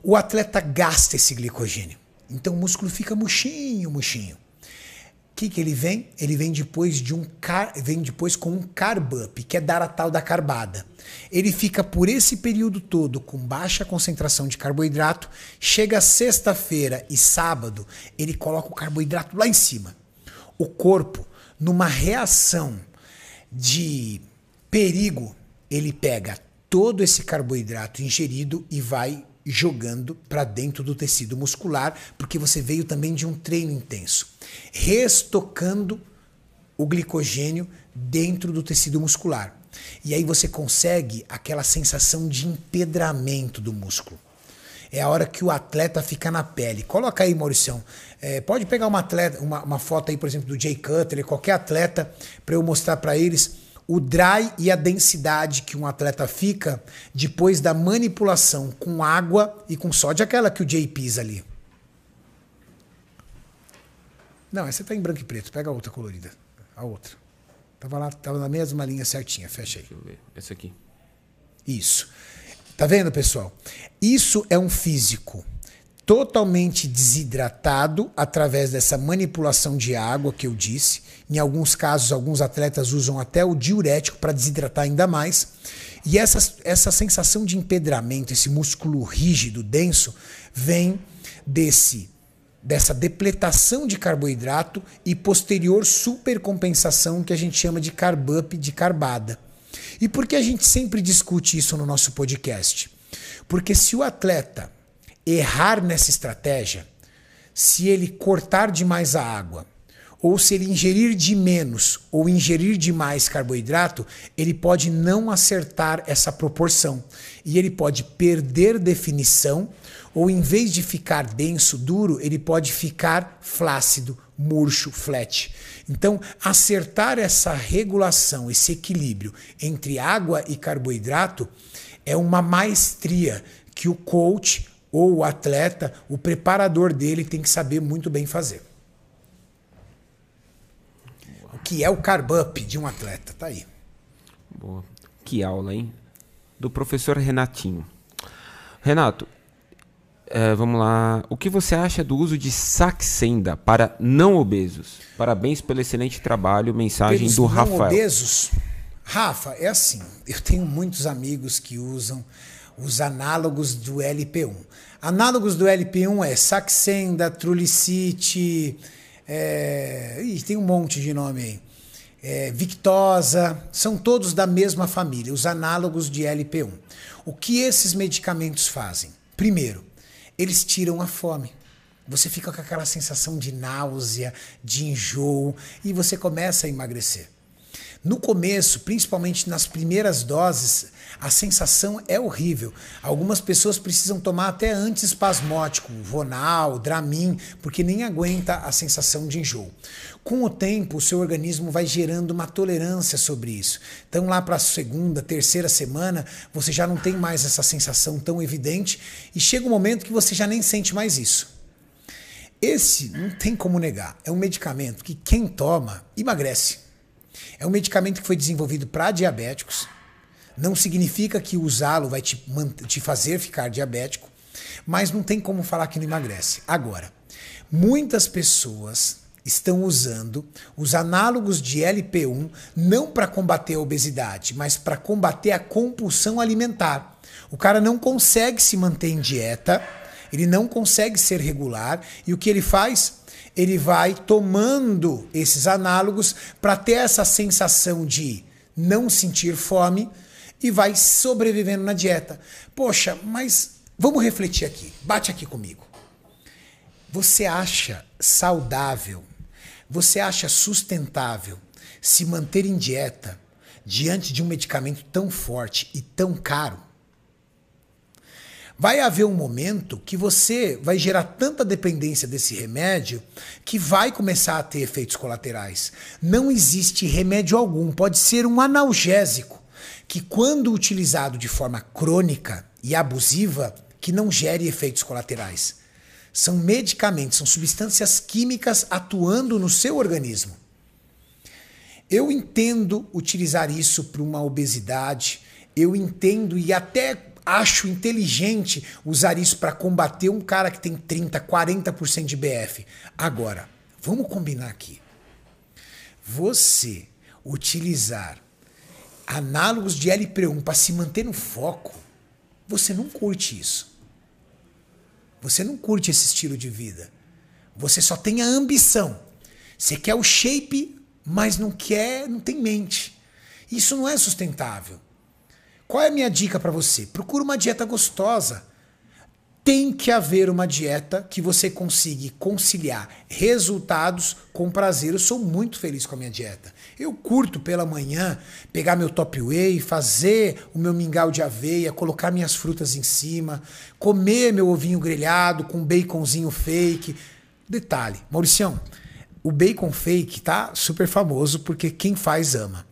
O atleta gasta esse glicogênio. Então o músculo fica murchinho, murchinho. O que, que ele vem? Ele vem depois de um car... vem depois com um carb up, que é dar a tal da carbada. Ele fica por esse período todo com baixa concentração de carboidrato. Chega sexta-feira e sábado, ele coloca o carboidrato lá em cima o corpo, numa reação de perigo, ele pega todo esse carboidrato ingerido e vai jogando para dentro do tecido muscular, porque você veio também de um treino intenso, restocando o glicogênio dentro do tecido muscular. E aí você consegue aquela sensação de empedramento do músculo é a hora que o atleta fica na pele. Coloca aí, Mauricião. É, pode pegar uma, atleta, uma, uma, foto aí, por exemplo, do Jay Cutler, qualquer atleta, para eu mostrar para eles o dry e a densidade que um atleta fica depois da manipulação com água e com sódio, aquela que o Jay pisa ali. Não, essa tá em branco e preto. Pega a outra colorida. A outra. Tava lá, tava na mesma linha certinha. Fecha aí. Deixa eu ver. Essa aqui. Isso. Tá vendo, pessoal? Isso é um físico totalmente desidratado através dessa manipulação de água que eu disse. Em alguns casos, alguns atletas usam até o diurético para desidratar ainda mais. E essa, essa sensação de empedramento, esse músculo rígido, denso, vem desse dessa depletação de carboidrato e posterior supercompensação que a gente chama de carb up, de carbada. E por que a gente sempre discute isso no nosso podcast? Porque se o atleta errar nessa estratégia, se ele cortar demais a água, ou se ele ingerir de menos ou ingerir de mais carboidrato, ele pode não acertar essa proporção e ele pode perder definição ou em vez de ficar denso, duro, ele pode ficar flácido, murcho, flat. Então, acertar essa regulação, esse equilíbrio entre água e carboidrato é uma maestria que o coach ou o atleta, o preparador dele tem que saber muito bem fazer. O que é o carb up de um atleta? Tá aí. Boa. Que aula, hein? Do professor Renatinho. Renato, é, vamos lá. O que você acha do uso de Saxenda para não obesos? Parabéns pelo excelente trabalho. Mensagem Pelos do não Rafael. obesos, Rafa, é assim. Eu tenho muitos amigos que usam os análogos do LP1. Análogos do LP1 é Saxenda, Trulicite, é... Ih, tem um monte de nome aí. É, Victosa, são todos da mesma família, os análogos de LP1. O que esses medicamentos fazem? Primeiro, eles tiram a fome. Você fica com aquela sensação de náusea, de enjoo e você começa a emagrecer. No começo, principalmente nas primeiras doses, a sensação é horrível. Algumas pessoas precisam tomar até antiespasmótico, Vonal, Dramin, porque nem aguenta a sensação de enjoo. Com o tempo, o seu organismo vai gerando uma tolerância sobre isso. Então, lá para a segunda, terceira semana, você já não tem mais essa sensação tão evidente e chega um momento que você já nem sente mais isso. Esse não tem como negar. É um medicamento que quem toma emagrece. É um medicamento que foi desenvolvido para diabéticos. Não significa que usá-lo vai te, te fazer ficar diabético, mas não tem como falar que não emagrece. Agora, muitas pessoas estão usando os análogos de LP1 não para combater a obesidade, mas para combater a compulsão alimentar. O cara não consegue se manter em dieta, ele não consegue ser regular e o que ele faz? Ele vai tomando esses análogos para ter essa sensação de não sentir fome e vai sobrevivendo na dieta. Poxa, mas vamos refletir aqui. Bate aqui comigo. Você acha saudável, você acha sustentável se manter em dieta diante de um medicamento tão forte e tão caro? Vai haver um momento que você vai gerar tanta dependência desse remédio que vai começar a ter efeitos colaterais. Não existe remédio algum, pode ser um analgésico, que quando utilizado de forma crônica e abusiva, que não gere efeitos colaterais. São medicamentos, são substâncias químicas atuando no seu organismo. Eu entendo utilizar isso para uma obesidade, eu entendo e até acho inteligente usar isso para combater um cara que tem 30, 40% de BF. Agora, vamos combinar aqui. Você utilizar análogos de LP1 para se manter no foco, você não curte isso. Você não curte esse estilo de vida. Você só tem a ambição. Você quer o shape, mas não quer, não tem mente. Isso não é sustentável. Qual é a minha dica para você? Procura uma dieta gostosa. Tem que haver uma dieta que você consiga conciliar resultados com prazer. Eu sou muito feliz com a minha dieta. Eu curto pela manhã pegar meu top whey, fazer o meu mingau de aveia, colocar minhas frutas em cima, comer meu ovinho grelhado com baconzinho fake. Detalhe, Mauricião, o bacon fake tá super famoso porque quem faz ama.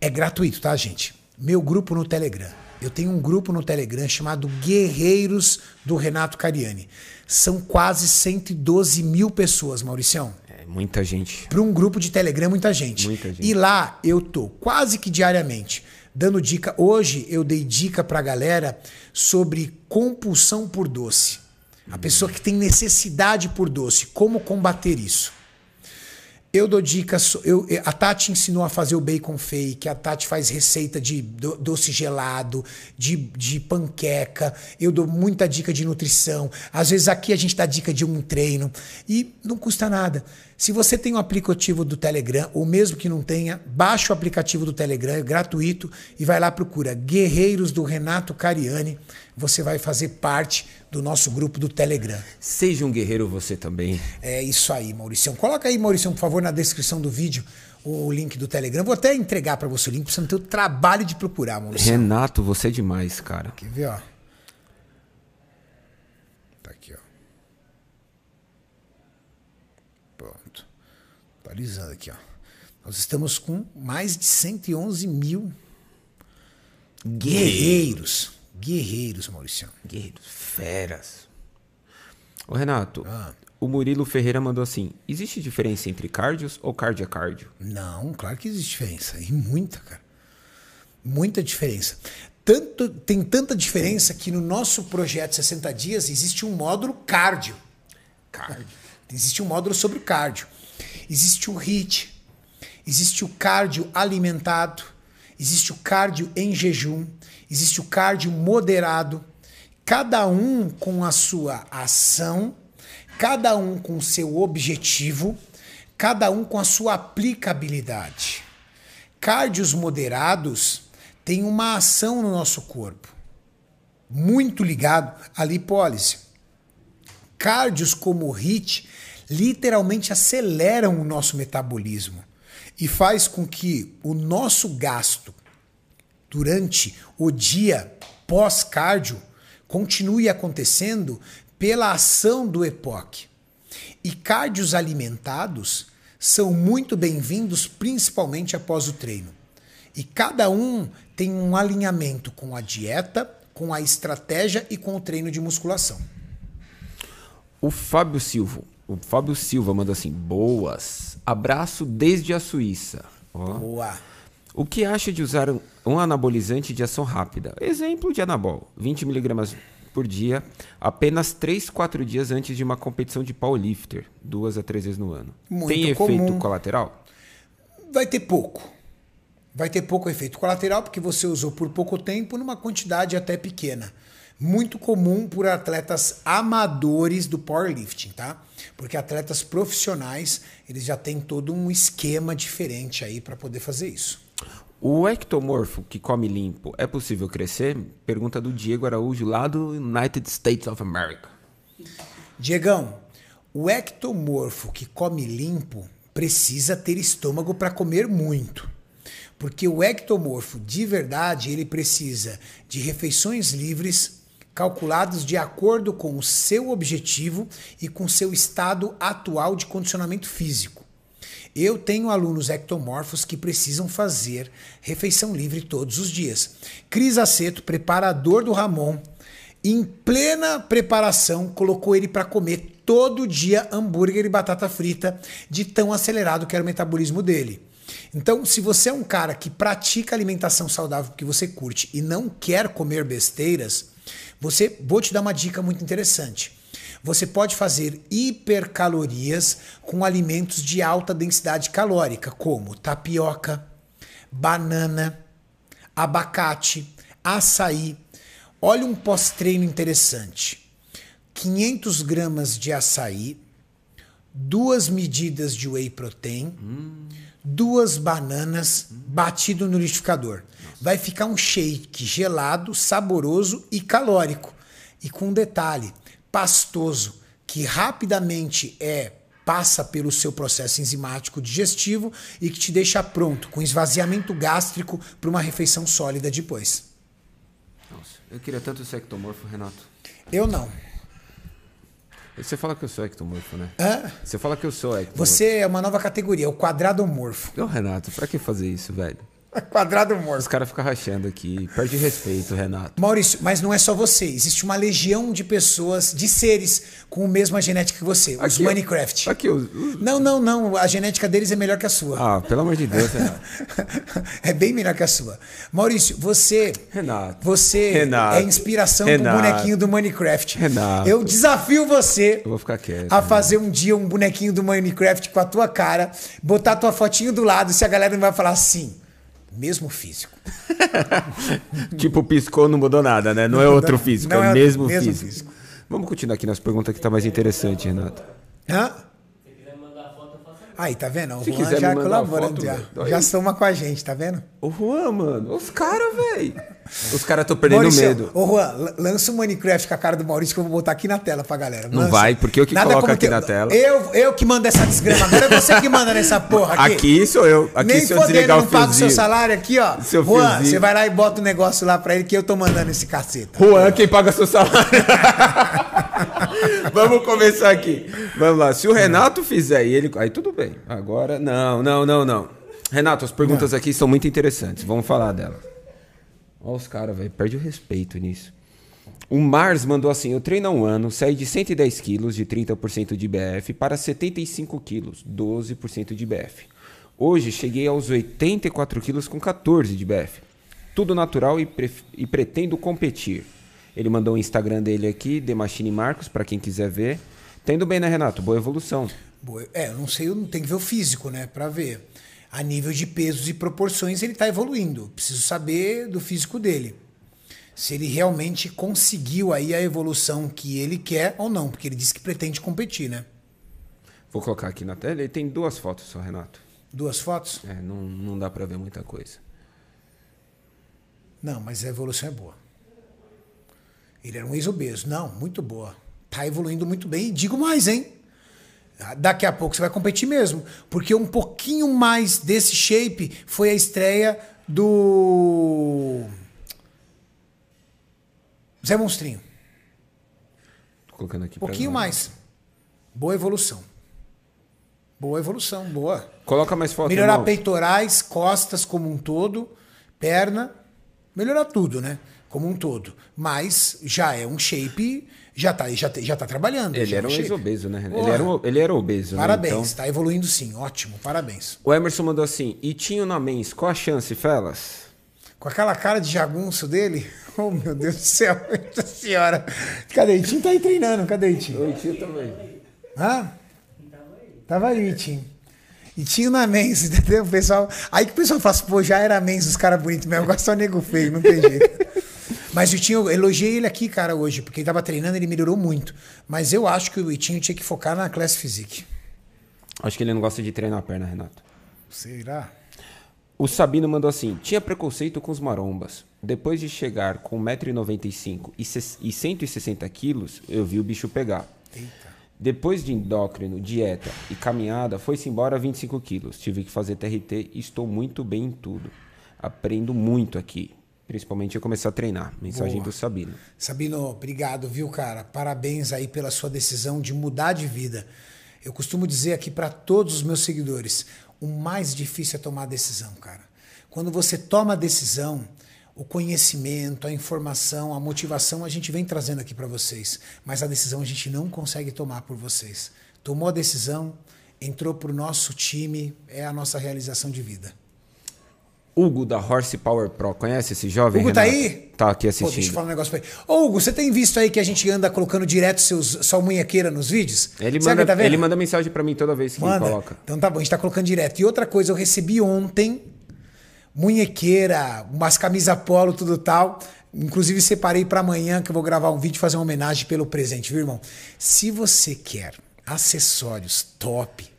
É gratuito, tá, gente? meu grupo no Telegram. Eu tenho um grupo no Telegram chamado Guerreiros do Renato Cariani. São quase 112 mil pessoas, Mauricião. Muita gente. Para um grupo de Telegram, muita gente. Muita gente. E lá eu tô quase que diariamente dando dica. Hoje eu dei dica pra galera sobre compulsão por doce. A pessoa que tem necessidade por doce, como combater isso. Eu dou dicas. Eu, a Tati ensinou a fazer o bacon fake. A Tati faz receita de do, doce gelado, de, de panqueca. Eu dou muita dica de nutrição. Às vezes aqui a gente dá dica de um treino. E não custa nada. Se você tem o um aplicativo do Telegram, ou mesmo que não tenha, baixa o aplicativo do Telegram, é gratuito, e vai lá procura Guerreiros do Renato Cariani. Você vai fazer parte do nosso grupo do Telegram. Seja um guerreiro você também. É isso aí, Maurício. Coloca aí, Maurício, por favor, na descrição do vídeo o link do Telegram. Vou até entregar para você o link, pra você não ter o trabalho de procurar, Maurício. Renato, você é demais, cara. Quer ver, ó? Tá aqui, ó. Pronto. Atualizando aqui, ó. Nós estamos com mais de 111 mil guerreiros. Guerreiros, Maurício. Guerreiros, feras. Ô, Renato, ah. o Murilo Ferreira mandou assim: existe diferença entre cardios ou cardio a cardio? Não, claro que existe diferença. E muita, cara. Muita diferença. Tanto, tem tanta diferença que no nosso projeto 60 dias existe um módulo cardio. Cardio. Existe um módulo sobre o cardio. Existe o HIT. Existe o cardio alimentado. Existe o cardio em jejum existe o cardio moderado, cada um com a sua ação, cada um com o seu objetivo, cada um com a sua aplicabilidade. Cardios moderados têm uma ação no nosso corpo, muito ligado à lipólise. Cardios como o HIT literalmente aceleram o nosso metabolismo e faz com que o nosso gasto durante o dia pós-cardio continue acontecendo pela ação do EPOC. E cardios alimentados são muito bem-vindos, principalmente após o treino. E cada um tem um alinhamento com a dieta, com a estratégia e com o treino de musculação. O Fábio Silva, o Fábio Silva manda assim: "Boas. Abraço desde a Suíça." Boa. O que acha de usar um anabolizante de ação rápida? Exemplo de anabol, 20mg por dia, apenas 3, 4 dias antes de uma competição de powerlifter, duas a três vezes no ano. Muito Tem comum. efeito colateral? Vai ter pouco. Vai ter pouco efeito colateral porque você usou por pouco tempo numa quantidade até pequena. Muito comum por atletas amadores do powerlifting, tá? Porque atletas profissionais, eles já têm todo um esquema diferente aí para poder fazer isso. O ectomorfo que come limpo é possível crescer? Pergunta do Diego Araújo, lá do United States of America. Diegão, o ectomorfo que come limpo precisa ter estômago para comer muito. Porque o ectomorfo de verdade, ele precisa de refeições livres, calculadas de acordo com o seu objetivo e com seu estado atual de condicionamento físico. Eu tenho alunos ectomorfos que precisam fazer refeição livre todos os dias. Cris Aceto, preparador do Ramon, em plena preparação, colocou ele para comer todo dia hambúrguer e batata frita, de tão acelerado que era o metabolismo dele. Então, se você é um cara que pratica alimentação saudável porque você curte e não quer comer besteiras, você vou te dar uma dica muito interessante. Você pode fazer hipercalorias com alimentos de alta densidade calórica, como tapioca, banana, abacate, açaí. Olha um pós-treino interessante: 500 gramas de açaí, duas medidas de whey protein, hum. duas bananas batido no liquidificador. Vai ficar um shake gelado, saboroso e calórico. E com um detalhe: pastoso que rapidamente é passa pelo seu processo enzimático digestivo e que te deixa pronto com esvaziamento gástrico para uma refeição sólida depois. Nossa, eu queria tanto ser ectomorfo, Renato. Eu não. Você fala que eu sou ectomorfo, né? Hã? Você fala que eu sou ectomorfo. Você é uma nova categoria, o quadradomorfo. Ô, Renato, pra que fazer isso, velho? (laughs) Quadrado Os morto. caras ficam rachando aqui. Perde respeito, Renato. Maurício, mas não é só você. Existe uma legião de pessoas, de seres com a mesma genética que você. Os Aqui. Minecraft. Aqui, os. os- Não, não, não. A genética deles é melhor que a sua. Ah, pelo amor de Deus, Renato. (laughs) é bem melhor que a sua. Maurício, você. Renato. Você Renato. é inspiração Renato. pro bonequinho do Minecraft. Renato. Eu desafio você Eu vou ficar quieto. a fazer um dia um bonequinho do Minecraft com a tua cara, botar tua fotinho do lado, se a galera não vai falar assim. Mesmo físico. (laughs) Tipo, piscou, não mudou nada, né? Não, é outro físico, Não é, é mesmo, mesmo físico. físico. Vamos continuar aqui nas perguntas que tá mais interessante, Renato. Hã? Se quiser me mandar foto, eu faço Aí, tá vendo? O Se Juan quiser já colaborando já. Já soma com a gente, tá vendo? Ô, Juan, mano, os caras, velho. Os caras estão perdendo Maurício, medo. Ô, Juan, lan- lança o Minecraft com a cara do Maurício que eu vou botar aqui na tela pra galera. Não Lança. vai, porque eu que coloco como aqui na tela. Eu, eu que mando essa desgrama. Agora é você que manda nessa porra aqui. Aqui sou eu. Aqui Nem se eu desligar não o pago seu salário aqui, ó. Seu Juan, fiozinho. você vai lá e bota o negócio lá pra ele que eu tô mandando esse caceta. Juan, quem paga seu salário? (laughs) (laughs) Vamos começar aqui. Vamos lá. Se o Renato fizer e ele. Aí tudo bem. Agora. Não, não, não, não. Renato, as perguntas aqui são muito interessantes. Vamos falar delas. Olha os caras, velho. Perde o respeito nisso. O Mars mandou assim: Eu treino há um ano, saí de 110 quilos de 30% de BF para 75 quilos, 12% de BF. Hoje cheguei aos 84 quilos com 14 de BF. Tudo natural e, pref- e pretendo competir. Ele mandou o Instagram dele aqui, The Machine Marcos, para quem quiser ver. Tá indo bem, né, Renato? Boa evolução. Boa, É, eu não sei, eu não tenho que ver o físico, né, Pra ver. A nível de pesos e proporções ele tá evoluindo. Preciso saber do físico dele. Se ele realmente conseguiu aí a evolução que ele quer ou não, porque ele disse que pretende competir, né? Vou colocar aqui na tela. Ele tem duas fotos só, Renato. Duas fotos? É, não, não dá para ver muita coisa. Não, mas a evolução é boa. Ele era um ex-obeso. Não, muito boa. Tá evoluindo muito bem. E digo mais, hein? Daqui a pouco você vai competir mesmo. Porque um pouquinho mais desse shape foi a estreia do. Zé Monstrinho. Tô colocando aqui Um pouquinho mais. Boa evolução. Boa evolução, boa. Coloca mais foto, Melhorar irmão. peitorais, costas como um todo, perna, melhorar tudo, né? Como um todo. Mas já é um shape, já tá, já, já tá trabalhando. Ele é era um ex-obeso, né? Ele era, um, ele era obeso, né? Parabéns, Então- tá evoluindo sim, ótimo, parabéns. O Emerson mandou assim, e tinha na mens, qual a chance, Felas? Com aquela cara de jagunço dele, oh meu Deus do céu, (laughs) nossa senhora. Cadê? Itinho tá aí treinando, cadê Itinho? Oi, tio também. Hã? Tava aí, Itinho. E tinha na mens, (laughs) entendeu? O pessoal, aí que o pessoal fala assim, pô, já era mens os caras bonitos mesmo, agora só nego feio, não tem jeito. Mas o Itinho, eu elogiei ele aqui, cara, hoje, porque ele tava treinando, ele melhorou muito. Mas eu acho que o Itinho tinha que focar na classe physique. Acho que ele não gosta de treinar a perna, Renato. Será? O Sabino mandou assim: tinha preconceito com os marombas. Depois de chegar com 1,95m e ses- e 160 quilos, eu vi o bicho pegar. Eita. Depois de endócrino, dieta e caminhada, foi-se embora 25 quilos. Tive que fazer TRT e estou muito bem em tudo. Aprendo muito aqui. Principalmente eu começar a treinar. Mensagem Boa. do Sabino. Sabino, obrigado, viu, cara? Parabéns aí pela sua decisão de mudar de vida. Eu costumo dizer aqui para todos os meus seguidores: o mais difícil é tomar a decisão, cara. Quando você toma a decisão, o conhecimento, a informação, a motivação a gente vem trazendo aqui para vocês, mas a decisão a gente não consegue tomar por vocês. Tomou a decisão, entrou pro nosso time, é a nossa realização de vida. Hugo da Horsepower Pro. Conhece esse jovem? Hugo tá Renato? aí? Tá aqui Pô, deixa eu assistindo. falar um negócio pra ele. Ô, Hugo, você tem visto aí que a gente anda colocando direto seus, sua munhequeira nos vídeos? ele, manda, tá ele manda mensagem pra mim toda vez que Manda. coloca. Então tá bom, a gente tá colocando direto. E outra coisa, eu recebi ontem munhequeira, umas camisas polo, tudo tal. Inclusive separei pra amanhã que eu vou gravar um vídeo e fazer uma homenagem pelo presente, viu, irmão? Se você quer acessórios top,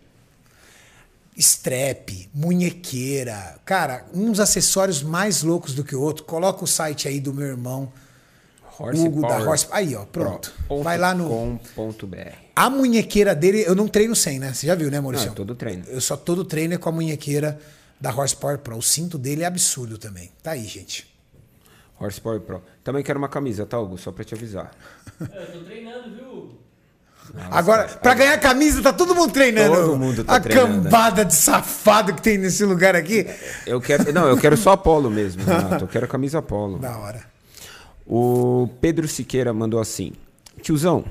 strap, munhequeira, cara, uns acessórios mais loucos do que o outro, coloca o site aí do meu irmão, Hugo da Horse. Aí, ó, pronto. Vai lá no com.br. a munhequeira dele, eu não treino sem, né? Você já viu, né, Maurício? Não, todo treino. Eu só todo treino é com a munhequeira da Horsepower Pro. O cinto dele é absurdo também. Tá aí, gente. Horsepower Pro. Também quero uma camisa, tá, Hugo? Só pra te avisar. É, Eu tô treinando, viu? Agora, pra ganhar camisa, tá todo mundo treinando. Todo mundo tá A treinando. cambada de safado que tem nesse lugar aqui. Eu quero, não, eu quero só polo mesmo, Renato. Eu quero camisa polo. Da hora. O Pedro Siqueira mandou assim: Tiozão,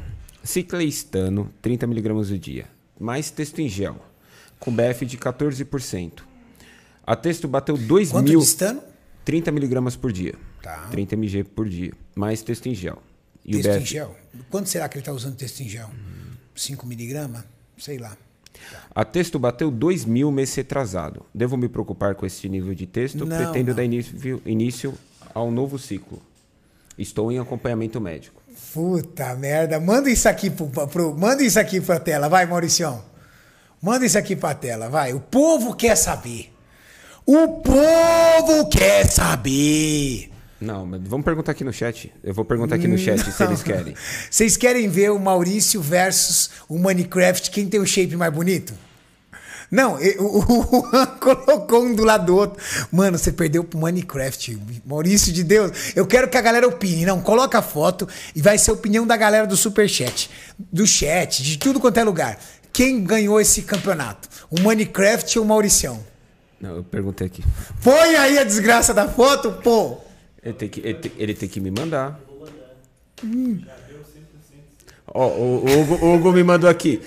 cicleistano, 30mg do dia, mais texto em gel, com BF de 14%. A texto bateu 2 Quanto mil. de estano? 30mg por dia. Tá. 30 mg por dia, mais texto em gel. E Texto o em BF, gel? Quanto será que ele tá usando texto em gel? 5 miligramas? Sei lá. A texto bateu 2 mil mês retrasado. Devo me preocupar com esse nível de texto? Não, Pretendo não. dar início, início ao novo ciclo. Estou em acompanhamento médico. Puta merda. Manda isso aqui pro, pro- manda isso aqui pra tela, vai, Mauricião. Manda isso aqui pra tela, vai. O povo quer saber. O povo quer saber. Não, mas vamos perguntar aqui no chat. Eu vou perguntar aqui no chat se eles querem. (laughs) Vocês querem ver o Maurício versus o Minecraft, quem tem o shape mais bonito? Não, o (laughs) o Juan colocou um do lado do outro. Mano, você perdeu pro Minecraft. Maurício de Deus. Eu quero que a galera opine. Não, coloca a foto e vai ser a opinião da galera do Superchat. Do chat, de tudo quanto é lugar. Quem ganhou esse campeonato? O Minecraft ou o Mauricião? Não, eu perguntei aqui. Põe aí a desgraça da foto, pô. Ele tem que, ele tem, ele tem que me mandar. Ó, o, o Hugo, o Hugo me mandou aqui.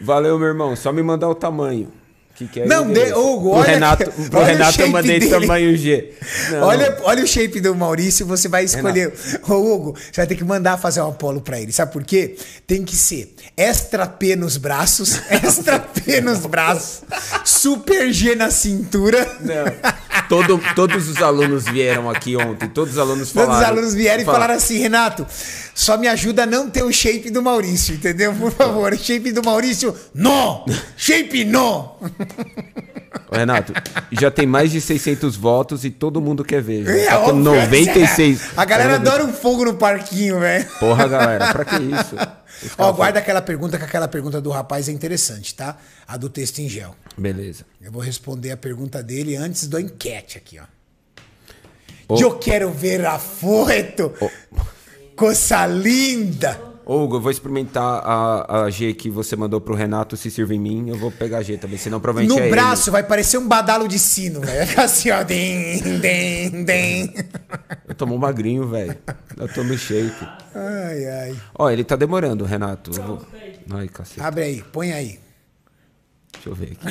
Valeu, meu irmão. Só me mandar o tamanho. Que que é Não, de- Hugo, Pro olha Renato, pro olha o Renato eu mandei dele. tamanho G. Não. Olha, olha o shape do Maurício, você vai escolher. Ô, Hugo, você vai ter que mandar fazer um apolo pra ele. Sabe por quê? Tem que ser extra P nos braços, (laughs) extra P nos braços, super G na cintura. Não. Todo- todos os alunos vieram aqui ontem. Todos os alunos Todos falaram. os alunos vieram e falaram assim, Renato, só me ajuda a não ter o shape do Maurício, entendeu? Por favor, shape do Maurício, não! Shape não! Renato, já tem mais de 600 votos e todo mundo quer ver. Já É tá óbvio, 96. A galera Deus. adora um fogo no parquinho, velho. Porra, galera, pra que isso? Ó, guarda aquela pergunta, que aquela pergunta do rapaz é interessante, tá? A do texto em gel. Beleza. Eu vou responder a pergunta dele antes do enquete aqui, ó. Ô. Eu quero ver a foto. Coisa linda. Hugo, eu vou experimentar a, a G que você mandou pro Renato se servir em mim. Eu vou pegar a G também, senão provavelmente No é braço vai parecer um badalo de sino, velho. Vai ficar assim, ó. Dem, dem, dem. ele. Eu tomo um magrinho, velho. Eu tô no shape. Ai, ai. Ó, ele tá demorando, Renato. Eu vou... Ai, cacete. Abre aí, põe aí. Deixa eu ver aqui.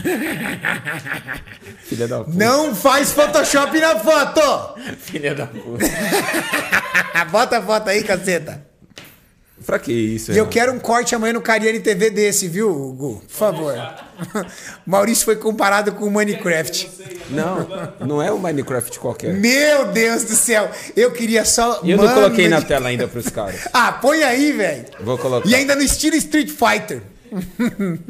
(laughs) Filha da puta. Não faz Photoshop na foto! (laughs) Filha da puta. (laughs) Bota a foto aí, caceta. Pra que isso, E eu quero um corte amanhã no Cariani TV desse, viu, Hugo? Por favor. (laughs) Maurício foi comparado com o Minecraft. Não, não é o Minecraft qualquer. Meu Deus do céu. Eu queria só. E eu não Mano coloquei na tela ainda pros caras. (laughs) Ah, põe aí, velho. Vou colocar. E ainda no estilo Street Fighter.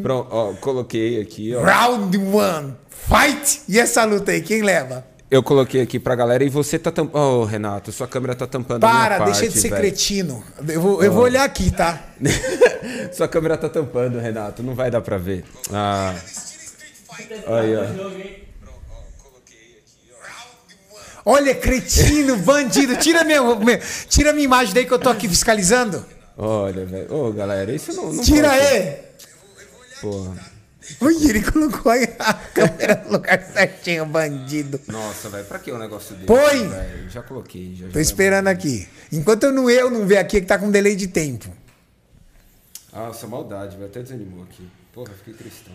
Pronto, ó, coloquei aqui, ó. Round one. Fight. E essa luta aí, quem leva? Eu coloquei aqui pra galera e você tá tampando. Ô, Renato, sua câmera tá tampando a minha Para, parte, deixa de ser velho. cretino. Eu vou, eu vou olhar aqui, tá? (laughs) Sua câmera tá tampando, Renato. Não vai dar pra ver. Ah. Aí, ó. Olha, cretino, bandido. Tira minha, minha- tira minha imagem daí que eu tô aqui fiscalizando. Olha, velho. Ô, galera, isso não. não Tira aí. Porra. Ui, ele colocou a câmera no lugar certinho, bandido. Nossa, velho, pra que o negócio dele? Põe. velho? Já coloquei. Já, Tô esperando aqui. Enquanto eu não, eu não ver aqui, que tá com delay de tempo. Nossa, maldade, velho. Até desanimou aqui. Porra, fiquei tristão.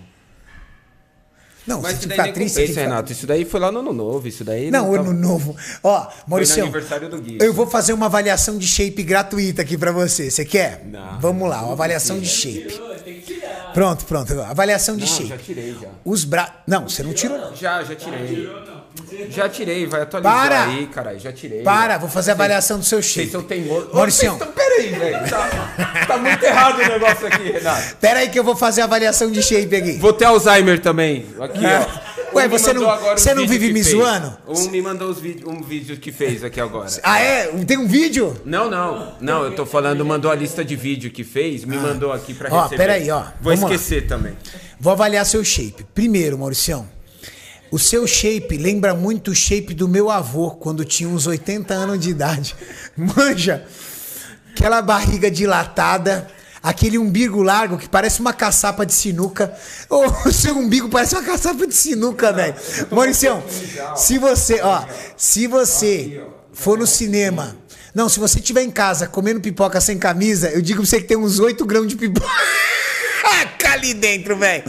Não, Mas isso daí que ficar- Renato. Isso daí foi lá no ano novo. Isso daí. Não, tá- ano novo. Ó, Maurício, aniversário do Gui. eu vou fazer uma avaliação de shape gratuita aqui pra você. Você quer? Não. Vamos lá, uma avaliação de shape. Tirou, tem que tirar. Pronto, pronto. Avaliação de Não, shape. já tirei, já. Os bra... Não, você não tirou não. Já, já tirei. Já tirei, vai atualizar Para! aí, caralho. Já tirei. Para, vou fazer a avaliação do seu Vocês shape. são teimosos. Mauricião. Vocês estão- Peraí, velho. Tá, tá muito errado o negócio aqui, Renato. Pera aí que eu vou fazer a avaliação de shape aqui. Vou ter Alzheimer também. Aqui, ó. Um Ué, me você mandou não- agora você não vive que me fez. zoando? Um me mandou os vídeos, um vídeo que fez aqui agora. Ah, é? Tem um vídeo? Não, não. Não, eu tô falando, mandou a lista de vídeo que fez, me mandou aqui pra Ah. Ó, receber. peraí, ó. Vou Vamos lá. esquecer também. Vou avaliar seu shape. Primeiro, Mauricião, o seu shape lembra muito o shape do meu avô quando tinha uns 80 anos de idade. (laughs) Manja, aquela barriga dilatada, Aquele umbigo largo que parece uma caçapa de sinuca. (laughs) O seu umbigo parece uma caçapa de sinuca, velho. (laughs) Mauricião, se você, ó, se você for no cinema. Não, se você estiver em casa comendo pipoca sem camisa, eu digo pra você que tem uns 8 grãos de pipoca. Ali dentro, velho.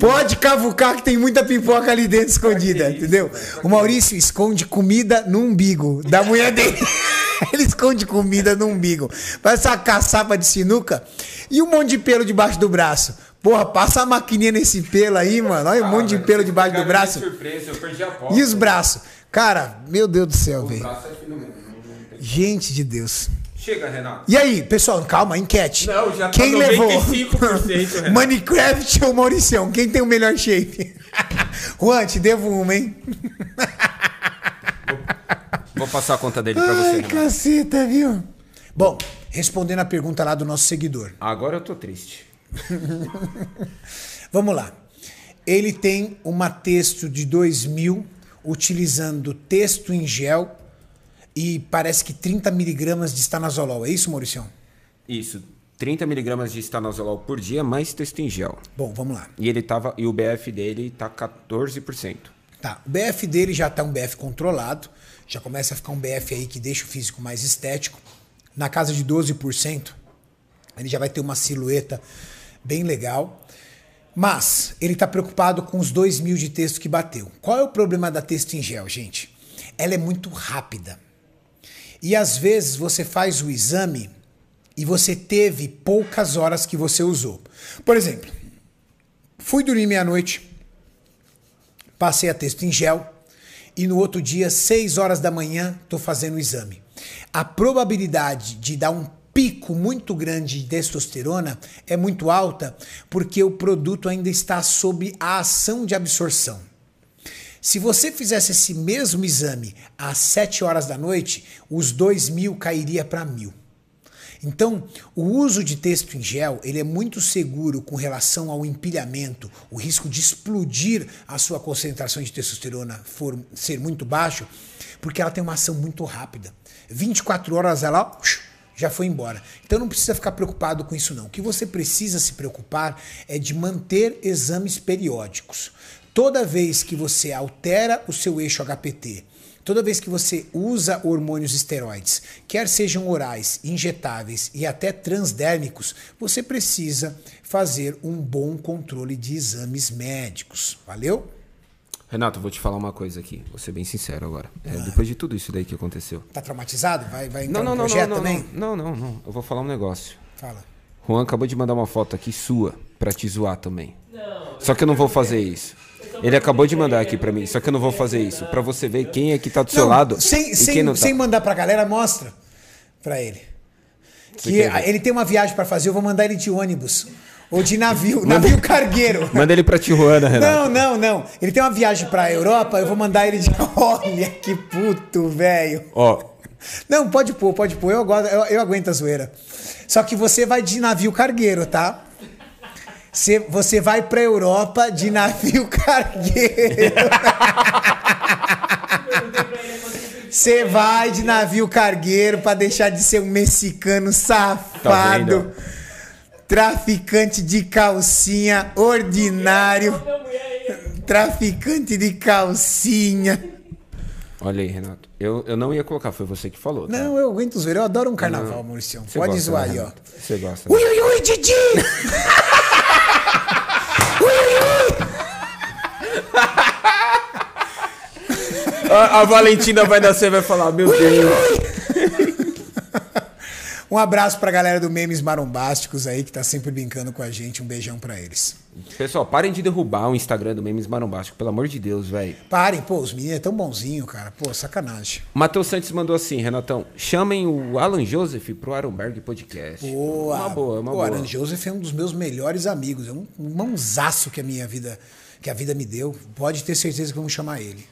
Pode cavucar que tem muita pipoca ali dentro escondida, entendeu? O Maurício esconde comida no umbigo da mulher dele. (laughs) Ele esconde comida no umbigo. Parece uma caçapa de sinuca e um monte de pelo debaixo do braço. Porra, passa a maquininha nesse pelo aí, mano. Olha um monte de pelo debaixo do braço. Surpresa, eu perdi a aposta. E os braços? Cara, meu Deus do céu, velho. é Gente de Deus. Chega, Renato. E aí, pessoal, calma, enquete. Não, já tá Quem levou? 95%, Renato. (laughs) Minecraft ou Mauricião? Quem tem o melhor shape? (laughs) Juan, te devo uma, hein? Vou passar a conta dele pra você, Ai, caceta, viu? Bom, respondendo a pergunta lá do nosso seguidor. Agora eu tô triste. (laughs) Vamos lá. Ele tem uma texto de 2000 utilizando texto em gel e parece que 30 miligramas de estanazolol. É isso, Mauricião? Isso. 30 miligramas de estanozolol por dia, mais texto em gel. Bom, vamos lá. E ele tava. E o BF dele tá 14%. Tá, o BF dele já tá um BF controlado, já começa a ficar um BF aí que deixa o físico mais estético. Na casa de 12%, ele já vai ter uma silhueta bem legal. Mas ele tá preocupado com os 2 mil de texto que bateu. Qual é o problema da texto em gel, gente? Ela é muito rápida. E às vezes você faz o exame e você teve poucas horas que você usou. Por exemplo, fui dormir meia-noite, passei a texto em gel e no outro dia, 6 horas da manhã, estou fazendo o exame. A probabilidade de dar um pico muito grande de testosterona é muito alta porque o produto ainda está sob a ação de absorção. Se você fizesse esse mesmo exame às 7 horas da noite, os 2 mil cairia para mil. Então, o uso de texto em gel ele é muito seguro com relação ao empilhamento, o risco de explodir a sua concentração de testosterona for ser muito baixo, porque ela tem uma ação muito rápida. 24 horas ela já foi embora. Então não precisa ficar preocupado com isso não. O que você precisa se preocupar é de manter exames periódicos. Toda vez que você altera o seu eixo HPT, Toda vez que você usa hormônios esteroides, quer sejam orais, injetáveis e até transdérmicos, você precisa fazer um bom controle de exames médicos. Valeu? Renato, eu vou te falar uma coisa aqui. Vou ser bem sincero agora. É, Depois de tudo isso daí que aconteceu. Tá traumatizado? Vai, vai entrar Não, não, no não, projeto não, não, também? não, não, não, não. Eu vou falar um negócio. Fala. Juan acabou de mandar uma foto aqui sua pra te zoar também. Só que eu não vou fazer isso. Ele acabou de mandar aqui pra mim, só que eu não vou fazer isso. Pra você ver quem é que tá do seu Não, lado sem, sem, tá. sem mandar pra galera, mostra pra ele. Você Que ele tem uma viagem pra fazer, eu vou mandar ele de ônibus. Ou de navio, (laughs) navio cargueiro. Manda ele pra Tijuana, Renato. Não, não, não. Ele tem uma viagem pra Europa, eu vou mandar ele de. (laughs) Olha que puto, velho. Ó, Não, pode pôr, pode pôr. Eu, eu, eu aguento a zoeira. Só que você vai de navio cargueiro, tá? Você, você vai pra Europa de navio (laughs) cargueiro. Você vai de navio cargueiro pra deixar de ser um mexicano safado, vendo? traficante de calcinha ordinário, traficante de calcinha. olha aí, Renato. Eu, eu não ia colocar, foi você que falou. Tá? Não, eu aguento zoeira. Eu adoro um carnaval, Maurício. Você Pode gosta, zoar né, aí, ó. Você gosta. Ui, ui, ui, Didi! (laughs) A, a Valentina vai nascer e vai falar, meu Deus. (laughs) Um abraço pra galera do Memes Marombásticos aí, que tá sempre brincando com a gente. Um beijão pra eles. Pessoal, parem de derrubar o Instagram do Memes Marombástico, pelo amor de Deus, velho. Parem, pô, os meninos é tão bonzinho, cara. Pô, sacanagem. Matheus Santos mandou assim, Renatão, chamem o Alan Joseph pro Ironberg Podcast. Boa. Uma boa, uma Pô, boa. Aran Joseph é um dos meus melhores amigos. É um um mãozaço que a minha vida, que a vida me deu. Pode ter certeza que vamos chamar ele.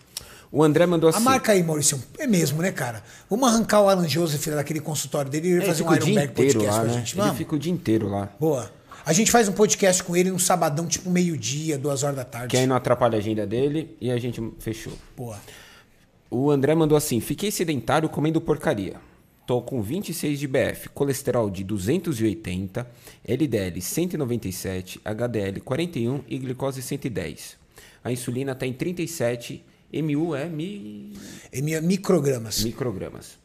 O André mandou A assim. marca aí, Maurício. É mesmo, né, cara? Vamos arrancar o Alan Joseph daquele consultório dele e ele Ele fazer um inteiro podcast lá, com a né? gente. Ele Vamos? fica o dia inteiro lá. Boa. A gente faz um podcast com ele num sabadão, tipo meio-dia, duas horas da tarde. Que aí não atrapalha a agenda dele e a gente fechou. Boa. O André mandou assim: fiquei sedentário comendo porcaria. Tô com 26 de BF, colesterol de 280, LDL 197, HDL 41 e glicose 110. A insulina está em 37, MU é mi... É minha- microgramas. microgramas.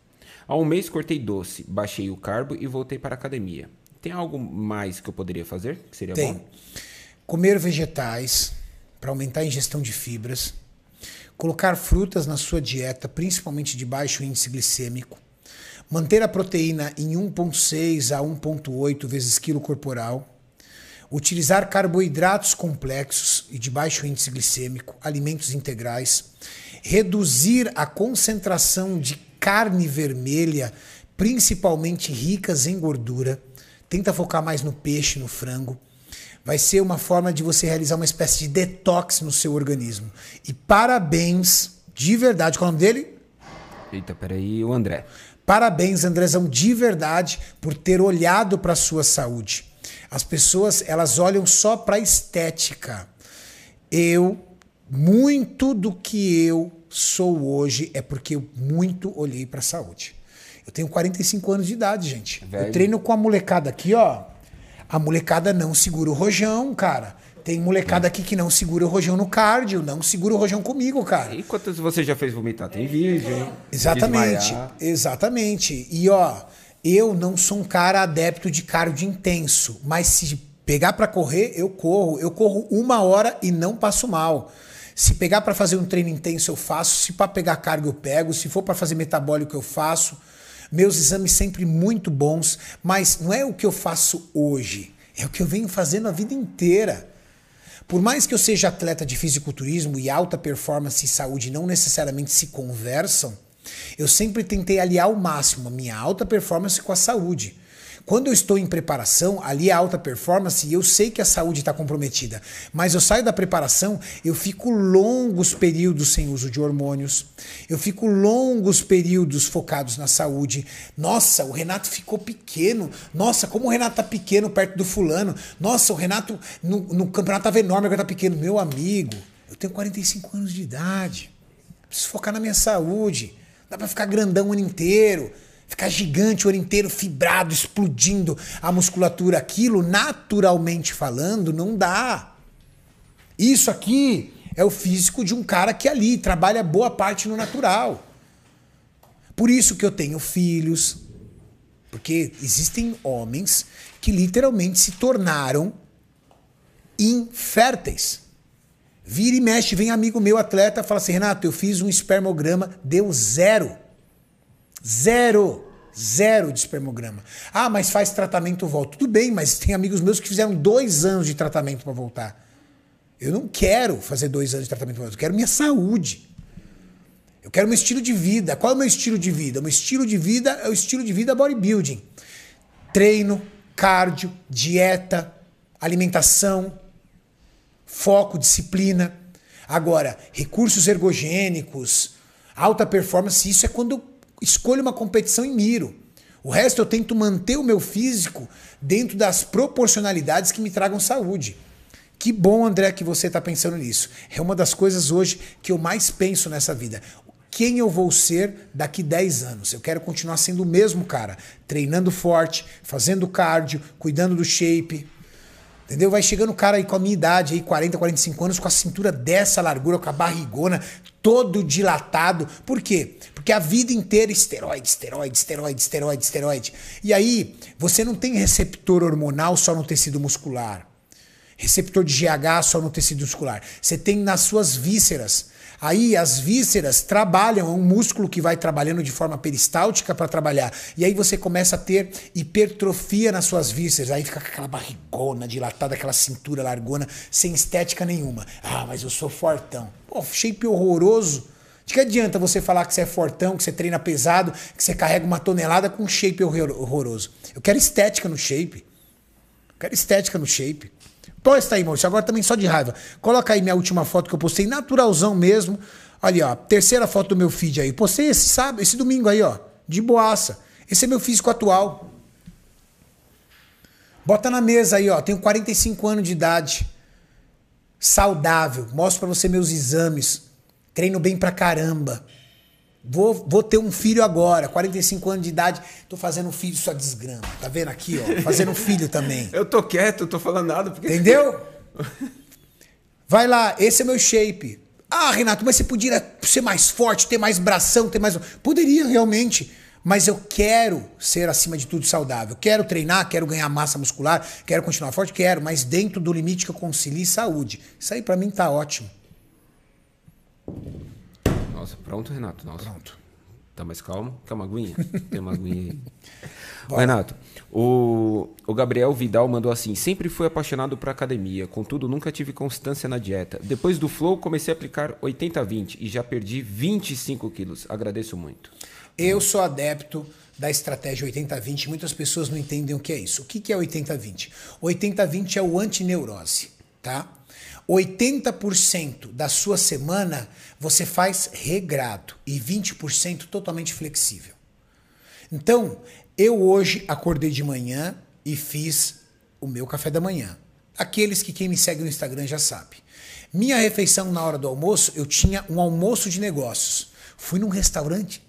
Há um mês cortei doce, baixei o carbo e voltei para a academia. Tem algo mais que eu poderia fazer? Que seria Tem. bom? Comer vegetais para aumentar a ingestão de fibras. Colocar frutas na sua dieta, principalmente de baixo índice glicêmico. Manter a proteína em 1,6 a 1,8 vezes quilo corporal. Utilizar carboidratos complexos e de baixo índice glicêmico, alimentos integrais. Reduzir a concentração de carne vermelha, principalmente ricas em gordura. Tenta focar mais no peixe, no frango. Vai ser uma forma de você realizar uma espécie de detox no seu organismo. E parabéns, de verdade, qual é o nome dele? Eita, peraí, o André. Parabéns, Andrezão, de verdade, por ter olhado para a sua saúde. As pessoas, elas olham só para a estética. Eu, muito do que eu sou hoje é porque eu muito olhei para a saúde. Eu tenho 45 anos de idade, gente. Velho. Eu treino com a molecada aqui, ó. A molecada não segura o rojão, cara. Tem molecada aqui que não segura o rojão no cardio, não segura o rojão comigo, cara. E quantas você já fez vomitar? Tem vídeo, hein? Exatamente, Desmaiar. exatamente. E ó, eu não sou um cara adepto de cardio intenso, mas se pegar pra correr, eu corro. Eu corro uma hora e não passo mal. Se pegar pra fazer um treino intenso, eu faço. Se pra pegar cargo, eu pego. Se for pra fazer metabólico, eu faço. Meus exames sempre muito bons, mas não é o que eu faço hoje, é o que eu venho fazendo a vida inteira. Por mais que eu seja atleta de fisiculturismo e alta performance e saúde não necessariamente se conversam, eu sempre tentei aliar ao máximo a minha alta performance com a saúde. Quando eu estou em preparação, ali é alta performance eu sei que a saúde está comprometida. Mas eu saio da preparação, eu fico longos períodos sem uso de hormônios, eu fico longos períodos focados na saúde. Nossa, o Renato ficou pequeno. Nossa, como o Renato tá pequeno perto do fulano. Nossa, o Renato no, no campeonato tava enorme, agora tá pequeno. Meu amigo, eu tenho 45 anos de idade. Preciso focar na minha saúde. Dá pra ficar grandão o ano inteiro. Ficar gigante o ano inteiro, fibrado, explodindo a musculatura. Aquilo, naturalmente falando, não dá. Isso aqui é o físico de um cara que ali trabalha boa parte no natural. Por isso que eu tenho filhos. Porque existem homens que literalmente se tornaram inférteis. Vira e mexe, vem amigo meu atleta, fala assim: Renato, eu fiz um espermograma, deu zero. Zero. Zero de espermograma. Ah, mas faz tratamento, volta. Tudo bem, mas tem amigos meus que fizeram dois anos de tratamento para voltar. Eu não quero fazer dois anos de tratamento para. Eu quero minha saúde. Eu quero meu estilo de vida. Qual é o meu estilo de vida? O meu estilo de vida é o estilo de vida bodybuilding. Treino, cardio, dieta, alimentação, foco, disciplina. Agora, recursos ergogênicos, alta performance, isso é quando eu escolho uma competição e miro. O resto eu tento manter o meu físico dentro das proporcionalidades que me tragam saúde. Que bom, André, que você está pensando nisso. É uma das coisas hoje que eu mais penso nessa vida. Quem eu vou ser daqui 10 anos? Eu quero continuar sendo o mesmo cara, treinando forte, fazendo cardio, cuidando do shape, Entendeu? Vai chegando o cara aí com a minha idade, aí 40, 45 anos, com a cintura dessa largura, com a barrigona, todo dilatado. Por quê? Porque a vida inteira esteroide, esteroide, esteroide, esteroide, esteroide. E aí, você não tem receptor hormonal só no tecido muscular. Receptor de GH só no tecido muscular. Você tem nas suas vísceras. Aí as vísceras trabalham, é um músculo que vai trabalhando de forma peristáltica para trabalhar. E aí você começa a ter hipertrofia nas suas vísceras. Aí fica aquela barrigona dilatada, aquela cintura largona, sem estética nenhuma. Ah, mas eu sou fortão. Pô, shape horroroso. De que adianta você falar que você é fortão, que você treina pesado, que você carrega uma tonelada com shape horror- horroroso? Eu quero estética no shape. Eu quero estética no shape. Posta aí, Maurício. Agora também só de raiva. Coloca aí minha última foto que eu postei, naturalzão mesmo. Olha, ó, terceira foto do meu feed aí. Postei esse sábado, esse domingo aí, ó. De boaça. Esse é meu físico atual. Bota na mesa aí, ó. Tenho 45 anos de idade. Saudável. Mostro pra você meus exames. Treino bem pra caramba. Vou, vou ter um filho agora, 45 anos de idade, tô fazendo um filho, sua desgrama. Tá vendo aqui, ó? Fazendo um filho também. Eu tô quieto, eu tô falando nada. Porque... Entendeu? Vai lá, esse é meu shape. Ah, Renato, mas você podia ser mais forte, ter mais bração, ter mais. Poderia realmente. Mas eu quero ser, acima de tudo, saudável. Quero treinar, quero ganhar massa muscular, quero continuar forte, quero, mas dentro do limite que eu concilie saúde. Isso aí para mim tá ótimo. Pronto, Renato? Nossa. Pronto. Tá mais calmo? Quer uma aguinha? (laughs) Tem uma aguinha aí. (laughs) Renato, o, o Gabriel Vidal mandou assim: sempre fui apaixonado por academia, contudo nunca tive constância na dieta. Depois do Flow, comecei a aplicar 80-20 e já perdi 25 quilos. Agradeço muito. Eu sou adepto da estratégia 80-20. Muitas pessoas não entendem o que é isso. O que é 80-20? 80-20 é o antineurose, tá? 80% da sua semana você faz regrado e 20% totalmente flexível. Então, eu hoje acordei de manhã e fiz o meu café da manhã. Aqueles que quem me segue no Instagram já sabe. Minha refeição na hora do almoço, eu tinha um almoço de negócios. Fui num restaurante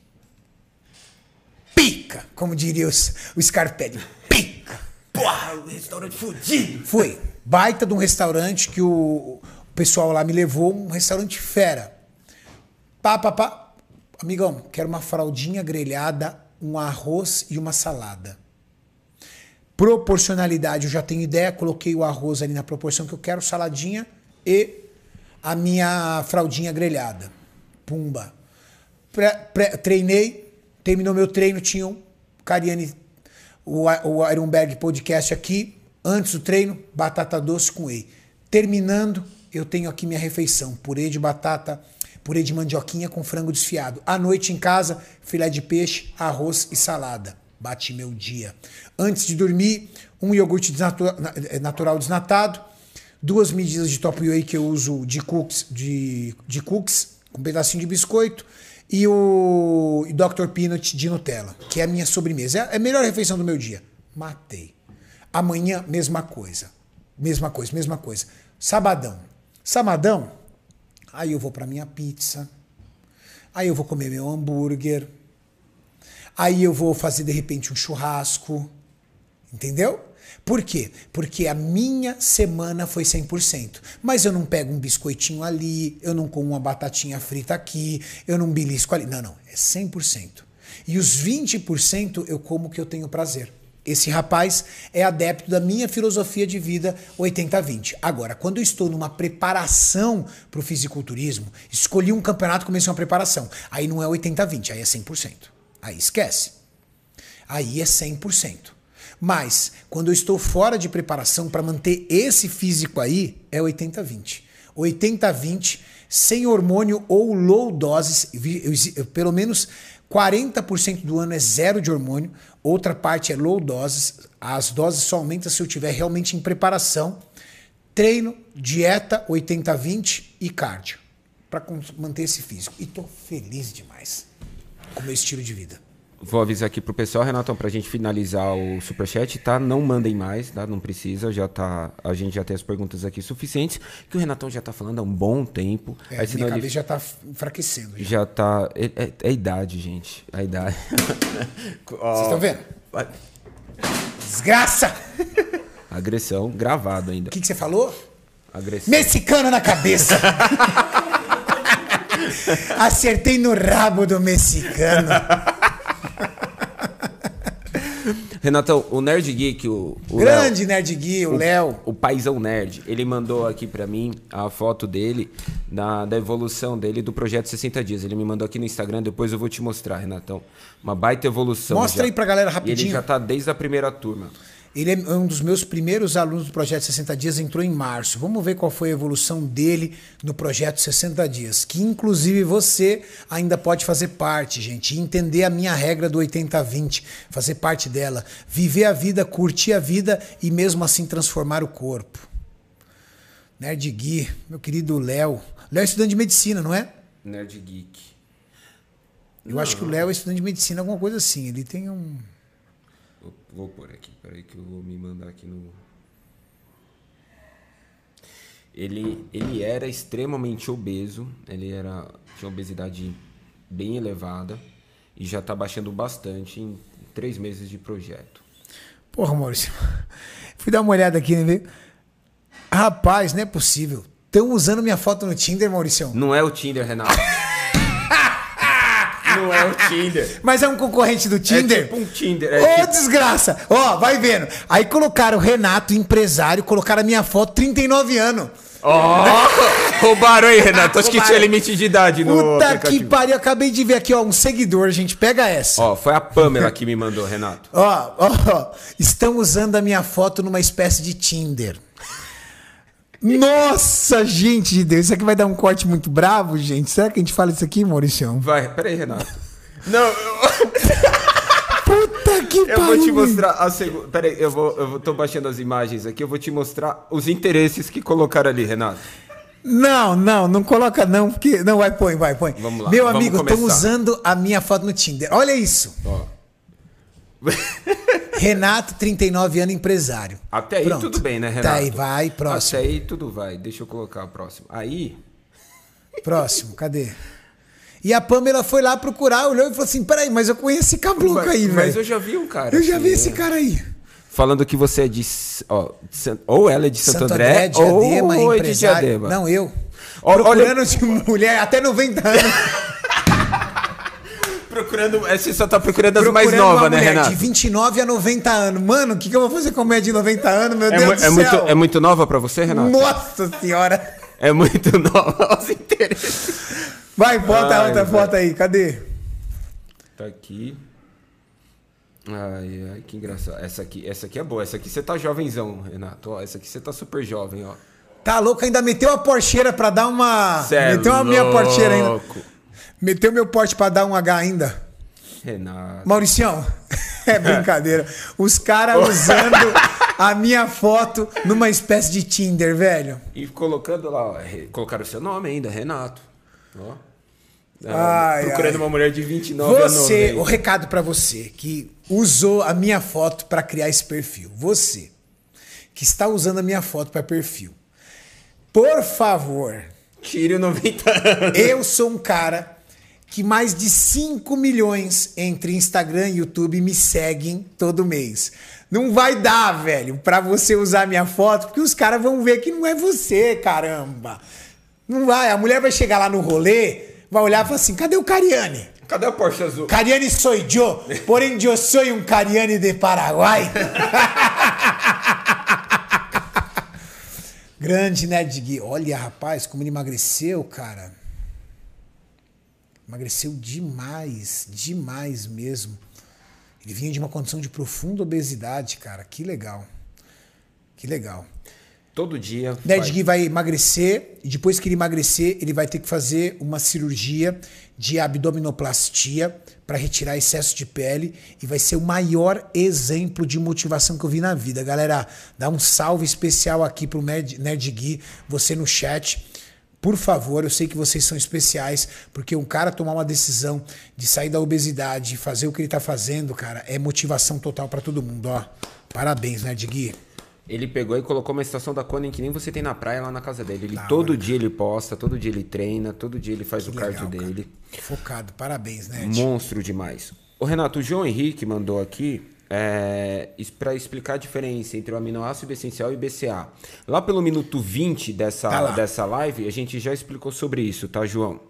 pica, como diria os, o Scarpelli. Pica. Porra, um restaurante fudido. Fui. Baita de um restaurante que o, pessoal lá me levou, um restaurante fera. Pá, pá, pá. Amigão, quero uma fraldinha grelhada, um arroz e uma salada. Proporcionalidade, eu já tenho ideia, coloquei o arroz ali na proporção que eu quero, saladinha e a minha fraldinha grelhada. Pumba. Pré- pré- treinei, terminou meu treino, tinha um Cariani, o, o Ironberg Podcast aqui. Antes do treino, batata doce com whey. Terminando, eu tenho aqui minha refeição: purê de batata, purê de mandioquinha com frango desfiado. À noite em casa, filé de peixe, arroz e salada. Bati meu dia. Antes de dormir, um iogurte desnatu- na- eh, natural desnatado, duas medidas de top whey que eu uso de cookies, de, de cookies com um pedacinho de biscoito e o Dr. Peanut de Nutella, que é a minha sobremesa. É a melhor refeição do meu dia. Matei. Amanhã, mesma coisa. Mesma coisa, mesma coisa. Sabadão. Sabadão, aí eu vou pra minha pizza. Aí eu vou comer meu hambúrguer. Aí eu vou fazer de repente um churrasco. Entendeu? Por quê? Porque a minha semana foi 100%. Mas eu não pego um biscoitinho ali, eu não como uma batatinha frita aqui, eu não belisco ali. Não, não. É 100%. E os 20% eu como que eu tenho prazer. Esse rapaz é adepto da minha filosofia de vida 80-20. Agora, quando eu estou numa preparação para o fisiculturismo, escolhi um campeonato, comecei uma preparação. Aí não é 80-20, aí é 100%. Aí esquece. Aí é 100%. Mas quando eu estou fora de preparação para manter esse físico aí, é 80-20. 80-20 sem hormônio ou low doses, pelo menos 40% do ano é zero de hormônio, outra parte é low doses, as doses só aumentam se eu estiver realmente em preparação. Treino, dieta 80-20 e cardio, para manter esse físico. E tô feliz demais com o meu estilo de vida. Vou avisar aqui pro pessoal, Renatão, pra gente finalizar o superchat, tá? Não mandem mais, tá? Não precisa, já tá. A gente já tem as perguntas aqui suficientes, que o Renatão já tá falando há um bom tempo. É, Aí, minha ele cabeça já tá enfraquecendo. já. já tá. É, é- é a idade, gente. A idade. (laughs) Vocês estão vendo? Desgraça! (laughs) Agressão, gravado ainda. O que, que você falou? Agressão. Mexicano na cabeça! (laughs) Acertei no rabo do mexicano. Renatão, o Nerd Geek, o, o Grande Léo, Nerd Gui, o Léo. o paizão nerd, ele mandou aqui pra mim a foto dele, da, da evolução dele do projeto 60 dias. Ele me mandou aqui no Instagram, depois eu vou te mostrar, Renatão. Uma baita evolução. Mostra já. aí pra galera E rapidinho. ele já tá desde a primeira turma. Ele é um dos meus primeiros alunos do projeto 60 Dias, entrou em março. Vamos ver qual foi a evolução dele no projeto 60 Dias, que inclusive você ainda pode fazer parte, gente, entender a minha regra do 80-20, fazer parte dela, viver a vida, curtir a vida e mesmo assim transformar o corpo. Nerd Gui, meu querido Léo. Léo é estudante de medicina, não é? Nerd Geek. Eu acho que o Léo é estudante de medicina, alguma coisa assim. Ele tem um. Vou, pôr aqui, peraí que eu vou me mandar aqui no. Ele, ele era extremamente obeso, ele era tinha obesidade bem elevada e já tá baixando bastante em três meses de projeto. Porra, Maurício. (laughs) Fui dar uma olhada aqui, né? Rapaz, não é possível. Estão usando minha foto no Tinder, Maurício. Não é o Tinder, Renato. (laughs) Não é o Tinder. Mas é um concorrente do Tinder? É tipo um Tinder. Ô, É tipo... desgraça! Ó, vai vendo. Aí colocaram o Renato, empresário, colocaram a minha foto, 39 anos. Ó, roubaram aí, Renato. Acho que Roubaram. tinha limite de idade no Puta que aplicativo. pariu, acabei de ver aqui, ó, um seguidor, gente. Pega essa. Ó, foi a Pamela que me mandou, Renato. Ó, ó, ó, estão usando a minha foto numa espécie de Tinder. Nossa, gente de Deus, isso aqui vai dar um corte muito bravo, gente. Será que a gente fala isso aqui, Maurício? Vai, peraí, Renato. Não, eu, (laughs) Puta que eu pariu. vou te mostrar a segunda. Peraí, eu vou, eu vou, tô baixando as imagens aqui, eu vou te mostrar os interesses que colocaram ali, Renato. Não, não, não coloca não, porque não vai põe, vai põe. Vamos lá, Meu amigo, estão usando a minha foto no Tinder. Olha isso. Ó. (laughs) Renato, 39 anos, empresário. Até aí Pronto. tudo bem, né, Renato? Tá aí, vai, próximo. Até aí tudo vai. Deixa eu colocar o próximo. Aí, Próximo, cadê? E a Pamela foi lá procurar, olhou e falou assim: peraí, mas eu conheço esse cabluco mas, aí, mas velho. eu já vi um cara. Eu já vi né? esse cara aí. Falando que você é de. Ó, de ou ela é de Santo, Santo André, André, Diadema, ou é de. Diadema. Não, eu. Ó, Procurando de mulher até 90 anos. (laughs) Procurando. é, Você só tá procurando as mais Procurando uma novas, né, mulher Renato? De 29 a 90 anos. Mano, o que, que eu vou fazer com mulher de 90 anos, meu É, Deus do é muito, céu? é muito nova pra você, Renato? Nossa senhora. É muito (laughs) nova. Os interesses. Vai, bota a outra foto aí, cadê? Tá aqui. Ai, ai, que engraçado. Essa aqui, essa aqui é boa. Essa aqui você tá jovenzão, Renato. Ó, essa aqui você tá super jovem, ó. Tá louco, ainda meteu a porcheira pra dar uma. Cê é meteu a minha porcheira ainda. Meteu meu porte pra dar um H ainda. Renato. Mauricião, (laughs) é brincadeira. (laughs) Os caras usando a minha foto numa espécie de Tinder, velho. E colocando lá, ó, colocaram o seu nome ainda, Renato. Ó. Ah, Ai, procurando ai. uma mulher de 29 a Você, 90. o recado pra você que usou a minha foto pra criar esse perfil. Você que está usando a minha foto pra perfil. Por favor, Tire o 90 anos. eu sou um cara que mais de 5 milhões entre Instagram e YouTube me seguem todo mês. Não vai dar, velho, pra você usar minha foto, porque os caras vão ver que não é você, caramba. Não vai. A mulher vai chegar lá no rolê, vai olhar e falar assim: cadê o Cariani? Cadê a Porsche azul? Cariani sou eu, porém eu sou um Cariani de Paraguai. (laughs) Grande Ned Gui. Olha, rapaz, como ele emagreceu, cara. Emagreceu demais, demais mesmo. Ele vinha de uma condição de profunda obesidade, cara. Que legal. Que legal. Todo dia. Ned. Gui vai emagrecer e depois que ele emagrecer, ele vai ter que fazer uma cirurgia de abdominoplastia para retirar excesso de pele e vai ser o maior exemplo de motivação que eu vi na vida. Galera, dá um salve especial aqui pro Ned Gui, você no chat. Por favor, eu sei que vocês são especiais, porque um cara tomar uma decisão de sair da obesidade e fazer o que ele tá fazendo, cara, é motivação total para todo mundo, ó. Parabéns, Ned Gui. Ele pegou e colocou uma estação da Conan que nem você tem na praia lá na casa dele. Ele Da todo dia ele posta, todo dia ele treina, todo dia ele faz o Legal, cardio cara. dele. Focado, parabéns, Ned. Monstro demais. O Renato, o João Henrique mandou aqui é, para explicar a diferença entre o aminoácido essencial e BCA. Lá pelo minuto 20 dessa, Tá dessa live, a gente já explicou sobre isso, tá, João?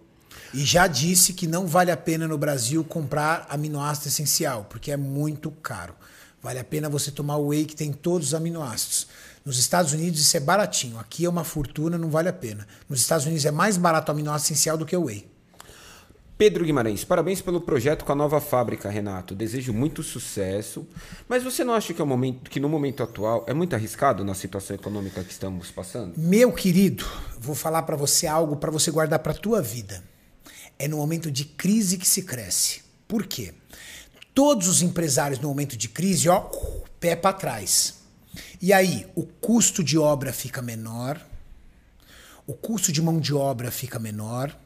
E já disse que não vale a pena no Brasil comprar aminoácido essencial, porque é muito caro. Vale a pena você tomar o whey que tem todos os aminoácidos. Nos Estados Unidos isso é baratinho. Aqui é uma fortuna, não vale a pena. Nos Estados Unidos é mais barato o aminoácido essencial do que o whey. Pedro Guimarães, parabéns pelo projeto com a nova fábrica, Renato. Desejo muito sucesso. Mas você não acha que, é momento, que no momento atual é muito arriscado na situação econômica que estamos passando? Meu querido, vou falar pra você algo pra você guardar pra tua vida. É no momento de crise que se cresce. Por quê? Todos os empresários no momento de crise, ó, pé pra trás. E aí, o custo de obra fica menor, o custo de mão de obra fica menor,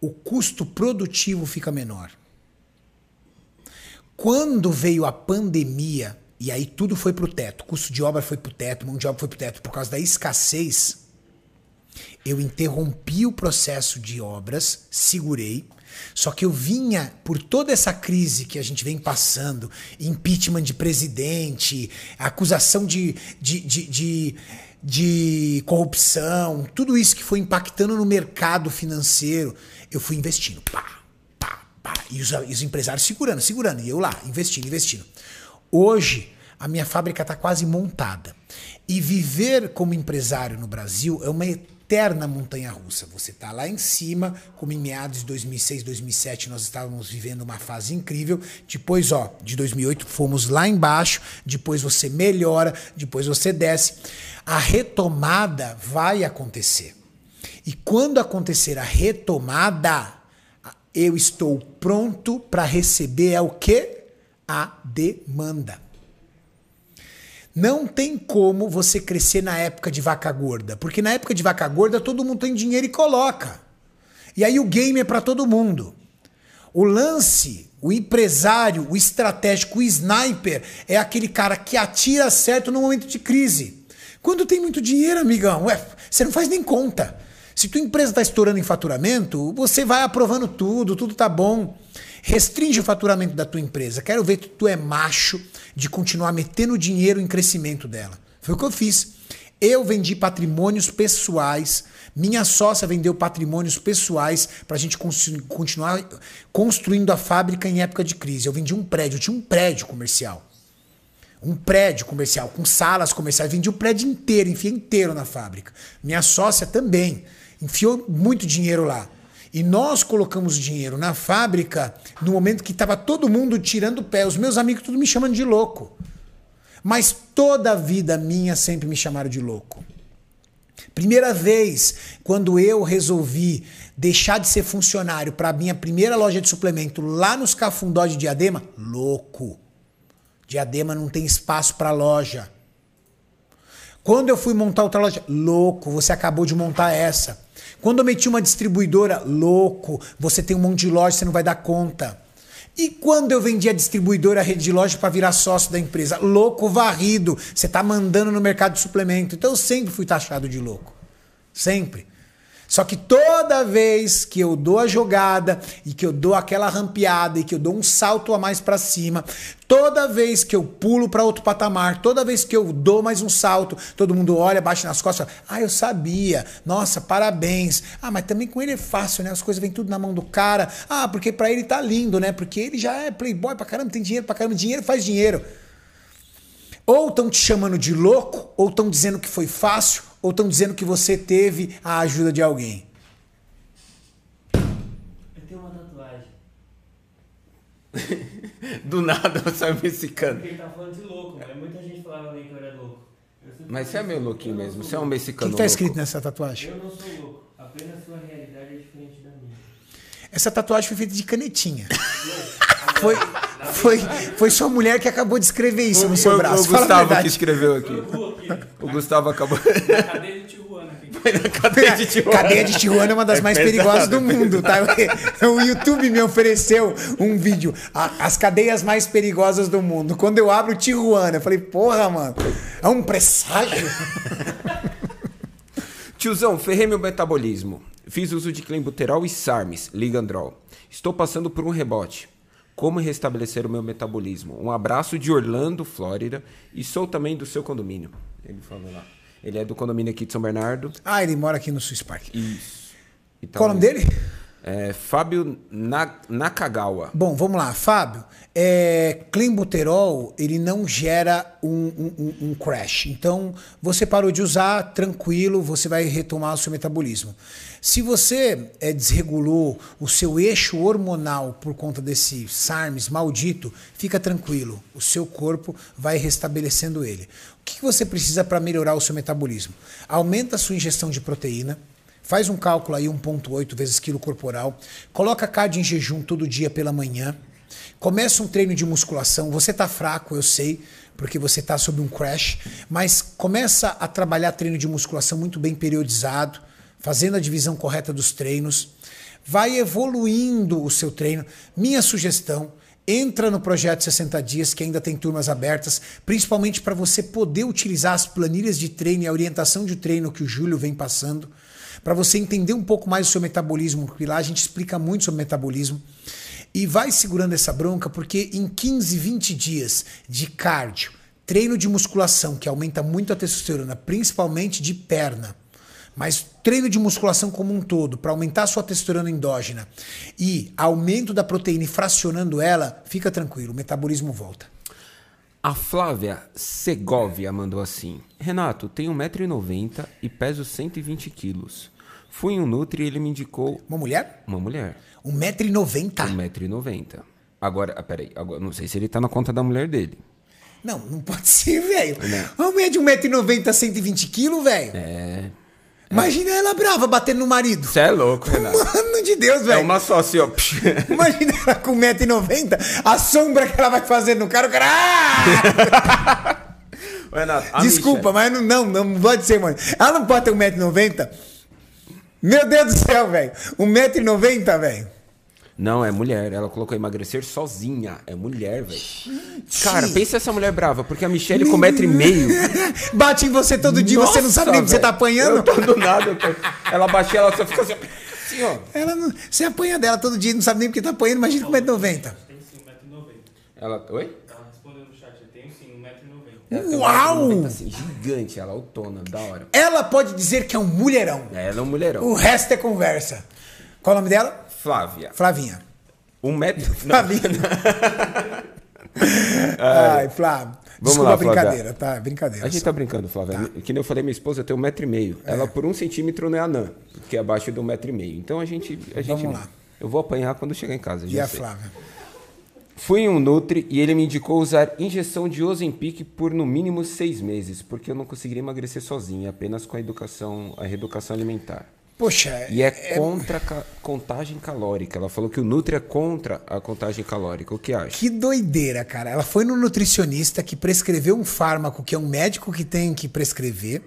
o custo produtivo fica menor. Quando veio a pandemia, e aí tudo foi pro teto, custo de obra foi pro teto, mão de obra foi pro teto, por causa da escassez, eu interrompi o processo de obras, segurei, Só que eu vinha por toda essa crise que a gente vem passando, impeachment de presidente, acusação de, de, de, de, de corrupção, tudo isso que foi impactando no mercado financeiro, eu fui investindo. Pá, pá, pá. E os, os empresários segurando, segurando. E eu lá, investindo, investindo. Hoje, a minha fábrica está quase montada. E viver como empresário no Brasil é uma eterna montanha russa. Você está lá em cima, como em meados de 2006, 2007 nós estávamos vivendo uma fase incrível. Depois, ó, de 2008 fomos lá embaixo, depois você melhora, depois você desce. A retomada vai acontecer. E quando acontecer a retomada, eu estou pronto para receber é o que? A demanda. Não tem como você crescer na época de vaca gorda, porque na época de vaca gorda todo mundo tem dinheiro e coloca. E aí o game é para todo mundo. O lance, o empresário, o estratégico, o sniper é aquele cara que atira certo no momento de crise. Quando tem muito dinheiro, amigão, ué, você não faz nem conta. Se tua empresa está estourando em faturamento, você vai aprovando tudo, tudo tá bom. Restringe o faturamento da tua empresa. Quero ver que tu é macho de continuar metendo dinheiro em crescimento dela. Foi o que eu fiz. Eu vendi patrimônios pessoais, minha sócia vendeu patrimônios pessoais para a gente continuar construindo a fábrica em época de crise. Eu vendi um prédio, eu tinha um prédio comercial. Um prédio comercial com salas comerciais, vendi o prédio inteiro, enfiei inteiro na fábrica. Minha sócia também enfiou muito dinheiro lá. E nós colocamos dinheiro na fábrica no momento que estava todo mundo tirando o pé. Os meus amigos tudo me chamando de louco. Mas toda a vida minha sempre me chamaram de louco. Primeira vez quando eu resolvi deixar de ser funcionário para minha primeira loja de suplemento lá nos Cafundó de Diadema, louco. Diadema não tem espaço para loja. Quando eu fui montar outra loja, louco, você acabou de montar essa. Quando eu meti uma distribuidora, louco, você tem um monte de loja, você não vai dar conta. E quando eu vendi a distribuidora, a rede de loja para virar sócio da empresa, louco varrido, você está mandando no mercado de suplemento. Então eu sempre fui taxado de louco. Sempre. Só que toda vez que eu dou a jogada e que eu dou aquela rampeada e que eu dou um salto a mais para cima, toda vez que eu pulo para outro patamar, toda vez que eu dou mais um salto, todo mundo olha, bate nas costas, ah, eu sabia. Nossa, parabéns. Ah, mas também com ele é fácil, né? As coisas vêm tudo na mão do cara. Ah, porque para ele tá lindo, né? Porque ele já é playboy pra caramba, tem dinheiro pra caramba, dinheiro faz dinheiro. Ou estão te chamando de louco, ou estão dizendo que foi fácil, ou estão dizendo que você teve a ajuda de alguém? Eu tenho uma tatuagem. (laughs) Do nada sai mexicano. Porque ele tá falando de louco, mas muita gente falava que eu era louco. Eu Mas você é meio louquinho eu mesmo. Você é um louco. O mexicano que está escrito louco. nessa tatuagem? Eu não sou louco. Apenas sua realidade é diferente da minha. Essa tatuagem foi feita de canetinha. (laughs) Foi, foi, foi sua mulher que acabou de escrever isso no seu Foi braço. o Fala a Gustavo que escreveu aqui. O Gustavo acabou. na cadeia de Tijuana. Foi na cadeia de Tijuana. Cadeia de Tijuana é uma das É mais pesado, perigosas do mundo, tá? (laughs) O YouTube me ofereceu um vídeo, as cadeias mais perigosas do mundo. Quando eu abro Tijuana, eu falei, porra, mano, é um presságio. (laughs) Tiozão, ferrei meu metabolismo. Fiz uso de clenbuterol e SARMs, Ligandrol. Estou passando por um rebote. Como restabelecer o meu metabolismo? Um abraço de Orlando, Flórida. E sou também do seu condomínio. Ele falou lá. Ele é do condomínio aqui de São Bernardo. Ah, ele mora aqui no Swiss Park. Isso. Tá Qual o nome dele? É Fábio Na- Nakagawa. Bom, vamos lá, Fábio. É, clenbuterol, ele não gera um, um- um- crash. Então, você parou de usar, tranquilo, você vai retomar o seu metabolismo. Se você é, desregulou o seu eixo hormonal por conta desse SARMs maldito, fica tranquilo. O seu corpo vai restabelecendo ele. O que você precisa para melhorar o seu metabolismo? Aumenta a sua ingestão de proteína. Faz um cálculo aí, 1,8 vezes quilo corporal. Coloca cardio em jejum todo dia pela manhã. Começa um treino de musculação. Você tá fraco, eu sei, porque você tá sob um crash, mas começa a trabalhar treino de musculação muito bem periodizado, fazendo a divisão correta dos treinos. Vai evoluindo o seu treino. Minha sugestão, entra no projeto 60 dias que ainda tem turmas abertas, principalmente para você poder utilizar as planilhas de treino e a orientação de treino que o Júlio vem passando. Para você entender um pouco mais o seu metabolismo, porque lá a gente explica muito sobre metabolismo. E vai segurando essa bronca, porque em 15, 20 dias de cardio, treino de musculação, que aumenta muito a testosterona, principalmente de perna, mas treino de musculação como um todo, para aumentar a sua testosterona endógena e aumento da proteína e fracionando ela, fica tranquilo, o metabolismo volta. A Flávia Segovia mandou assim: Renato, tenho 1,90m e peso 120 quilos. Fui em um Nutri e ele me indicou. Uma mulher? Uma mulher. 1,90m? 1,90m. Agora, ah, peraí, agora, não sei se ele tá na conta da mulher dele. Não, não pode ser, velho. Não. Uma mulher de 1,90m, 120 quilos, velho. É. Imagina ela brava batendo no marido. Você é louco, Renato. (laughs) Mano de Deus, É velho. uma só assim, ó. (laughs) Imagina ela com 1,90m, a sombra que ela vai fazer no cara, o cara. Ah! (laughs) Renato, Desculpa, mas não, não, não pode ser, mano. Ela não pode ter 1,90m. Meu Deus do céu, velho. 1,90m, velho. Não, é mulher. Ela colocou emagrecer sozinha. É mulher, velho. Cara, pensa essa mulher brava, porque a Michelle com metro e meio. (laughs) Bate em você todo dia, você não sabe nem que você tá apanhando. Eu tô do nada. tô- Ela baixia, ela só fica assim, assim, ó. Ela não, você apanha dela todo dia, não sabe nem porque tá apanhando, imagina com 1,90m. Tem sim 1,90m. Ela, oi? Respondendo no chat, eu tenho sim 1,90m. Ela tem Uau! 1,90, Assim, gigante, ela autona, da hora. Ela pode dizer que é um mulherão. Ela é um mulherão. O resto é conversa. Qual o nome dela? Flávia. Flavinha. Um metro. (laughs) Flavinha. (laughs) Ai, Flávio. Vamos Desculpa lá, Flávia. brincadeira, tá? Brincadeira. A gente tá brincando, Flávia. Que nem eu falei, minha esposa tem um metro e meio. Ela por um centímetro não é anã, que é abaixo de um metro e meio. Então a gente. A gente Vamos lá. Eu vou apanhar quando chegar em casa. E a sei. Flávia? Fui em um Nutri e ele me indicou usar injeção de Ozempic por no mínimo seis meses, porque eu não conseguiria emagrecer sozinho, apenas com a educação, a reeducação alimentar. Poxa, E é, contra a contagem calórica. Ela falou que o Nutri é contra a contagem calórica. O que acha? que doideira, cara. Ela foi no nutricionista que prescreveu um fármaco que é um médico que tem que prescrever.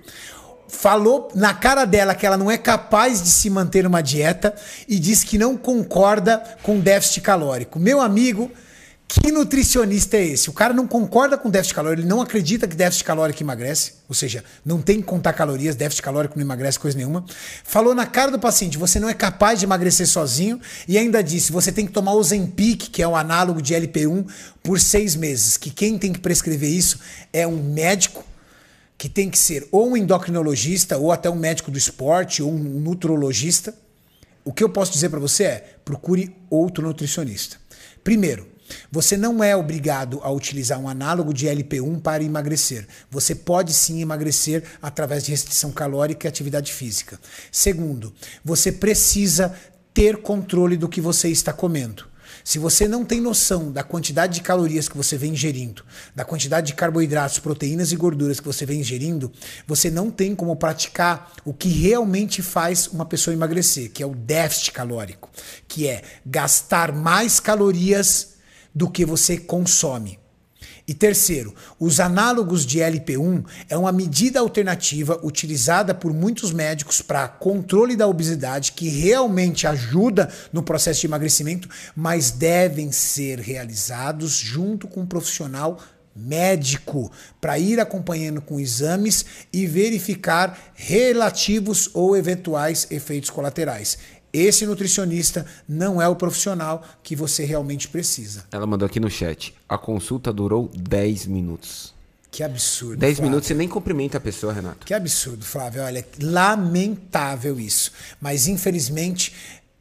Falou na cara dela que ela não é capaz de se manter uma dieta e diz que não concorda com déficit calórico. Meu amigo, que nutricionista é esse? O cara não concorda com déficit calórico, ele não acredita que déficit calórico emagrece, ou seja, não tem que contar calorias, déficit calórico não emagrece coisa nenhuma. Falou na cara do paciente, você não é capaz de emagrecer sozinho e ainda disse, você tem que tomar o Zempic, que é o análogo de LP1, por seis meses. Que quem tem que prescrever isso é um médico que tem que ser ou um endocrinologista ou até um médico do esporte ou um nutrologista. O que eu posso dizer para você é: procure outro nutricionista. Primeiro, você não é obrigado a utilizar um análogo de LP1 para emagrecer. Você pode sim emagrecer através de restrição calórica e atividade física. Segundo, você precisa ter controle do que você está comendo. Se você não tem noção da quantidade de calorias que você vem ingerindo, da quantidade de carboidratos, proteínas e gorduras que você vem ingerindo, você não tem como praticar o que realmente faz uma pessoa emagrecer, que é o déficit calórico, que é gastar mais calorias do que você consome. E terceiro, os análogos de LP1 é uma medida alternativa utilizada por muitos médicos para controle da obesidade que realmente ajuda no processo de emagrecimento, mas devem ser realizados junto com um profissional médico para ir acompanhando com exames e verificar relativos ou eventuais efeitos colaterais. Esse nutricionista não é o profissional que você realmente precisa. Ela mandou aqui no chat. A consulta durou 10 minutos. Que absurdo. 10 Flávio. minutos você nem cumprimenta a pessoa, Renato. Que absurdo, Flávio. Olha, lamentável isso. Mas, infelizmente,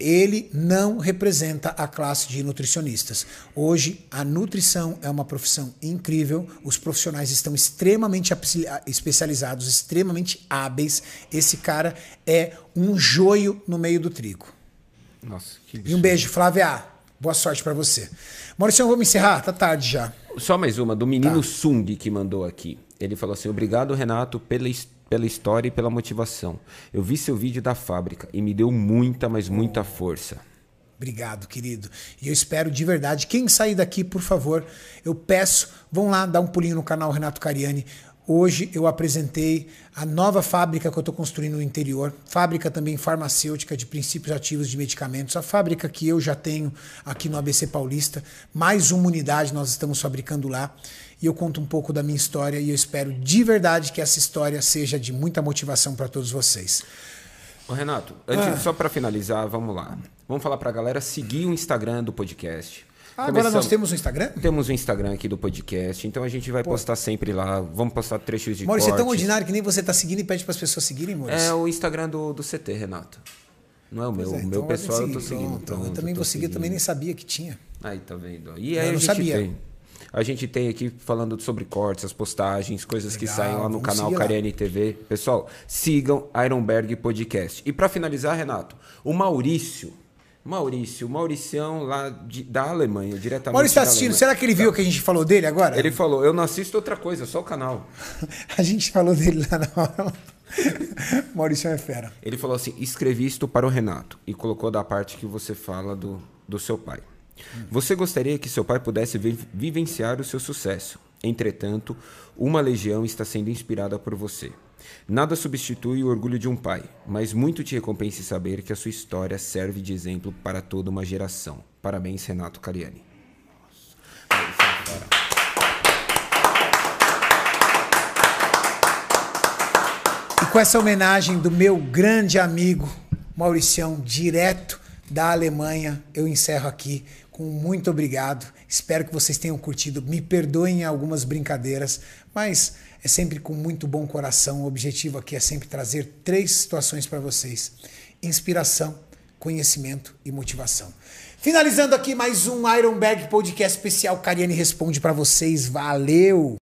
ele não representa a classe de nutricionistas. Hoje, a nutrição é uma profissão incrível. Os profissionais estão extremamente especializados, extremamente hábeis. Esse cara é um joio no meio do trigo. Nossa, que E um beijo, Flávia. Boa sorte pra você. Maurício, vamos encerrar? Tá tarde já. Só mais uma, do menino Tá. Sung que mandou aqui. Ele falou assim: Obrigado, Renato, pela, his- pela história e pela motivação. Eu vi seu vídeo da fábrica e me deu muita, mas muita força. Obrigado, querido. E eu espero de verdade. Quem sair daqui, por favor, eu peço, vão lá dar um pulinho no canal Renato Cariani. Hoje eu apresentei a nova fábrica que eu estou construindo no interior, fábrica também farmacêutica de princípios ativos de medicamentos, a fábrica que eu já tenho aqui no ABC Paulista, mais uma unidade nós estamos fabricando lá. E eu conto um pouco da minha história e eu espero de verdade que essa história seja de muita motivação para todos vocês. Ô, Renato, antes, Ah. só para finalizar, vamos lá. Vamos falar para a galera seguir o Instagram do podcast. Ah, agora nós temos o Instagram? Temos o Instagram aqui do podcast, então a gente vai postar sempre lá. Vamos postar trechos de Maurício, é tão ordinário que nem você tá seguindo e pede para as pessoas seguirem, Maurício. É o Instagram do, do CT, Renato. Não é o meu. É, o então meu pessoal eu tô seguindo. Pronto, pronto, eu também vou seguir, eu também nem sabia que tinha. Aí, tá vendo? E Eu aí a não sabia. tem. A gente tem aqui falando sobre cortes, as postagens, coisas que Legal, saem lá no canal. Cariani TV. Pessoal, sigam Ironberg Podcast. E para finalizar, Renato, o Maurício. Maurício, Mauricião lá de- da Alemanha, diretamente. Maurício tá da assistindo, será que ele viu o que a gente falou dele agora? Ele falou: Eu não assisto outra coisa, só o canal. (laughs) A gente falou dele lá na hora. (laughs) Maurício é fera. Ele falou assim: escrevi isto para o Renato e colocou da parte que você fala do, do seu pai. Você gostaria que seu pai pudesse vi- vivenciar o seu sucesso. Entretanto, uma legião está sendo inspirada por você. Nada substitui o orgulho de um pai, mas muito te recompensa saber que a sua história serve de exemplo para toda uma geração. Parabéns, Renato Cariani. E com essa homenagem do meu grande amigo Mauricião, direto da Alemanha, eu encerro aqui com muito obrigado. Espero que vocês tenham curtido. Me perdoem algumas brincadeiras, mas é sempre com muito bom coração. O objetivo aqui é sempre trazer três situações para vocês: inspiração, conhecimento e motivação. Finalizando aqui mais um Iron Bag Podcast especial. Cariane responde para vocês. Valeu!